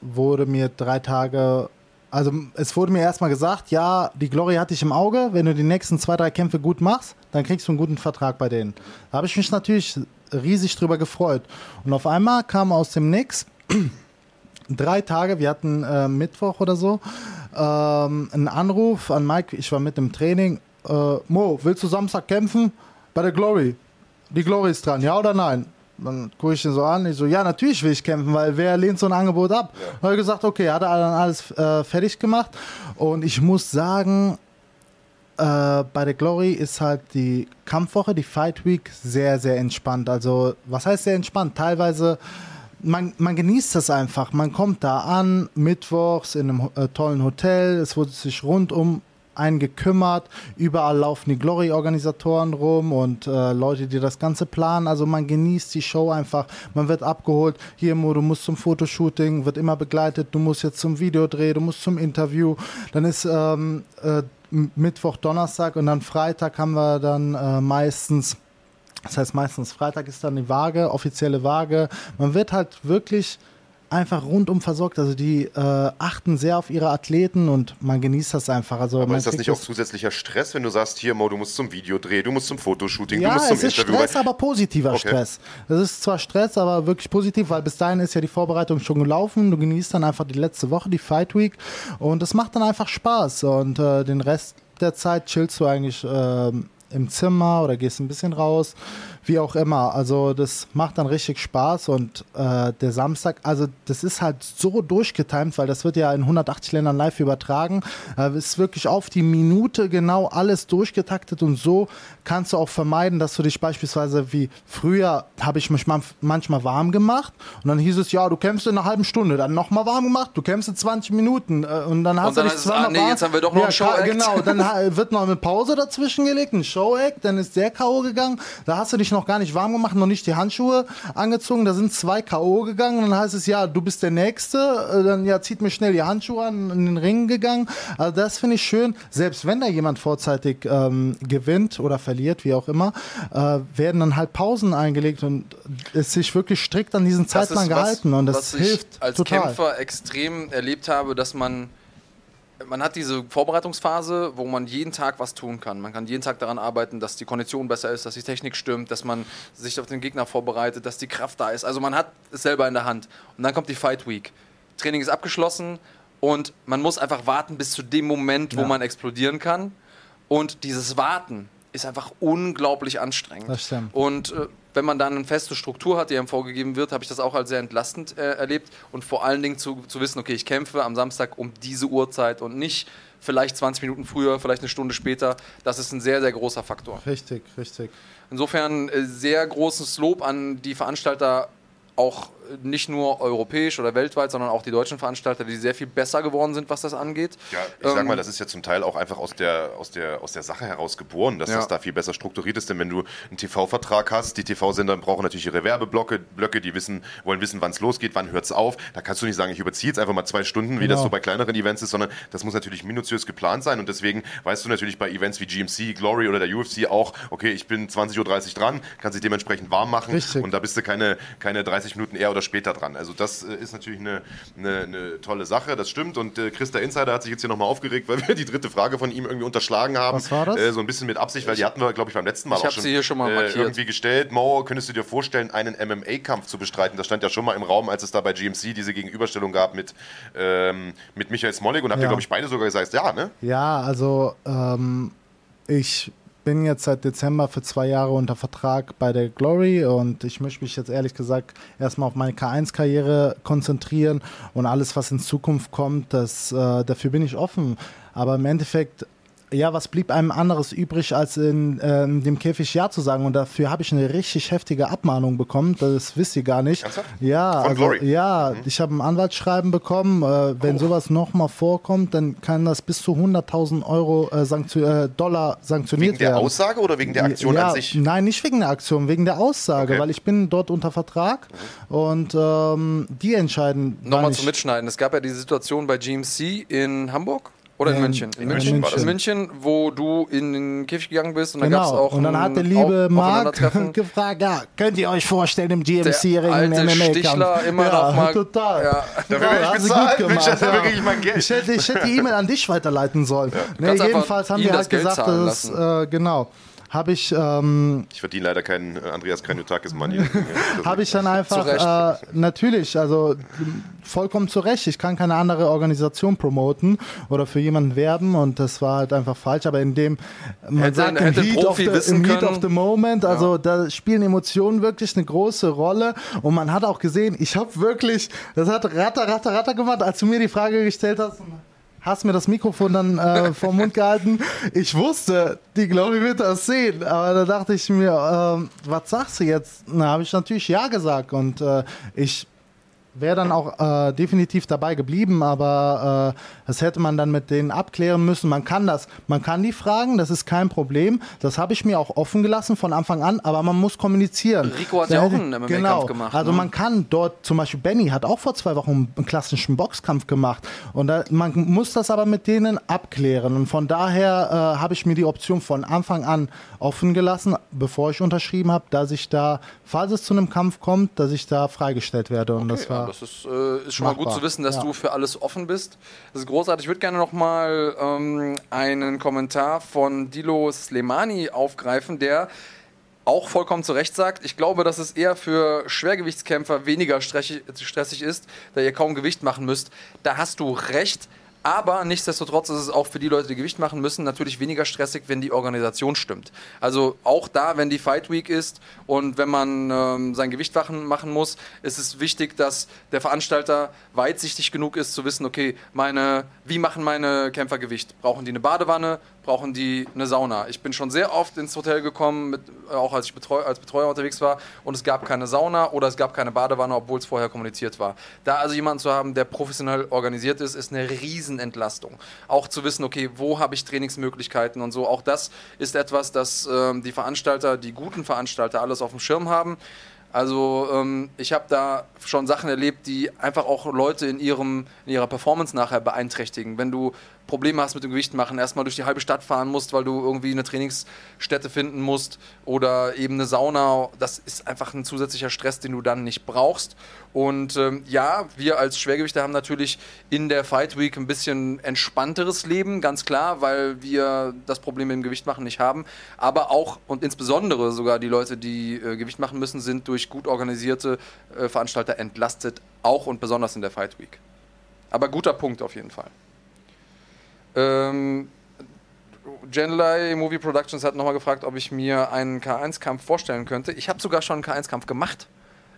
wurde mir drei Tage, also es wurde mir erstmal gesagt, ja, die Glory hatte ich im Auge, wenn du die nächsten zwei, drei Kämpfe gut machst, dann kriegst du einen guten Vertrag bei denen. Da habe ich mich natürlich riesig drüber gefreut. Und auf einmal kam aus dem Nix drei Tage, wir hatten äh, Mittwoch oder so, ähm, einen Anruf an Mike, ich war mit im Training. Äh, Mo, willst du Samstag kämpfen? Bei der Glory. Die Glory ist dran, ja oder nein? Dann gucke ich ihn so an, ich so, ja, natürlich will ich kämpfen, weil wer lehnt so ein Angebot ab? Dann habe ich gesagt, okay, hat er dann alles äh, fertig gemacht. Und ich muss sagen, äh, bei der Glory ist halt die Kampfwoche, die Fight Week, sehr, sehr entspannt. Also, was heißt sehr entspannt? Teilweise, man, man genießt das einfach. Man kommt da an, mittwochs in einem äh, tollen Hotel. Es wurde sich rundum einen gekümmert. Überall laufen die Glory-Organisatoren rum und äh, Leute, die das Ganze planen. Also man genießt die Show einfach. Man wird abgeholt. Hier, Mo, du musst zum Fotoshooting, wird immer begleitet. Du musst jetzt zum Videodreh, du musst zum Interview. Dann ist ähm, äh, Mittwoch, Donnerstag und dann Freitag haben wir dann äh, meistens Das heißt, meistens Freitag ist dann die Waage, offizielle Waage. Man wird halt wirklich einfach rundum versorgt. Also die äh, achten sehr auf ihre Athleten und man genießt das einfach. Also Aber man ist das nicht auch zusätzlicher Stress, wenn du sagst, hier, Mo, du musst zum Videodreh, du musst zum Fotoshooting, du ja, musst zum es ist Interview. Stress, aber positiver Okay. Stress. Es ist zwar Stress, aber wirklich positiv, weil bis dahin ist ja die Vorbereitung schon gelaufen. Du genießt dann einfach die letzte Woche, die Fight Week und es macht dann einfach Spaß und äh, den Rest der Zeit chillst du eigentlich ähm, im Zimmer oder gehst ein bisschen raus, wie auch immer. Also das macht dann richtig Spaß und äh, der Samstag, also das ist halt so durchgetimt, weil das wird ja in 180 Ländern live übertragen. Äh, es ist wirklich auf die Minute genau alles durchgetaktet und so kannst du auch vermeiden, dass du dich beispielsweise wie früher habe ich mich man- manchmal warm gemacht und dann hieß es, ja, du kämpfst in einer halben Stunde, dann nochmal warm gemacht, du kämpfst in 20 Minuten äh, und dann hast dann du dich es, ah, zweimal nee, warm- jetzt haben wir doch noch ja, Show-Act. Genau, dann wird noch eine Pause dazwischen gelegt, ein Show-Act, dann ist der K.O. gegangen. Da hast du dich noch gar nicht warm gemacht, noch nicht die Handschuhe angezogen. Da sind zwei K.O. gegangen. Und dann heißt es, ja, du bist der Nächste. Äh, Dann ja, zieht mir schnell die Handschuhe an, in den Ring gegangen. Also das finde ich schön. Selbst wenn da jemand vorzeitig ähm, gewinnt oder verliert, wie auch immer, äh, werden dann halt Pausen eingelegt und ist sich wirklich strikt an diesen Zeitplan was, gehalten. und das hilft als total. Kämpfer extrem erlebt habe, dass man man hat diese Vorbereitungsphase, wo man jeden Tag was tun kann. Man kann jeden Tag daran arbeiten, dass die Kondition besser ist, dass die Technik stimmt, dass man sich auf den Gegner vorbereitet, dass die Kraft da ist. Also man hat es selber in der Hand. Und dann kommt die Fight Week. Training ist abgeschlossen und man muss einfach warten bis zu dem Moment, wo Ja. man explodieren kann. Und dieses Warten ist einfach unglaublich anstrengend. Das stimmt. Und äh, wenn man dann eine feste Struktur hat, die einem vorgegeben wird, habe ich das auch als sehr entlastend äh, erlebt. Und vor allen Dingen zu, zu wissen, okay, ich kämpfe am Samstag um diese Uhrzeit und nicht vielleicht 20 Minuten früher, vielleicht eine Stunde später. Das ist ein sehr, sehr großer Faktor. Richtig, richtig. Insofern äh, sehr großes Lob an die Veranstalter, auch nicht nur europäisch oder weltweit, sondern auch die deutschen Veranstalter, die sehr viel besser geworden sind, was das angeht. Ja, ich sag Ähm, mal, das ist ja zum Teil auch einfach aus der, aus der, aus der Sache heraus geboren, dass Ja. das da viel besser strukturiert ist. Denn wenn du einen TV-Vertrag hast, die TV-Sender brauchen natürlich ihre Werbeblöcke, Blöcke, die wissen, wollen wissen, wann es losgeht, wann hört es auf. Da kannst du nicht sagen, ich überziehe jetzt einfach mal zwei Stunden, wie das Genau. so bei kleineren Events ist, sondern das muss natürlich minutiös geplant sein. Und deswegen weißt du natürlich bei Events wie GMC, Glory oder der UFC auch, okay, ich bin 20.30 Uhr dran, kann sich dementsprechend warm machen Richtig. und da bist du keine, keine 30 Minuten eher oder später dran. Also das äh, ist natürlich eine, eine, eine tolle Sache, das stimmt. Und äh, Chris der Insider hat sich jetzt hier nochmal aufgeregt, weil wir die dritte Frage von ihm irgendwie unterschlagen haben. Was war das? Äh, so ein bisschen mit Absicht, weil die hatten wir, glaube ich, beim letzten Mal Ich auch schon, sie hier schon mal äh, markiert. irgendwie gestellt. Mo, könntest du dir vorstellen, einen MMA-Kampf zu bestreiten? Das stand ja schon mal im Raum, als es da bei GMC diese Gegenüberstellung gab mit, ähm, mit Michael Smolik. Und habt ihr, Ja. glaube ich, beide sogar gesagt, ja, ne? Ja, also ähm, ich bin jetzt seit Dezember für zwei Jahre unter Vertrag bei der Glory und ich möchte mich jetzt ehrlich gesagt erstmal auf meine K1-Karriere konzentrieren und alles, was in Zukunft kommt, das, äh, dafür bin ich offen. Aber im Endeffekt, ja, was blieb einem anderes übrig, als in ähm, dem Käfig Ja zu sagen? Und dafür habe ich eine richtig heftige Abmahnung bekommen. Das wisst ihr gar nicht. Ernsthaft? Ja, Von also, Glory? ja, ich habe ein Anwaltsschreiben bekommen. Äh, wenn Oh. sowas nochmal vorkommt, dann kann das bis zu 100.000 Euro äh, sanktio äh, Dollar sanktioniert Wegen der werden. Aussage oder wegen der Aktion ja, an sich? Nein, nicht wegen der Aktion, wegen der Aussage, Okay. weil ich bin dort unter Vertrag und ähm, die entscheiden. Nochmal zum Mitschneiden. Es gab ja diese Situation bei GMC in Hamburg oder in Ähm, München? in München war das. In München, wo du in den Käfig gegangen bist und dann gab es Genau, auch und dann hat der liebe Marc gefragt, ja, könnt ihr euch vorstellen, im GMC Der alte Stichler immer ja, noch mal- total. Ja. Dafür werde ich bezahlt, gut gemacht, kriege ich hätte, ich hätte die E-Mail an dich weiterleiten sollen. Nee, Kannst einfach jedenfalls haben wir halt gesagt, dass, lassen. äh, genau, habe ich, ähm, Ich verdiene leider keinen äh, Andreas Kranjotakis Money. habe ich dann einfach, äh, natürlich, also vollkommen zu Recht, ich kann keine andere Organisation promoten oder für jemanden werben und das war halt einfach falsch, aber in dem, man Hätte- sagt im hätte ein Heat, of Profi the, wissen im Heat können. of the Moment, also da spielen Emotionen wirklich eine große Rolle. Und man hat auch gesehen, ich habe wirklich, das hat ratter, ratter, ratter gemacht, als du mir die Frage gestellt hast, hast mir das Mikrofon dann äh, vom Mund gehalten. Ich wusste, die Glory wird das sehen, aber da dachte ich mir, ähm, was sagst du jetzt? Na, habe ich natürlich ja gesagt und äh, ich wäre dann auch äh, definitiv dabei geblieben, aber äh, das hätte man dann mit denen abklären müssen. Man kann das, man kann die fragen, das ist kein Problem. Das habe ich mir auch offen gelassen von Anfang an, aber man muss kommunizieren. Rico hat ja auch einen MMA-Kampf genau. gemacht, Also ne? man kann dort, zum Beispiel Benny hat auch vor zwei Wochen einen klassischen Boxkampf gemacht. Und da, man muss das aber mit denen abklären. Und von daher äh, habe ich mir die Option von Anfang an offen gelassen, bevor ich unterschrieben habe, dass ich da, falls es zu einem Kampf kommt, dass ich da freigestellt werde. Und das Ja, das ist, äh, ist schon mal gut machbar. zu wissen, dass Ja. du für alles offen bist. Das ist großartig. Ich würde gerne noch mal ähm, einen Kommentar von Dilo Slemani aufgreifen, der auch vollkommen zu Recht sagt, ich glaube, dass es eher für Schwergewichtskämpfer weniger stressig ist, da ihr kaum Gewicht machen müsst. Da hast du recht. Aber nichtsdestotrotz ist es auch für die Leute, die Gewicht machen müssen, natürlich weniger stressig, wenn die Organisation stimmt. Also auch da, wenn die Fight Week ist und wenn man ähm, sein Gewicht machen, muss, ist es wichtig, dass der Veranstalter weitsichtig genug ist, zu wissen, okay, meine, wie machen meine Kämpfer Gewicht? Brauchen die eine Badewanne? Brauchen die eine Sauna? Ich bin schon sehr oft ins Hotel gekommen, mit, äh, auch als ich Betreu als Betreuer unterwegs war, und es gab keine Sauna oder es gab keine Badewanne, obwohl es vorher kommuniziert war. Da also jemanden zu haben, der professionell organisiert ist, ist eine Riesenentlastung. Auch zu wissen, okay, wo habe ich Trainingsmöglichkeiten und so. Auch das ist etwas, das ähm, die Veranstalter, die guten Veranstalter, alles auf dem Schirm haben. Also ähm, ich habe da schon Sachen erlebt, die einfach auch Leute in, ihrem, in ihrer Performance nachher beeinträchtigen. Wenn du Probleme hast mit dem Gewicht machen, erstmal durch die halbe Stadt fahren musst, weil du irgendwie eine Trainingsstätte finden musst oder eben eine Sauna, das ist einfach ein zusätzlicher Stress, den du dann nicht brauchst. Und ähm, ja, wir als Schwergewichter haben natürlich in der Fight Week ein bisschen entspannteres Leben, ganz klar, weil wir das Problem mit dem Gewicht machen nicht haben. Aber auch und insbesondere sogar die Leute, die äh, Gewicht machen müssen, sind durch gut organisierte äh, Veranstalter entlastet, auch und besonders in der Fight Week. Aber guter Punkt auf jeden Fall. Ähm, Genlai Movie Productions hat nochmal gefragt, ob ich mir einen K1-Kampf vorstellen könnte. Ich habe sogar schon einen K1-Kampf gemacht.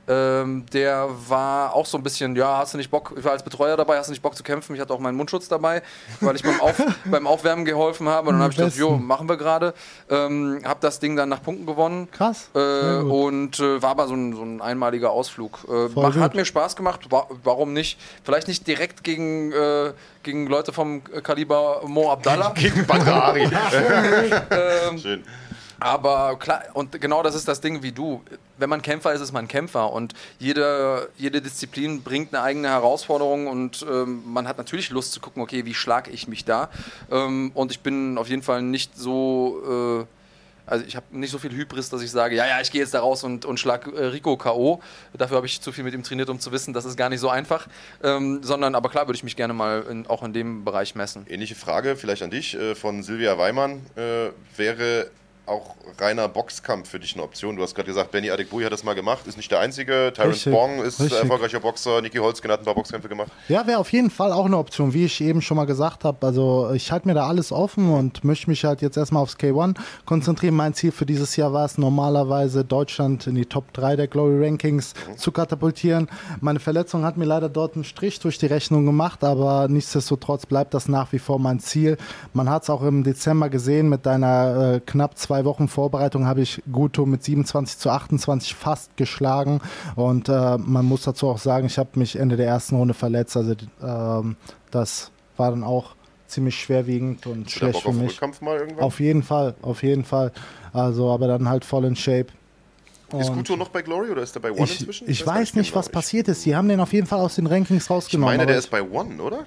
Ähm, der war auch so ein bisschen, ja, hast du nicht Bock, ich war als Betreuer dabei, hast du nicht Bock zu kämpfen? Ich hatte auch meinen Mundschutz dabei, weil ich beim, Auf, beim Aufwärmen geholfen habe. Und dann habe ich gedacht, jo, machen wir gerade. Ähm, habe das Ding dann nach Punkten gewonnen. krass. Äh, und äh, war aber so ein, so ein einmaliger Ausflug. Äh, mach, hat mir Spaß gemacht, wa warum nicht? Vielleicht nicht direkt gegen, äh, gegen Leute vom Kaliber Mo Abdallah, Gegen Badr Ari. ähm, Schön. Aber klar, und genau das ist das Ding wie du. Wenn man Kämpfer ist, ist man Kämpfer und jede, jede Disziplin bringt eine eigene Herausforderung und ähm, man hat natürlich Lust zu gucken, okay, wie schlage ich mich da? Ähm, und ich bin auf jeden Fall nicht so. Äh, also ich habe nicht so viel Hybris, dass ich sage, ja, ja, ich gehe jetzt da raus und, und schlag äh, Rico K.O. Dafür habe ich zu viel mit ihm trainiert, um zu wissen, das ist gar nicht so einfach. Ähm, sondern, aber klar würde ich mich gerne mal in, auch in dem Bereich messen. Ähnliche Frage vielleicht an dich äh, von Silvia Weimann. Äh, wäre auch reiner Boxkampf für dich eine Option? Du hast gerade gesagt, Benny Adekbui hat das mal gemacht, ist nicht der Einzige. Terence Bong ist richtig. erfolgreicher Boxer. Niki Holzken hat ein paar Boxkämpfe gemacht. Ja, wäre auf jeden Fall auch eine Option, wie ich eben schon mal gesagt habe. Also ich halte mir da alles offen und möchte mich halt jetzt erstmal aufs K1 konzentrieren. Mein Ziel für dieses Jahr war es normalerweise, Deutschland in die Top 3 der Glory Rankings zu katapultieren. Meine Verletzung hat mir leider dort einen Strich durch die Rechnung gemacht, aber nichtsdestotrotz bleibt das nach wie vor mein Ziel. Man hat es auch im Dezember gesehen, mit einer äh, knapp zwei Wochen Vorbereitung habe ich Guto mit 27 zu 28 fast geschlagen und äh, man muss dazu auch sagen, ich habe mich Ende der ersten Runde verletzt, also ähm, das war dann auch ziemlich schwerwiegend und schlecht für mich. Auf jeden Fall, auf jeden Fall. Also, aber dann halt voll in Shape. ist Und Guto noch bei Glory oder ist er bei One ich, inzwischen? ich gar weiß nicht, genau. was passiert ist. Die haben den auf jeden Fall aus den Rankings Ich rausgenommen. meine, aber der ist bei One, oder?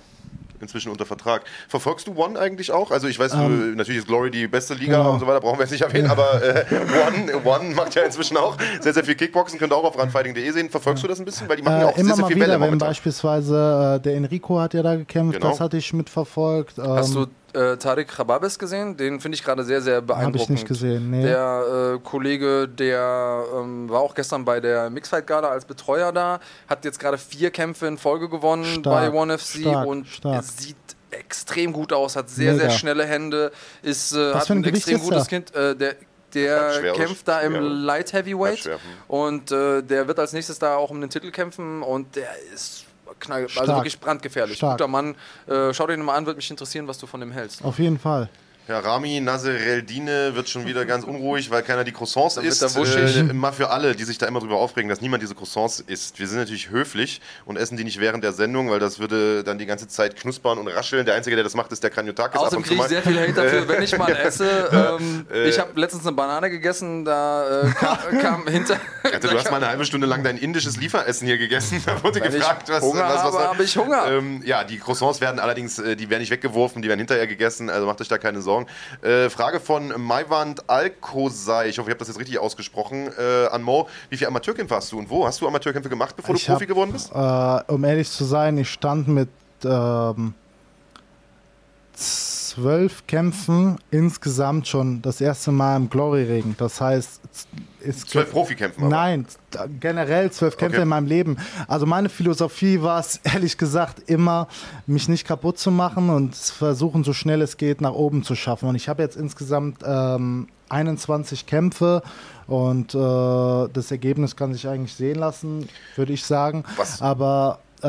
Inzwischen unter Vertrag. Verfolgst du One eigentlich auch? Also ich weiß, du, Ähm, natürlich ist Glory die beste Liga genau. und so weiter, brauchen wir jetzt nicht erwähnen, aber äh, One, One macht ja inzwischen auch sehr, sehr viel Kickboxen, könnt ihr auch auf runfighting.de sehen. Verfolgst du das ein bisschen? Weil die machen ja auch äh, immer sehr, sehr viel wieder, Welle wenn momentan. beispielsweise äh, der Enrico hat ja da gekämpft, Genau. das hatte ich mitverfolgt. Ähm, Hast du äh, Tarek Chababes gesehen? Den finde ich gerade sehr, sehr beeindruckend. Habe ich nicht gesehen, nee. Der äh, Kollege, der ähm, war auch gestern bei der Mixfight-Gala als Betreuer da, hat jetzt gerade vier Kämpfe in Folge gewonnen Stark, bei ONE FC stark, und stark. sieht extrem gut aus, hat sehr, Mega. sehr schnelle Hände, ist, äh, Was hat für ein ein extrem ist gutes? Kind. Äh, der der kämpft da im Light Heavyweight hm. und äh, der wird als nächstes da auch um den Titel kämpfen und der ist knall, also wirklich brandgefährlich. Stark. Guter Mann. Äh, schau dir den mal an, würde mich interessieren, was du von dem hältst. Auf jeden Fall. Ja, Rami Nasereldine wird schon wieder ganz unruhig, weil keiner die Croissants Dann isst. wuschig. Äh, mal für alle, die sich da immer drüber aufregen, dass niemand diese Croissants isst. Wir sind natürlich höflich und essen die nicht während der Sendung, weil das würde dann die ganze Zeit knuspern und rascheln. Der Einzige, der das macht, ist der Kranjotakis. Außerdem kriege ich sehr viel Hate dafür, wenn ich mal esse. Ähm, ich habe letztens eine Banane gegessen, da äh, kam, kam hinter. Alter, du hast mal eine halbe Stunde lang dein indisches Lieferessen hier gegessen. Da wurde Wenn gefragt, was Hunger was, was, habe, habe ich Hunger. Ähm, ja, die Croissants werden allerdings, äh, die werden nicht weggeworfen, die werden hinterher gegessen, also macht euch da keine Sorgen. Äh, Frage von Maiwand Alkosei, ich hoffe, ich habe das jetzt richtig ausgesprochen, äh, an Mo. Wie viele Amateurkämpfe hast du und wo? Hast du Amateurkämpfe gemacht, bevor Ich du Profi hab, geworden bist? Äh, um ehrlich zu sein, ich stand mit ähm, zwölf Kämpfen insgesamt schon das erste Mal im Glory-Ring. Das heißt, es Zwölf Profikämpfen aber. Nein, generell zwölf Kämpfe Okay. in meinem Leben. Also meine Philosophie war es, ehrlich gesagt, immer, mich nicht kaputt zu machen und versuchen, so schnell es geht, nach oben zu schaffen. Und ich habe jetzt insgesamt ähm, 21 Kämpfe und äh, das Ergebnis kann sich eigentlich sehen lassen, würde ich sagen. Was- Aber äh,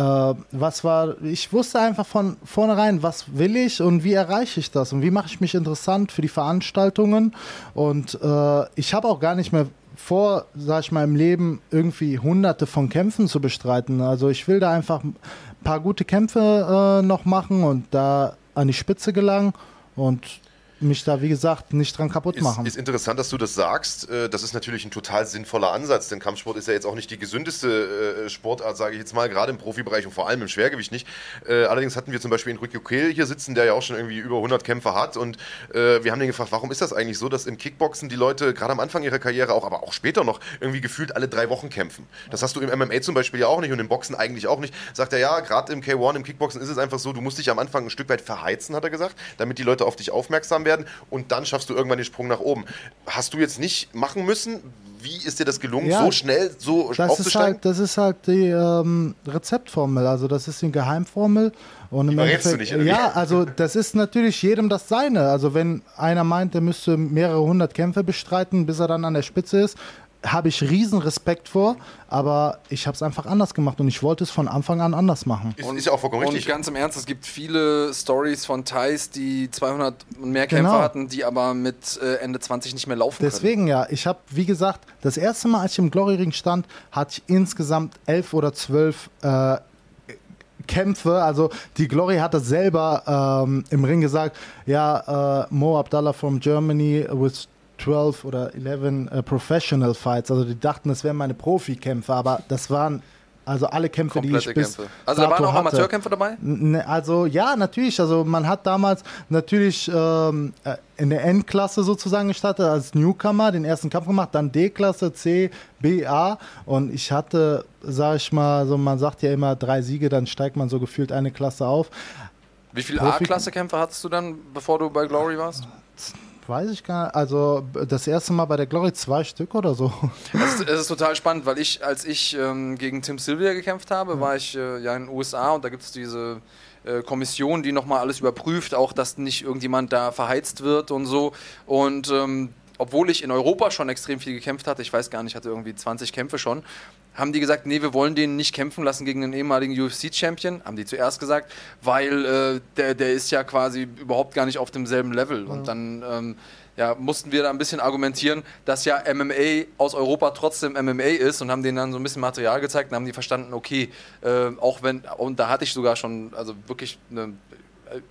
was war, ich wusste einfach von vornherein, was will ich und wie erreiche ich das und wie mache ich mich interessant für die Veranstaltungen. Und äh, ich habe auch gar nicht mehr vor, sag ich mal, im Leben irgendwie hunderte von Kämpfen zu bestreiten. Also ich will da einfach ein paar gute Kämpfe äh, noch machen und da an die Spitze gelangen und mich da, wie gesagt, nicht dran kaputt machen. Ist, ist interessant, dass du das sagst. Äh, Das ist natürlich ein total sinnvoller Ansatz, denn Kampfsport ist ja jetzt auch nicht die gesündeste äh, Sportart, sage ich jetzt mal, gerade im Profibereich und vor allem im Schwergewicht nicht. Äh, Allerdings hatten wir zum Beispiel Enrique Kehl hier sitzen, der ja auch schon irgendwie über 100 Kämpfe hat und wir haben den gefragt, warum ist das eigentlich so, dass im Kickboxen die Leute gerade am Anfang ihrer Karriere auch, aber auch später noch irgendwie gefühlt alle drei Wochen kämpfen. Das hast du im MMA zum Beispiel ja auch nicht und im Boxen eigentlich auch nicht. Sagt er, ja, gerade im K1, im Kickboxen ist es einfach so, du musst dich am Anfang ein Stück weit verheizen, hat er gesagt, damit die Leute auf dich aufmerksam werden und dann schaffst du irgendwann den Sprung nach oben. Hast du jetzt nicht machen müssen? Wie ist dir das gelungen, Ja, so schnell so Das ist, aufzusteigen? halt, das ist halt die ähm, Rezeptformel, also das ist die Geheimformel. Und im verrätst du Endeffekt- nicht, oder wie? Ja, also das ist natürlich jedem das Seine. Also wenn einer meint, er müsste mehrere hundert Kämpfe bestreiten, bis er dann an der Spitze ist, habe ich riesen Respekt vor, aber ich habe es einfach anders gemacht und ich wollte es von Anfang an anders machen. ist, ist ja auch vollkommen Und richtig. ganz im Ernst, es gibt viele Stories von Thais, die 200 und mehr Kämpfe Genau. hatten, die aber mit äh, Ende 20 nicht mehr laufen Deswegen ja, ich habe, wie gesagt, das erste Mal, als ich im Glory Ring stand, hatte ich insgesamt elf oder zwölf äh, Kämpfe. Also die Glory hat das selber ähm, im Ring gesagt. Ja, äh, Mo Abdallah from Germany with 12 oder 11 äh, Professional Fights. Also die dachten, das wären meine Profikämpfe, aber das waren also alle Kämpfe, können. die ich Komplette bis Kämpfe. Also da waren auch. Amateurkämpfe dabei? Ne, Also ja, natürlich. Also man hat damals natürlich ähm, äh, in der Endklasse sozusagen gestartet als Newcomer, den ersten Kampf gemacht, dann D-Klasse, C, B, A. Und ich hatte, sag ich mal, so man sagt ja immer drei Siege, dann steigt man so gefühlt eine Klasse auf. Wie viele A-Klasse-Kämpfe hattest du dann, bevor du bei Glory warst? Weiß ich gar nicht. Also das erste Mal bei der Glory zwei Stück oder so. Es ist, es ist total spannend, weil ich, als ich ähm, gegen Tim Sylvia gekämpft habe, war ich äh, ja in den USA und da gibt es diese äh, Kommission, die nochmal alles überprüft, auch dass nicht irgendjemand da verheizt wird und so. Und ähm, obwohl ich in Europa schon extrem viel gekämpft hatte, ich weiß gar nicht, ich hatte irgendwie 20 Kämpfe schon, haben die gesagt, nee, wir wollen den nicht kämpfen lassen gegen den ehemaligen UFC-Champion, haben die zuerst gesagt, weil äh, der, der ist ja quasi überhaupt gar nicht auf demselben Level. Und dann ähm, ja, mussten wir da ein bisschen argumentieren, dass ja MMA aus Europa trotzdem MMA ist und haben denen dann so ein bisschen Material gezeigt und haben die verstanden, okay, äh, auch wenn, und da hatte ich sogar schon, also wirklich eine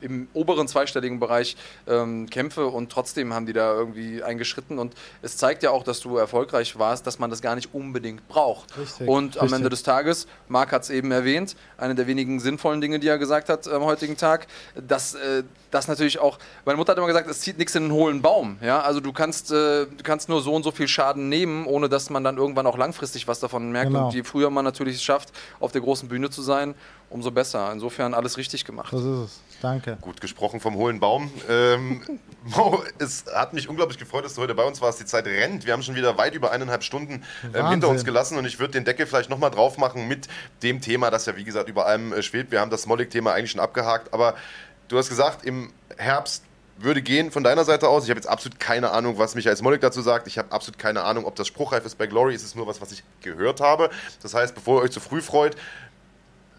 im oberen zweistelligen Bereich ähm, Kämpfe und trotzdem haben die da irgendwie eingeschritten und es zeigt ja auch, dass du erfolgreich warst, dass man das gar nicht unbedingt braucht. Richtig, und am richtig. Ende des Tages, Marc hat es eben erwähnt, eine der wenigen sinnvollen Dinge, die er gesagt hat am heutigen Tag, dass äh, das natürlich auch, meine Mutter hat immer gesagt, es zieht nichts in einen hohlen Baum. Ja? Also du kannst, äh, du kannst nur so und so viel Schaden nehmen, ohne dass man dann irgendwann auch langfristig was davon merkt. Genau. Und je früher man natürlich es schafft, auf der großen Bühne zu sein, umso besser. Insofern alles richtig gemacht. Das ist es. Danke. Gut gesprochen vom hohlen Baum. Ähm, Mo, es hat mich unglaublich gefreut, dass du heute bei uns warst. Die Zeit rennt. Wir haben schon wieder weit über eineinhalb Stunden ähm, Wahnsinn. hinter uns gelassen und ich würde den Deckel vielleicht nochmal drauf machen mit dem Thema, das ja wie gesagt über allem äh, schwebt. Wir haben das Smolik-Thema eigentlich schon abgehakt, aber du hast gesagt, im Herbst würde gehen von deiner Seite aus. Ich habe jetzt absolut keine Ahnung, was Michael Smolik dazu sagt. Ich habe absolut keine Ahnung, ob das spruchreif ist bei Glory. Es ist nur was, was ich gehört habe. Das heißt, bevor ihr euch zu früh freut,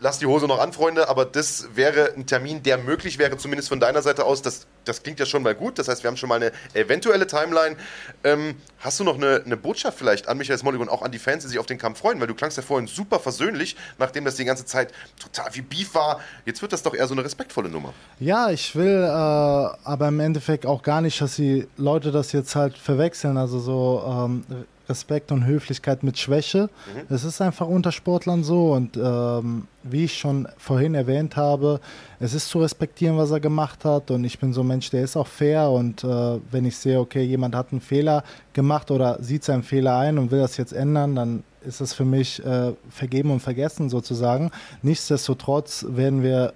lasst die Hose noch an, Freunde, aber das wäre ein Termin, der möglich wäre, zumindest von deiner Seite aus. Das, das klingt ja schon mal gut. Das heißt, wir haben schon mal eine eventuelle Timeline. Ähm, hast du noch eine, eine Botschaft vielleicht an Michael Smolik und auch an die Fans, die sich auf den Kampf freuen? Weil du klangst ja vorhin super versöhnlich, nachdem das die ganze Zeit total wie Beef war. Jetzt wird das doch eher so eine respektvolle Nummer. Ja, ich will äh, aber im Endeffekt auch gar nicht, dass die Leute das jetzt halt verwechseln. Also so ähm, Respekt und Höflichkeit mit Schwäche. Mhm. Es ist einfach unter Sportlern so und ähm, wie ich schon vorhin erwähnt habe, es ist zu respektieren, was er gemacht hat und ich bin so ein Mensch, der ist auch fair und äh, wenn ich sehe, okay, jemand hat einen Fehler gemacht oder sieht seinen Fehler ein und will das jetzt ändern, dann ist es für mich äh, vergeben und vergessen sozusagen. Nichtsdestotrotz werden wir,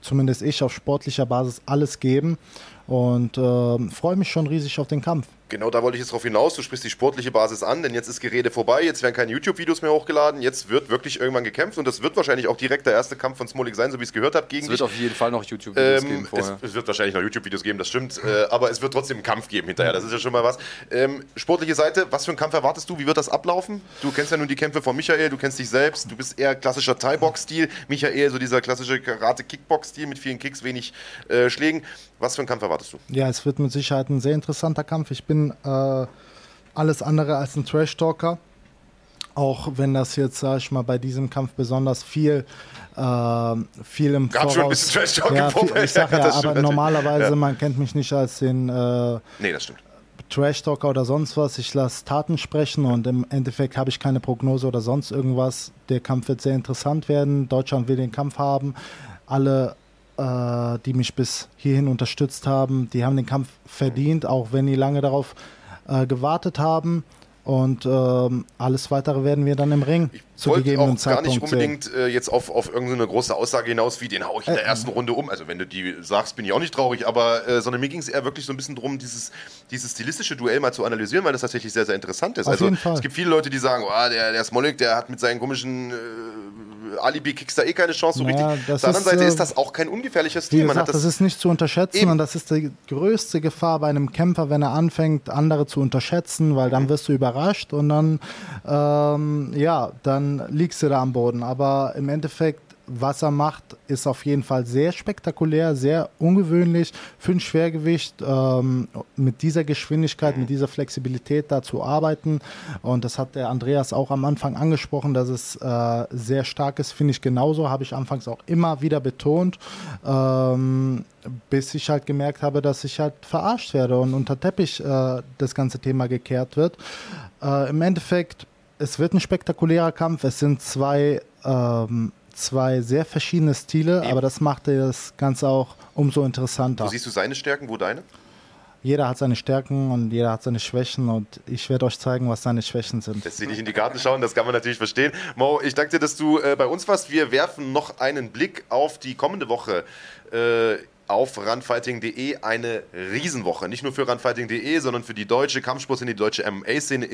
zumindest ich, auf sportlicher Basis alles geben und äh, freue mich schon riesig auf den Kampf. Genau, da wollte ich jetzt drauf hinaus. Du sprichst die sportliche Basis an, denn jetzt ist Gerede vorbei, jetzt werden keine YouTube-Videos mehr hochgeladen, jetzt wird wirklich irgendwann gekämpft und das wird wahrscheinlich auch direkt der erste Kampf von Smolik sein, so wie ich es gehört habe. Gegen es wird dich. auf jeden Fall noch YouTube-Videos ähm, geben vorher. Es, es, wird wahrscheinlich noch YouTube-Videos geben, das stimmt, äh, aber es wird trotzdem einen Kampf geben hinterher, das ist ja schon mal was. Ähm, sportliche Seite, was für einen Kampf erwartest du? Wie wird das ablaufen? Du kennst ja nun die Kämpfe von Michael, du kennst dich selbst, du bist eher klassischer Thai-Box-Stil, Michael so dieser klassische Karate-Kickbox-Stil mit vielen Kicks, wenig äh, Schlägen. Was für einen Kampf erwartest du? Ja, es wird mit Sicherheit ein sehr interessanter Kampf. Ich bin äh, alles andere als ein Trash-Talker. Auch wenn das jetzt, sag ich mal, bei diesem Kampf besonders viel, äh, viel im Gab Voraus... schon ein bisschen Trash-Talk ja, viel, Ich sag ja, ja aber normalerweise, ja. man kennt mich nicht als den... Äh, nee, das stimmt. Trash-Talker oder sonst was. Ich lasse Taten sprechen und im Endeffekt habe ich keine Prognose oder sonst irgendwas. Der Kampf wird sehr interessant werden. Deutschland will den Kampf haben. Alle, äh, die mich bis hierhin unterstützt haben, die haben den Kampf verdient, auch wenn die lange darauf äh, gewartet haben. Und ähm, alles weitere werden wir dann im Ring ich zu gegebenen Zeitpunkt gar nicht unbedingt äh, jetzt auf, auf irgendeine große Aussage hinaus, wie den hau ich in der äh, ersten Runde um. Also wenn du die sagst, bin ich auch nicht traurig, aber äh, sondern mir ging es eher wirklich so ein bisschen darum, dieses, dieses stilistische Duell mal zu analysieren, weil das tatsächlich sehr, sehr interessant ist. Auf also es gibt viele Leute, die sagen, oh, der, der Smolik, der hat mit seinen komischen äh, Alibi-Kicks da eh keine Chance so naja, richtig. Auf der anderen Seite ist das auch kein ungefährliches. Gesagt, das, das, ist nicht zu unterschätzen eben. und das ist die größte Gefahr bei einem Kämpfer, wenn er anfängt, andere zu unterschätzen, weil dann mhm. wirst du überrascht und dann, ähm, ja, dann liegst du da am Boden. Aber im Endeffekt was er macht, ist auf jeden Fall sehr spektakulär, sehr ungewöhnlich für ein Schwergewicht ähm, mit dieser Geschwindigkeit, mit dieser Flexibilität da zu arbeiten. Und das hat der Andreas auch am Anfang angesprochen, dass es äh, sehr stark ist, finde ich genauso, habe ich anfangs auch immer wieder betont. Ähm, bis ich halt gemerkt habe, dass ich halt verarscht werde und unter Teppich äh, das ganze Thema gekehrt wird. Äh, Im Endeffekt, es wird ein spektakulärer Kampf. Es sind zwei ähm, zwei sehr verschiedene Stile, Eben. aber das macht das Ganze auch umso interessanter. Wo siehst du seine Stärken, wo deine? Jeder hat seine Stärken und jeder hat seine Schwächen und ich werde euch zeigen, was seine Schwächen sind. Dass sie nicht in die Karten schauen, das kann man natürlich verstehen. Mo, ich danke dir, dass du äh, bei uns warst. Wir werfen noch einen Blick auf die kommende Woche. Äh, auf runfighting.de eine Riesenwoche. Nicht nur für runfighting.de, sondern für die deutsche Kampfsportszene, die deutsche MMA-Szene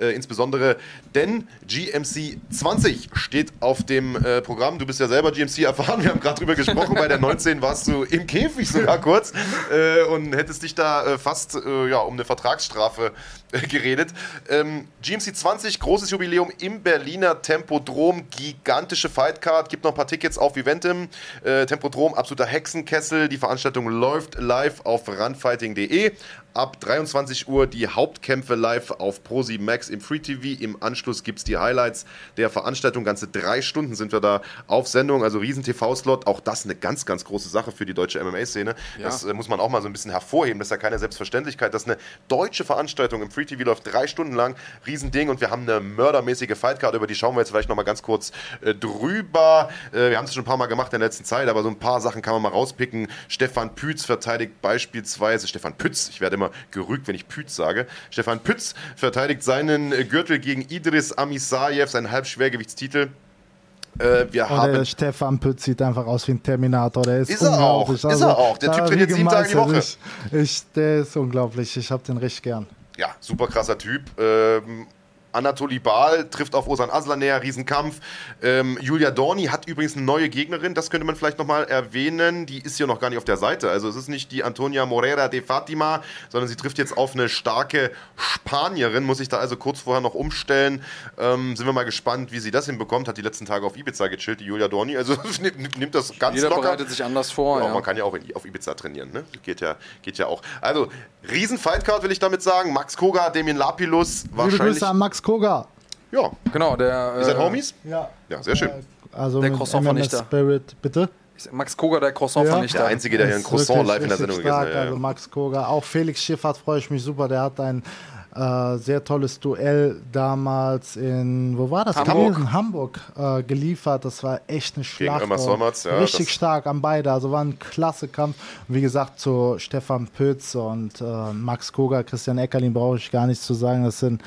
äh, insbesondere. Denn GMC 20 steht auf dem äh, Programm. Du bist ja selber GMC erfahren. Wir haben gerade drüber gesprochen. Bei der 19 warst du im Käfig sogar kurz äh, und hättest dich da äh, fast äh, ja, um eine Vertragsstrafe äh, geredet. Ähm, GMC 20, großes Jubiläum im Berliner Tempodrom. Gigantische Fightcard. Gibt noch ein paar Tickets auf Viventim. Tempodrom, absoluter Hexenkessel. Die Veranstaltung läuft live auf runfighting.de ab 23 Uhr die Hauptkämpfe live auf Pro7 Max im Free TV. Im Anschluss gibt es die Highlights der Veranstaltung. Ganze drei Stunden sind wir da auf Sendung, also riesen TV-Slot. Auch das eine ganz, ganz große Sache für die deutsche MMA-Szene. Ja. Das äh, muss man auch mal so ein bisschen hervorheben. Das ist ja keine Selbstverständlichkeit, dass eine deutsche Veranstaltung im Free TV läuft, drei Stunden lang. Riesending und wir haben eine mördermäßige Fightcard, über die schauen wir jetzt vielleicht nochmal ganz kurz äh, drüber. Äh, wir haben es schon ein paar Mal gemacht in der letzten Zeit, aber so ein paar Sachen kann man mal rauspicken. Stefan Pütz verteidigt beispielsweise, Stefan Pütz, ich werde immer immer gerügt, wenn ich Pütz sage. Stefan Pütz verteidigt seinen Gürtel gegen Idris Amisayev, seinen Halbschwergewichtstitel. Äh, wir oh, haben Stefan Pütz sieht einfach aus wie ein Terminator. Der ist, ist er auch. Also, ist er auch. Der Typ trainiert sieben Tage die Woche. Ich, ich, der ist unglaublich. Ich habe den richtig gern. Ja, super krasser Typ. Ähm, Anatoly Baal trifft auf Osan Aslaner, Riesenkampf. Ähm, Julia Dorni hat übrigens eine neue Gegnerin, das könnte man vielleicht nochmal erwähnen. Die ist hier noch gar nicht auf der Seite. Also es ist nicht die Antonia Morera de Fatima, sondern sie trifft jetzt auf eine starke Spanierin, muss ich da also kurz vorher noch umstellen. Ähm, sind wir mal gespannt, wie sie das hinbekommt. Hat die letzten Tage auf Ibiza gechillt, die Julia Dorni. Also nimmt, nimmt das ganz Jeder locker. bereitet sich anders vor. Ja, Ja, Man kann ja auch in, auf Ibiza trainieren, ne? Geht ja, geht ja auch. Also, riesen Fightcard will ich damit sagen. Max Koga, Damien Lapilus, Liebe wahrscheinlich. Grüße an Max Koga. Ja, Genau, der. ihr seid äh, Homies? Ja. Ja, sehr schön. Also Der Croissant-Vernichter. Spirit, bitte. Max Koga, der croissant Ja. Der Einzige, der hier ein Croissant wirklich live in der Sendung gegessen stark. hat. Ja, Also ja. Max Koga, auch Felix Schiffert freue ich mich super. Der hat ein äh, sehr tolles Duell damals in, wo war das? Hamburg. gewesen? Hamburg äh, geliefert. Das war echt eine Schlacht. Solmerz, ja, richtig stark an beide. Also war ein klasse Kampf. Und wie gesagt, zu Stefan Pütz und äh, Max Koga, Christian Eckerlin brauche ich gar nichts zu sagen. Das sind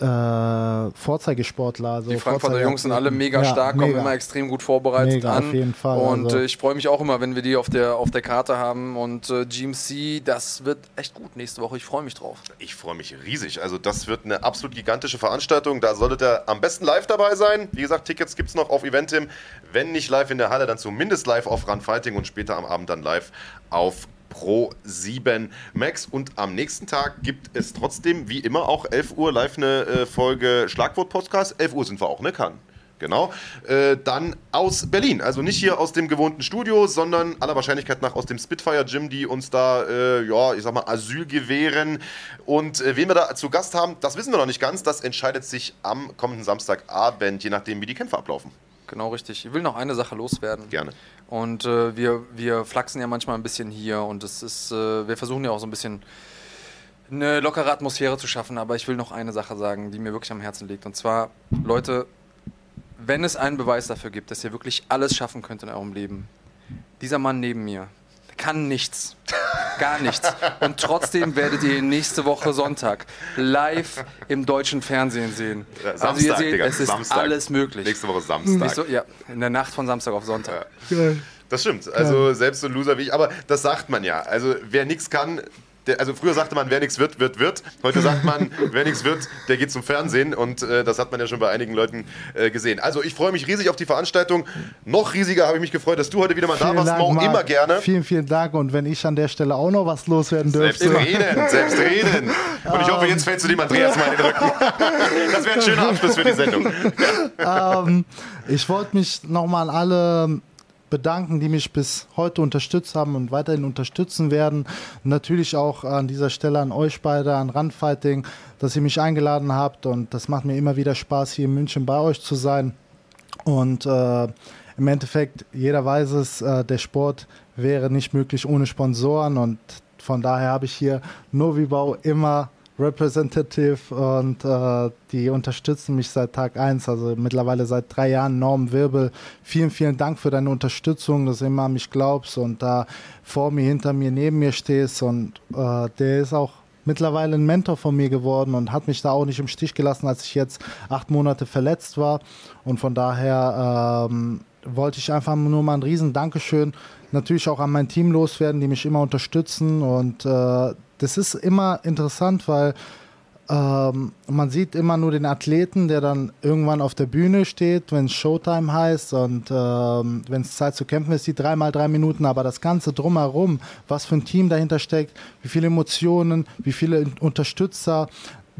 äh, Vorzeigesportler. Also Die Frankfurter Jungs sind alle mega Ja, stark, kommen mega. immer extrem gut vorbereitet Mega, an. auf jeden Fall, Und also- äh, ich freue mich auch immer, wenn wir die auf der, auf der Karte haben. Und äh, GMC, das wird echt gut nächste Woche. Ich freue mich drauf. Ich freue mich riesig. Also, das wird eine absolut gigantische Veranstaltung. Da solltet ihr am besten live dabei sein. Wie gesagt, Tickets gibt es noch auf Eventim. Wenn nicht live in der Halle, dann zumindest live auf Run Fighting und später am Abend dann live auf Pro 7 Max. Und am nächsten Tag gibt es trotzdem, wie immer, auch 11 Uhr live eine äh, Folge Schlagwort-Podcast. 11 Uhr sind wir auch, ne? Kann. Genau. Äh, dann aus Berlin. Also nicht hier aus dem gewohnten Studio, sondern aller Wahrscheinlichkeit nach aus dem Spitfire Gym, die uns da, äh, ja, ich sag mal, Asyl gewähren. Und wen wir da zu Gast haben, das wissen wir noch nicht ganz. Das entscheidet sich am kommenden Samstagabend, je nachdem, wie die Kämpfe ablaufen. Genau richtig. Ich will noch eine Sache loswerden. Gerne. Und äh, wir, wir flachsen ja manchmal ein bisschen hier und es ist, äh, wir versuchen ja auch so ein bisschen eine lockere Atmosphäre zu schaffen, aber ich will noch eine Sache sagen, die mir wirklich am Herzen liegt. Und zwar, Leute, wenn es einen Beweis dafür gibt, dass ihr wirklich alles schaffen könnt in eurem Leben, dieser Mann neben mir, kann nichts. Gar nichts. Und trotzdem werdet ihr ihn nächste Woche Sonntag live im deutschen Fernsehen sehen. Ja, also ihr Samstag, seht, Digga, es ist Samstag. alles möglich. Nächste Woche Samstag. Nächste, ja, in der Nacht von Samstag auf Sonntag. Das stimmt. Also selbst so ein Loser wie ich. Aber das sagt man ja. Also wer nichts kann, der, also früher sagte man, wer nichts wird, wird, wird. Heute sagt man, wer nichts wird, der geht zum Fernsehen. Und äh, das hat man ja schon bei einigen Leuten äh, gesehen. Also ich freue mich riesig auf die Veranstaltung. Noch riesiger habe ich mich gefreut, dass du heute wieder mal da Vielen warst. Dank, Mo, Marc. immer gerne. Vielen, vielen Dank. Und wenn ich an der Stelle auch noch was loswerden dürfte. Selbst reden, selbst reden. Und ich hoffe, jetzt fällst du dem Andreas mal in den Rücken. Das wäre ein schöner Abschluss für die Sendung. ähm, ich wollte mich nochmal an alle bedanken, die mich bis heute unterstützt haben und weiterhin unterstützen werden. Natürlich auch an dieser Stelle an euch beide, an Randfighting, dass ihr mich eingeladen habt. Und das macht mir immer wieder Spaß, hier in München bei euch zu sein. Und äh, im Endeffekt, jeder weiß es, äh, der Sport wäre nicht möglich ohne Sponsoren. Und von daher habe ich hier Novibau immer Representative und äh, die unterstützen mich seit Tag 1, also mittlerweile seit drei Jahren. Norm Wirbel, vielen, vielen Dank für deine Unterstützung, dass du immer an mich glaubst und da vor mir, hinter mir, neben mir stehst. Und äh, der ist auch mittlerweile ein Mentor von mir geworden und hat mich da auch nicht im Stich gelassen, als ich jetzt acht Monate verletzt war. Und von daher ähm, wollte ich einfach nur mal ein riesen Dankeschön natürlich auch an mein Team loswerden, die mich immer unterstützen. Und äh, das ist immer interessant, weil ähm, man sieht immer nur den Athleten, der dann irgendwann auf der Bühne steht, wenn es Showtime heißt und ähm, wenn es Zeit zu kämpfen ist, die dreimal drei Minuten, aber das Ganze drumherum, was für ein Team dahinter steckt, wie viele Emotionen, wie viele Unterstützer,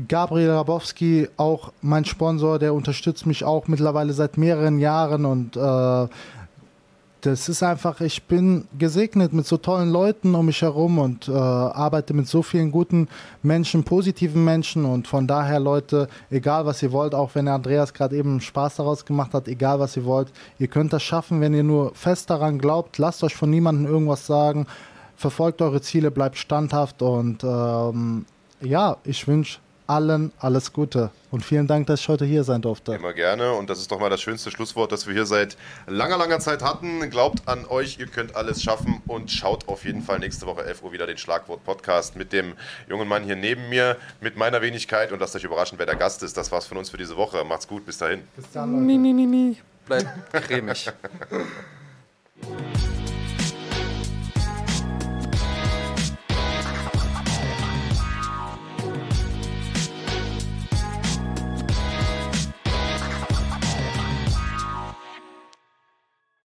Gabriel Rabowski, auch mein Sponsor, der unterstützt mich auch mittlerweile seit mehreren Jahren und äh, das ist einfach, ich bin gesegnet mit so tollen Leuten um mich herum und äh, arbeite mit so vielen guten Menschen, positiven Menschen und von daher Leute, egal was ihr wollt, auch wenn Andreas gerade eben Spaß daraus gemacht hat, egal was ihr wollt, ihr könnt das schaffen, wenn ihr nur fest daran glaubt, lasst euch von niemandem irgendwas sagen, verfolgt eure Ziele, bleibt standhaft und ähm, ja, ich wünsche allen alles Gute und vielen Dank, dass ich heute hier sein durfte. Immer gerne. Und das ist doch mal das schönste Schlusswort, das wir hier seit langer, langer Zeit hatten. Glaubt an euch, ihr könnt alles schaffen und schaut auf jeden Fall nächste Woche 11 Uhr wieder den Schlagwort-Podcast mit dem jungen Mann hier neben mir, mit meiner Wenigkeit und lasst euch überraschen, wer der Gast ist. Das war's von uns für diese Woche. Macht's gut, bis dahin. Bis dann, Leute. Mi, mi, mi, mi. Bleibt cremig.